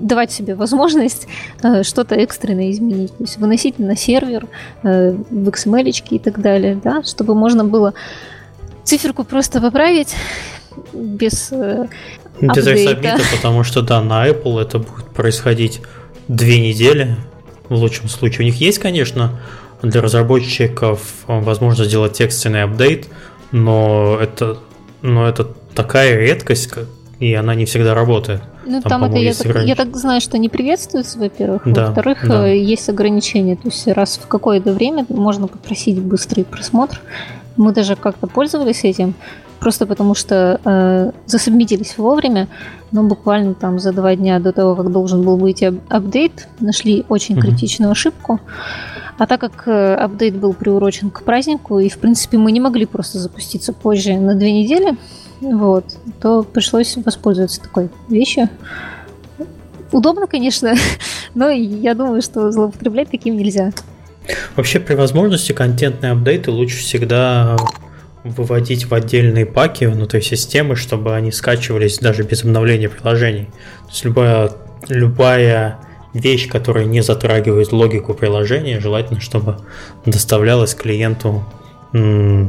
давать себе возможность а, что-то экстренно изменить. То есть выносить на сервер, в XML и так далее, да, чтобы можно было циферку просто поправить без без ресабмита, потому что да, на Apple это будет происходить две недели в лучшем случае. У них есть, конечно, для разработчиков возможность сделать экстренный апдейт, но это, но это такая редкость, и она не всегда работает. Ну, там, там это я так, я так знаю, что не приветствуется, во-первых. Да, Во-вторых, да. Э, есть ограничения. То есть раз в какое-то время можно попросить быстрый просмотр. Мы даже как-то пользовались этим, просто потому что э, засубмитились вовремя, но буквально там за два дня до того, как должен был выйти апдейт, нашли очень mm-hmm. критичную ошибку. А так как э, апдейт был приурочен к празднику, и в принципе мы не могли просто запуститься позже на две недели, вот, то пришлось воспользоваться такой вещью. Удобно, конечно, но я думаю, что злоупотреблять таким нельзя. Вообще, при возможности контентные апдейты лучше всегда выводить в отдельные паки внутри системы, чтобы они скачивались даже без обновления приложений. То есть любая, любая вещь, которая не затрагивает логику приложения, желательно, чтобы доставлялась клиенту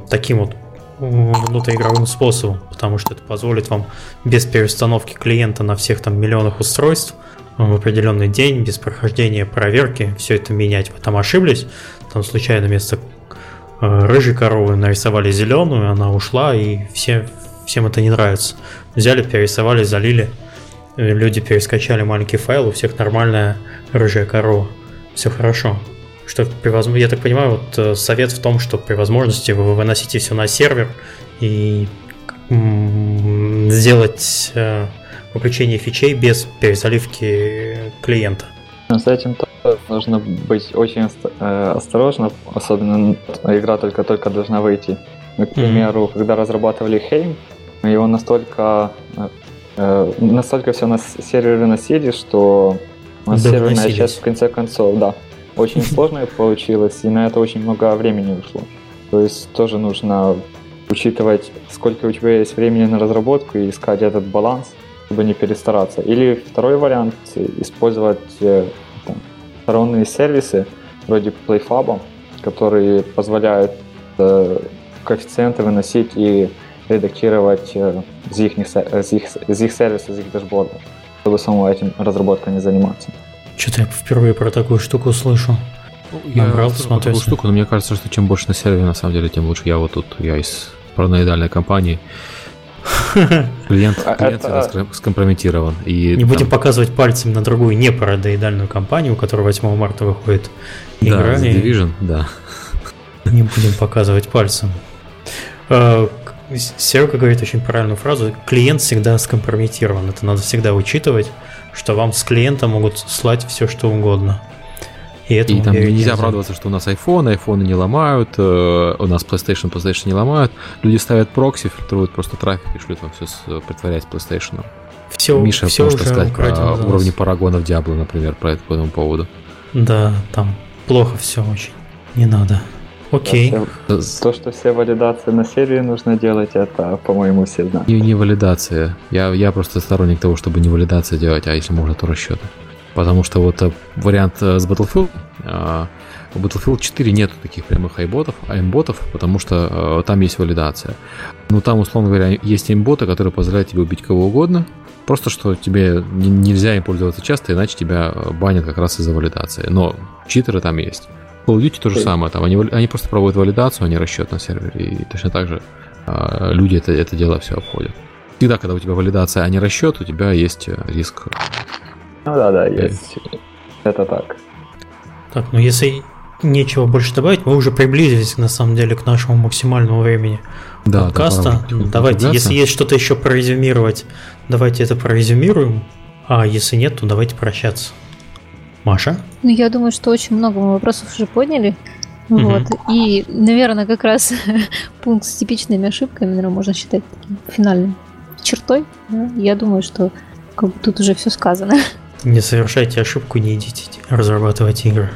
таким вот внутриигровым способом, потому что это позволит вам без переустановки клиента на всех там миллионах устройств в определенный день, без прохождения проверки, все это менять. Вы там ошиблись, там случайно вместо рыжей коровы нарисовали зеленую, она ушла, и все, всем это не нравится. Взяли, перерисовали, залили, люди перескачали маленький файл, у всех нормальная рыжая корова. Все хорошо. Что. Я так понимаю, вот э, совет в том, что при возможности вы выносите все на сервер и сделать э, выключение фичей без перезаливки клиента. С этим тоже нужно быть очень э, осторожно, особенно игра только-только должна выйти. Мы, к примеру, mm-hmm. когда разрабатывали Хейм, его настолько Э, настолько все на сервере носили, что нас серверная часть в конце концов, да, очень сложная получилась, и на это очень много времени ушло. То есть тоже нужно учитывать, сколько у тебя есть времени на разработку и искать этот баланс, чтобы не перестараться. Или второй вариант – использовать э, сторонние сервисы вроде PlayFab, которые позволяют э, коэффициенты выносить и редактировать э, из их, из их, из их сервиса, из их дашборда, чтобы самому этим разработкой не заниматься. Что-то я впервые про такую штуку слышу. Я брал такую штуку, но мне кажется, что чем больше на сервере, на самом деле, тем лучше. Я вот тут, я из параноидальной компании, Клиент, а клиент это... скомпрометирован. И не там... будем показывать пальцем на другую не парадоидальную компанию, у которой 8 марта выходит игра. Да, Division, да. Не будем показывать пальцем. Э, Серега говорит очень правильную фразу. Клиент всегда скомпрометирован. Это надо всегда учитывать, что вам с клиента могут слать все, что угодно. И, этому и там нельзя оправдываться, что у нас iPhone, iPhone не ломают, э, у нас PlayStation, PlayStation не ломают. Люди ставят прокси, фильтруют просто трафик и шлют вам все с, притворяясь PlayStation. Все, Миша все может уже сказать про уровни парагонов Диабло, например, по этому поводу. Да, там плохо все очень. Не надо. Окей. То, что все валидации на сервере нужно делать, это, по-моему, все знают. Не, не валидация. Я, я просто сторонник того, чтобы не валидация делать, а если можно, то расчеты. Потому что вот э, вариант э, с Battlefield, э, у Battlefield 4 нет таких прямых айботов, аймботов, потому что там есть валидация. Ну там, условно говоря, есть имботы, которые позволяют тебе убить кого угодно, просто что тебе не- нельзя им пользоваться часто, иначе тебя банят как раз из-за валидации. Но читеры там есть. В Call of Duty то же самое, там они, они просто проводят валидацию, не расчет на сервере, и точно так же э, люди это, это дело все обходят. Всегда, когда у тебя валидация, а не расчет, у тебя есть риск. Ну да, да, есть. Это так. Так, ну если нечего больше добавить, мы уже приблизились на самом деле к нашему максимальному времени Да, подкаста. потихоньку давайте, если есть что-то еще прорезюмировать, давайте это прорезюмируем. А если нет, то давайте прощаться. Маша? Ну, я думаю, что очень много мы вопросов уже подняли. Вот. И, наверное, как раз пункт с типичными ошибками, наверное, можно считать таким финальным чертой. да. Я думаю, что как бы тут уже все сказано. Не совершайте ошибку, не идите разрабатывать игры.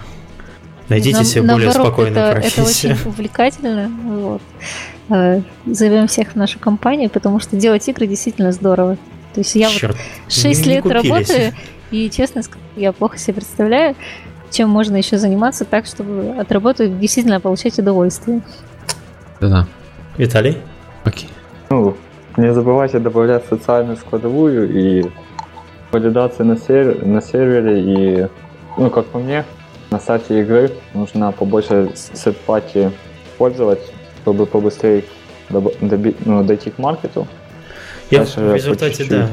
Найдите Нам- себе более наоборот, спокойную это, это профессию. очень увлекательно. Вот. Э, Зовем всех в нашу компанию, потому что делать игры действительно здорово. То есть я вот Черт, 6 не лет купились. работаю, и честно сказать, я плохо себе представляю, чем можно еще заниматься так, чтобы от работы действительно получать удовольствие. Да-да. Виталий? Окей. Ну, не забывайте добавлять социальную складовую и валидации на, сер- на сервере. И, ну, как по мне, на сайте игры нужно побольше сет-пати пользовать, чтобы побыстрее доб- доби- ну, дойти к маркету. Я Дальше в по результате, чуть-чуть, да.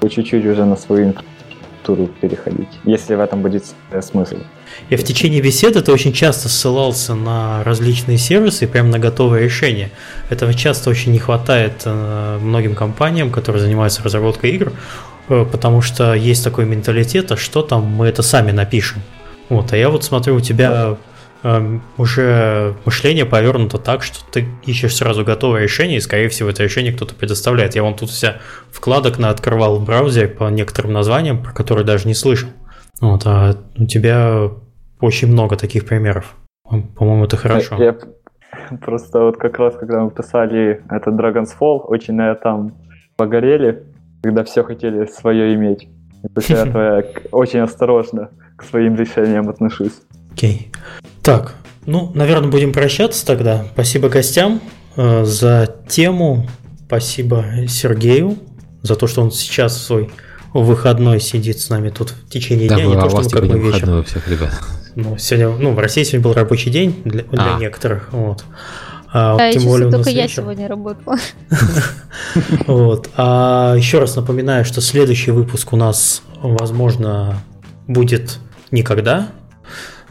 По чуть-чуть уже на свою инфраструктуру переходить, если в этом будет э, смысл. Я в течение беседы это очень часто ссылался на различные сервисы, прям на готовые решения. Этого часто очень не хватает э, многим компаниям, которые занимаются разработкой игр, потому что есть такой менталитет, а что там, мы это сами напишем. Вот, а я вот смотрю, у тебя э, уже мышление повернуто так, что ты ищешь сразу готовое решение, и, скорее всего, это решение кто-то предоставляет. Я вон тут вся вкладок на открывал в браузере по некоторым названиям, про которые даже не слышал. Вот, а у тебя очень много таких примеров. По-моему, это хорошо. Я просто вот как раз, когда мы писали этот Dragon's Fall, очень на этом погорели, когда все хотели свое иметь. Этого я к- очень осторожно к своим решениям отношусь. Окей. Так, ну, наверное, будем прощаться тогда. Спасибо гостям э, за тему. Спасибо Сергею за то, что он сейчас в свой выходной сидит с нами тут в течение Да, дня, вы- не а то, что мы как мы вечером. выходной у всех, ребят. Ну, сегодня, ну, в России сегодня был рабочий день для, для А. некоторых, вот. А, А тем более только я вечер. сегодня работала. Вот. А еще раз напоминаю, что следующий выпуск у нас, возможно, будет никогда.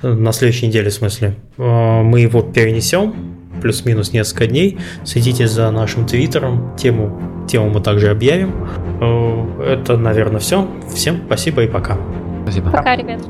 На следующей неделе, в смысле. Э, Мы его перенесем плюс-минус несколько дней. Следите за нашим твиттером. Тему, тему мы также объявим. Э, Это, наверное, все. Всем спасибо и пока. Спасибо. Пока, ребят.